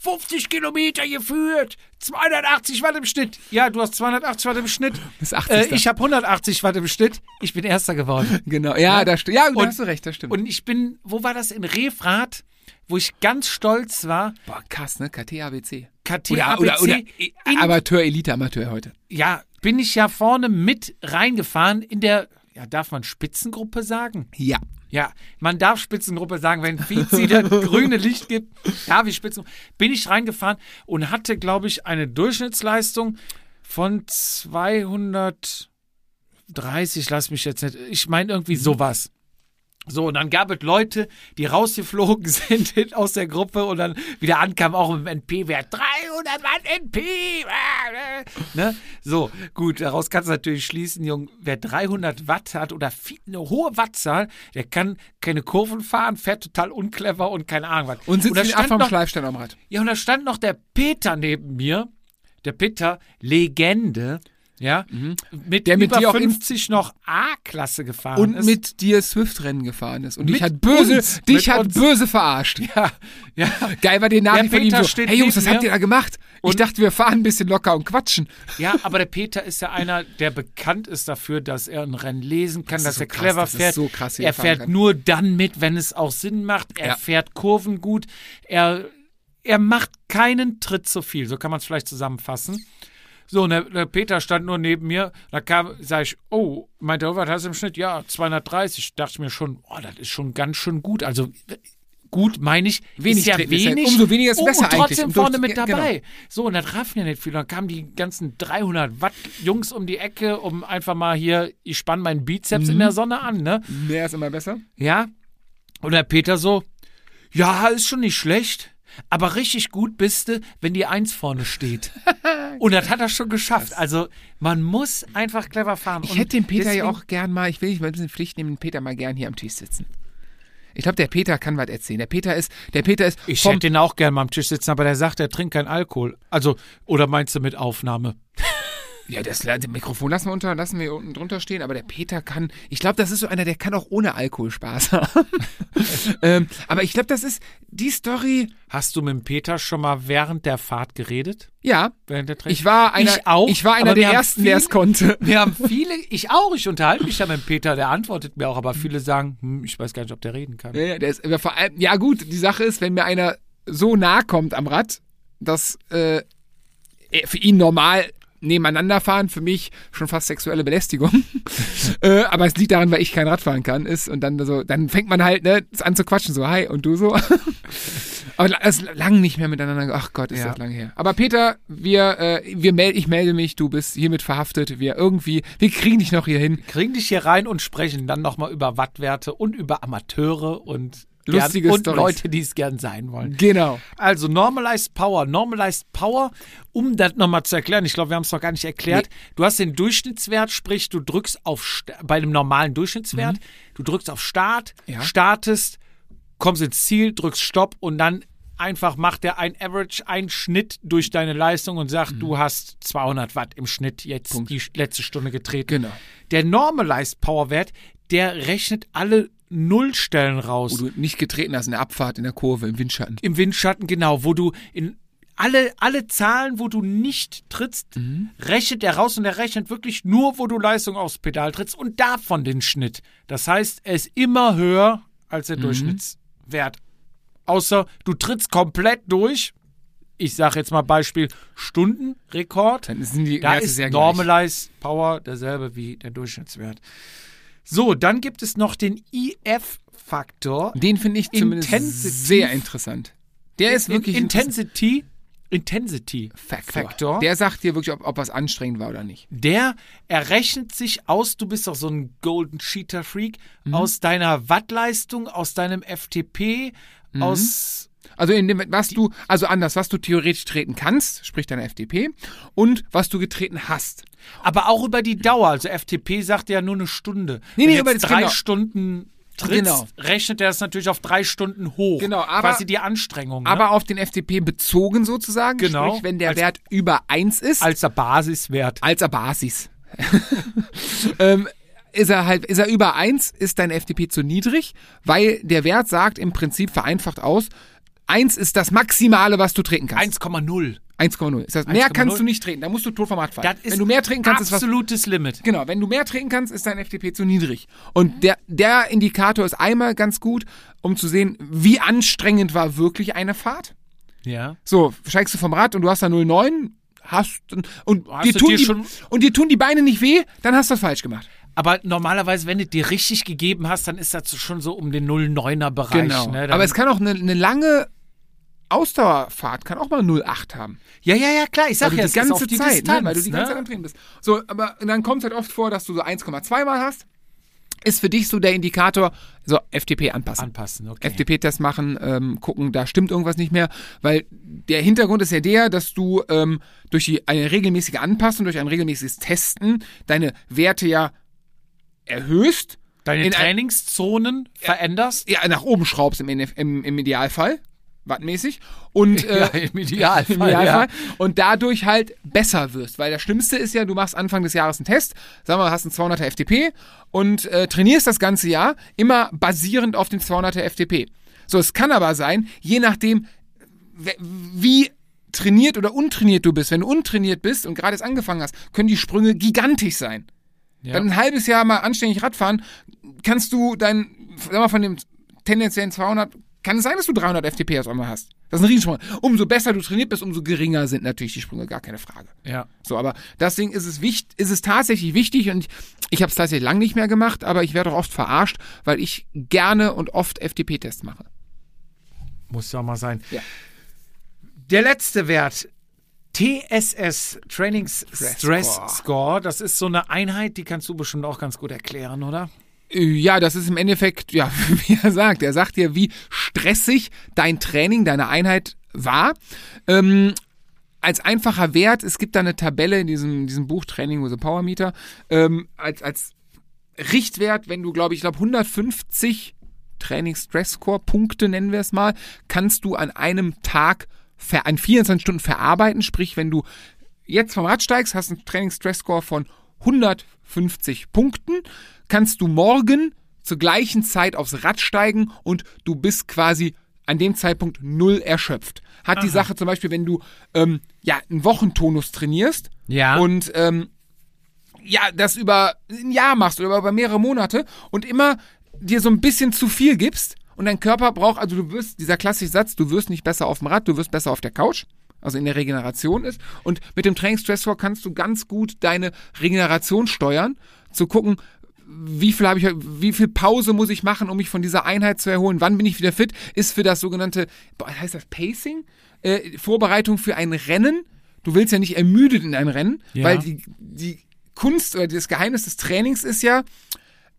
50 Kilometer geführt, 280 Watt im Schnitt. Ja, du hast 280 Watt im Schnitt. *laughs* Das 80. Äh, ich habe 180 Watt im Schnitt. Ich bin Erster geworden. *laughs* Genau, ja, da stimmt. Ja, da Und- hast du recht, das stimmt. Und ich bin, wo war das? In Refrath, wo ich ganz stolz war. Boah, krass, ne? KT ABC. KT Oder, ABC. oder, oder in, Amateur, Elite, Amateur heute. ja, bin ich ja vorne mit reingefahren in der, ja, darf man Spitzengruppe sagen? Ja. Ja, man darf Spitzengruppe sagen, wenn Vizi das *laughs* grüne Licht gibt, darf ich Spitzengruppe. Bin ich reingefahren und hatte, glaube ich, eine Durchschnittsleistung von 230, lass mich jetzt nicht, ich meine irgendwie sowas. So, und dann gab es Leute, die rausgeflogen *laughs* sind aus der Gruppe und dann wieder ankamen, auch im NP-Wert. 300 Watt NP! Ne? So, gut, daraus kannst du natürlich schließen, Jung, wer 300 Watt hat oder viel, eine hohe Wattzahl, der kann keine Kurven fahren, fährt total unclever und keine Ahnung was. Und sitzt da wie vom Schleifstein am Rad. ja, und da stand noch der Peter neben mir. Der Peter, Legende, ja, mit Mhm. Der mit dir auch in- 50 noch A-Klasse gefahren Und ist. mit dir Swift-Rennen gefahren ist. Und dich Mit hat böse, uns, dich mit hat uns. böse verarscht. ja, ja. Geil war den Der Nachricht von ihm so, hey Jungs, was habt ihr da gemacht? ich Und- dachte, wir fahren ein bisschen locker und quatschen. Ja, aber der Peter ist ja einer, der bekannt ist dafür, dass er ein Rennen lesen kann, Das dass so er krass, clever das ist fährt. so krass, er fährt kann. nur dann mit, wenn es auch Sinn macht. Er Ja. fährt Kurven gut. Er, er macht keinen Tritt zu viel. So kann man es vielleicht zusammenfassen. So, und der, der Peter stand nur neben mir. Da kam, sag ich, oh, meinte er, was hast du im Schnitt? Ja, 230. Dachte ich mir schon, oh, das ist schon ganz schön gut. Also gut meine ich, Wenig ja wenig. umso weniger ist oh, besser und trotzdem eigentlich, vorne mit ja, genau. dabei. So, und das raffen ja nicht viel. Dann kamen die ganzen 300 Watt Jungs um die Ecke, um einfach mal hier, ich spann meinen Bizeps Mhm. in der Sonne an, ne? Mehr ist immer besser. Ja. Und der Peter so, ja, ist schon nicht schlecht, aber richtig gut bist du, wenn die Eins vorne steht. *laughs* Und das hat er schon geschafft. Also, man muss einfach clever fahren. Ich Und hätte den Peter ja auch gern mal, ich will nicht mal ein bisschen Pflicht nehmen, den Peter mal gern hier am Tisch sitzen. Ich glaube, der Peter kann was erzählen. Der Peter ist, der Peter ist Ich hätte ihn auch gern mal am Tisch sitzen, aber der sagt, er trinkt keinen Alkohol. Also, oder meinst du mit Aufnahme? Ja, das, das Mikrofon lassen wir unter, lassen wir unten drunter stehen, aber der Peter kann, ich glaube, das ist so einer, der kann auch ohne Alkohol Spaß *laughs* haben. *laughs* ähm, aber ich glaube, das ist die Story, Hast du mit dem Peter schon mal während der Fahrt geredet? ja, Während der Training? ich war einer, Ich auch, ich war einer der ersten, der es konnte. *laughs* Wir haben viele, ich auch, ich unterhalte mich ja mit dem Peter, der antwortet mir auch, aber viele sagen, hm, ich weiß gar nicht, ob der reden kann. Ja, der ist, vor allem, ja gut, die Sache ist, wenn mir einer so nah kommt am Rad, dass äh, für ihn normal nebeneinander fahren, für mich schon fast sexuelle Belästigung. *laughs* äh, aber es liegt daran, weil ich kein Rad fahren kann, ist und dann so, dann fängt man halt ne, an zu quatschen, so hi und du so. *laughs* aber es ist lang nicht mehr miteinander. Ach Gott, ist Ja. das lange her. Aber Peter, wir, äh, wir mel ich melde mich, du bist hiermit verhaftet. Wir irgendwie, wir kriegen dich noch hier hin. Kriegen dich hier rein und sprechen dann nochmal über Wattwerte und über Amateure und, Lustige gern, und Storys. Leute, die es gern sein wollen. Genau. Also Normalized Power. Normalized Power, um das nochmal zu erklären, ich glaube, wir haben es noch gar nicht erklärt. Du hast den Durchschnittswert, sprich, du drückst auf bei einem normalen Durchschnittswert, du drückst auf Start, Mhm. Ja. startest, kommst ins Ziel, drückst Stopp und dann einfach macht er ein Average, einen Schnitt durch deine Leistung und sagt, Mhm. du hast 200 Watt im Schnitt jetzt die letzte Stunde getreten. Genau. Der Normalized Power Wert, der rechnet alle Nullstellen raus. Wo du nicht getreten hast in der Abfahrt, in der Kurve, im Windschatten. Im Windschatten, genau, wo du in alle, alle Zahlen, wo du nicht trittst, Mhm. rechnet er raus und er rechnet wirklich nur, wo du Leistung aufs Pedal trittst und davon den Schnitt. Das heißt, er ist immer höher als der Mhm. Durchschnittswert. Außer du trittst komplett durch. Ich sage jetzt mal Beispiel Stundenrekord. Dann sind die Da Werte ist sehr gleich. Normalized Power derselbe wie der Durchschnittswert. So, dann gibt es noch den IF-Faktor. Den finde ich zumindest Intensitiv- sehr interessant. Der ist wirklich Intensity. Intensity Faktor. Faktor. Der sagt dir wirklich, ob, ob was anstrengend war oder nicht. Der errechnet sich aus, du bist doch so ein Golden Cheater Freak, Mhm. aus deiner Wattleistung, aus deinem FTP, Mhm. aus. Also in dem, was du, also anders, was du theoretisch treten kannst, sprich deine FDP, und was du getreten hast. Aber auch über die Dauer. Also FTP sagt ja nur eine Stunde. Nee, nee, das- drei genau. Stunden trittst, Genau. rechnet er es natürlich auf drei Stunden hoch. Genau, aber- Quasi die Anstrengung. ne? Aber auf den FDP bezogen sozusagen, Genau. sprich, wenn der Als- Wert über 1 ist, als der Basiswert. als er Basis. *laughs* ähm, ist er halt, ist er über 1, ist dein FDP zu niedrig, weil der Wert sagt im Prinzip vereinfacht aus, 1 ist das Maximale, was du treten kannst. 1,0. 1,0. Ist das, mehr 1,0? kannst du nicht treten. Da musst du tot vom Rad fallen. Das ist Wenn du mehr treten kannst, ist was. absolutes Limit. Genau, wenn du mehr treten kannst, ist dein FTP zu niedrig. Und der, der Indikator ist einmal ganz gut, um zu sehen, wie anstrengend war wirklich eine Fahrt. Ja. So, steigst du vom Rad und du hast da 0,9, hast und, Hast dir tun dir die, und dir tun die Beine nicht weh, dann hast du das falsch gemacht. Aber normalerweise, wenn du dir richtig gegeben hast, dann ist das schon so um den 0,9er Bereich. Genau. Ne? Aber es kann auch eine, eine lange Ausdauerfahrt kann auch mal 0,8 haben. ja, ja, ja, klar. Ich sag ja, die ganze die Zeit, Distanz, ne? weil du die ganze Zeit am Training bist. So, aber dann kommt es halt oft vor, dass du so 1,2 Mal hast. Ist für dich so der Indikator, so FTP anpassen. Anpassen, okay. FTP-Test machen, ähm, gucken, da stimmt irgendwas nicht mehr, weil der Hintergrund ist ja der, dass du ähm, durch die, eine regelmäßige Anpassung, durch ein regelmäßiges Testen deine Werte ja erhöhst, Deine in ein- Trainingszonen veränderst? ja, nach oben schraubst im, im, im Idealfall, wattmäßig, und *laughs* äh, Ja, im Idealfall, *laughs* im Idealfall ja. und dadurch halt besser wirst, weil das Schlimmste ist ja, du machst Anfang des Jahres einen Test, sagen wir, mal, hast einen 200er FTP und äh, trainierst das ganze Jahr immer basierend auf den 200er FTP. So, es kann aber sein, je nachdem, wie trainiert oder untrainiert du bist. Wenn du untrainiert bist und gerade erst angefangen hast, können die Sprünge gigantisch sein. Ja. Dann ein halbes Jahr mal anständig Radfahren, kannst du dein, sag mal, von dem tendenziellen 200, kann es sein, dass du 300 FTP auf einmal hast. Das ist ein Riesensprung. Umso besser du trainiert bist, umso geringer sind natürlich die Sprünge, gar keine Frage. Ja. So, aber deswegen ist es wichtig, ist es tatsächlich wichtig und ich, habe es tatsächlich lang nicht mehr gemacht, aber ich werde auch oft verarscht, weil ich gerne und oft FTP-Tests mache. Muss ja mal sein. Ja. Der letzte Wert. TSS, Trainings Stress Stress Score. Score. Das ist so eine Einheit, die kannst du bestimmt auch ganz gut erklären, oder? Äh, Ja, das ist im Endeffekt, ja, *laughs* wie er sagt, er sagt dir, wie stressig dein Training, deine Einheit war. Ähm, als einfacher Wert, es gibt da eine Tabelle in diesem, diesem Buch Training with a Power Meter, ähm, als, als Richtwert, wenn du, glaube ich, glaube 150 Training-Stress-Score-Punkte, nennen wir es mal, kannst du an einem Tag, ver an 24 Stunden verarbeiten. Sprich, wenn du jetzt vom Rad steigst, hast einen Training-Stress-Score von 150 Punkten, kannst du morgen zur gleichen Zeit aufs Rad steigen und du bist quasi an dem Zeitpunkt null erschöpft. Hat die Sache zum Beispiel, wenn du ähm, ja einen Wochentonus trainierst Ja. und ähm, ja, das über ein Jahr machst oder über mehrere Monate und immer dir so ein bisschen zu viel gibst und dein Körper braucht, also du wirst, dieser klassische Satz, du wirst nicht besser auf dem Rad, du wirst besser auf der Couch, also in der Regeneration ist. Und mit dem Trainingsstressor kannst du ganz gut deine Regeneration steuern, zu gucken, wie viel habe ich, wie viel Pause muss ich machen, um mich von dieser Einheit zu erholen? Wann bin ich wieder fit? Ist für das sogenannte, heißt das Pacing? Äh, Vorbereitung für ein Rennen. Du willst ja nicht ermüdet in ein Rennen, Ja. weil die, die Kunst oder das Geheimnis des Trainings ist ja,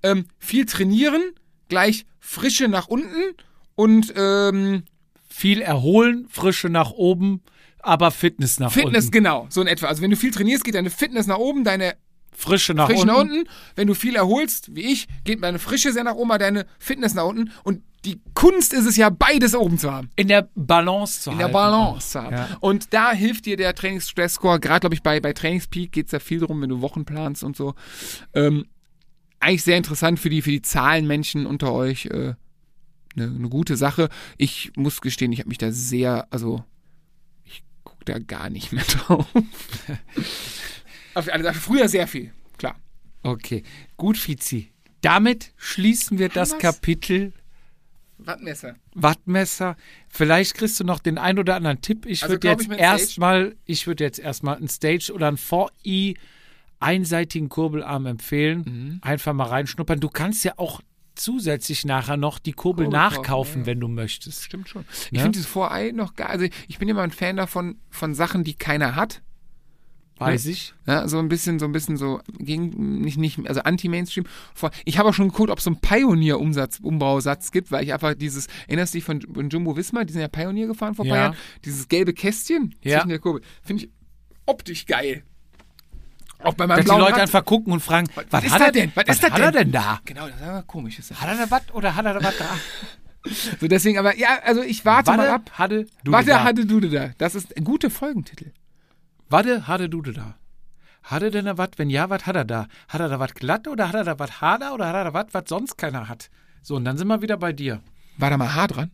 ähm, viel trainieren, gleich Frische nach unten und ähm, Viel erholen, Frische nach oben, aber Fitness nach Fitness, unten. genau, so in etwa. Also wenn du viel trainierst, geht deine Fitness nach oben, deine Frische nach Frische unten. nach unten. Wenn du viel erholst, wie ich, geht deine Frische sehr nach oben, deine Fitness nach unten. Und die Kunst ist es ja, beides oben zu haben. In der Balance zu In halten. der Balance zu haben. Ja. Und da hilft dir der Trainingsstress-Score, gerade glaube ich bei, bei Trainingspeak geht es da viel drum, wenn du Wochen planst und so. Ähm, eigentlich sehr interessant für die, für die Zahlenmenschen unter euch. Äh, eine, eine gute Sache. Ich muss gestehen, ich habe mich da sehr, also ich gucke da gar nicht mehr *laughs* drauf. *laughs* Also früher sehr viel, klar. Okay, gut, Fizi. Damit schließen wir das was? Kapitel Wattmesser. Wattmesser. Vielleicht kriegst du noch den ein oder anderen Tipp. Ich Also würde jetzt erstmal, ich würde jetzt erstmal einen Stage oder einen 4i einseitigen Kurbelarm empfehlen. Mhm. Einfach mal reinschnuppern. Du kannst ja auch zusätzlich nachher noch die Kurbel, Kurbel kaufen, nachkaufen, ja. wenn du möchtest. Stimmt schon. Ich Ja? finde dieses 4i noch geil. Also ich bin immer ein Fan davon, von Sachen, die keiner hat. Weiß ich. Ja, so ein bisschen, so ein bisschen so gegen, nicht, nicht, also anti-Mainstream. Ich habe auch schon geguckt, ob es so einen Pioneer-Umsatz, Umbausatz gibt, weil ich einfach dieses, erinnerst du dich von, von Jumbo Wismar, die sind ja Pioneer gefahren vor ein paar Ja. Jahren, dieses gelbe Kästchen Ja. zwischen der Kurbel. Finde ich optisch geil. Auch bei meinem Dass die Leute Rad. einfach gucken und fragen, was, ist hat er denn? Was ist das hat er denn? denn da? Genau, das ist aber komisch. Ist das. Hat er da was oder hat er da was da? *laughs* So deswegen, aber ja, also ich warte mal ab. hatte du Warte, da. hatte du da. Das ist ein guter Folgentitel. Warte, hatte du da? Hat er denn da was? Wenn ja, was hat er da? Hat er da was glatt oder hat er da was hader oder hat er da was, was sonst keiner hat? So, und dann sind wir wieder bei dir. War da mal Haar dran?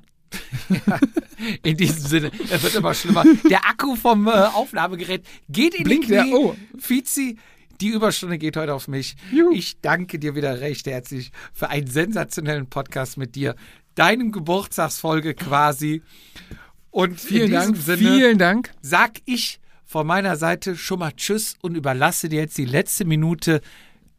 *laughs* In diesem Sinne, es wird immer schlimmer. Der Akku vom äh, Aufnahmegerät geht in Blinkt die der? Knie. Oh. Fizi, die Überstunde geht heute auf mich. Juhu. Ich danke dir wieder recht herzlich für einen sensationellen Podcast mit dir. Deinem Geburtstagsfolge quasi. Und Vielen in diesem Dank, Sinne vielen Dank. sag ich von meiner Seite schon mal Tschüss und überlasse dir jetzt die letzte Minute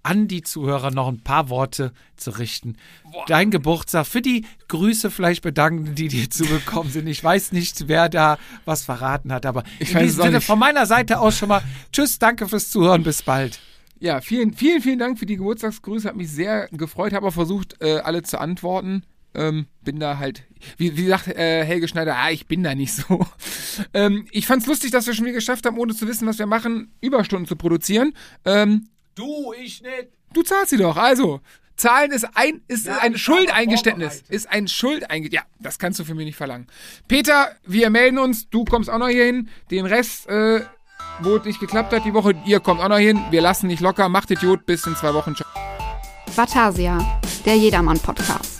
an die Zuhörer noch ein paar Worte zu richten. Dein Geburtstag, für die Grüße vielleicht bedanken, die dir *laughs* zugekommen sind. Ich weiß nicht, wer da was verraten hat, aber Ich in diesem Sinne von meiner Seite aus schon mal Tschüss, danke fürs Zuhören, bis bald. Ja, vielen, vielen, vielen Dank für die Geburtstagsgrüße. Hat mich sehr gefreut. Habe versucht, äh, alle zu antworten. Ähm, bin da halt, wie, wie sagt äh, Helge Schneider, ah, ich bin da nicht so. *laughs* ähm, ich fand's lustig, dass wir schon wieder geschafft haben, ohne zu wissen, was wir machen, Überstunden zu produzieren. Ähm, Du, ich nicht. du zahlst sie doch. Also, zahlen ist ein, ist Ja, ein Schuldeingeständnis. Ist ein Schuldeingeständnis. Ja, das kannst du für mich nicht verlangen. Peter, wir melden uns. Du kommst auch noch hier hin. Den Rest, äh, wo es nicht geklappt hat die Woche, ihr kommt auch noch hin. Wir lassen nicht locker. Macht Idiot. Bis in zwei Wochen. Ciao. Vatasia, der Jedermann-Podcast.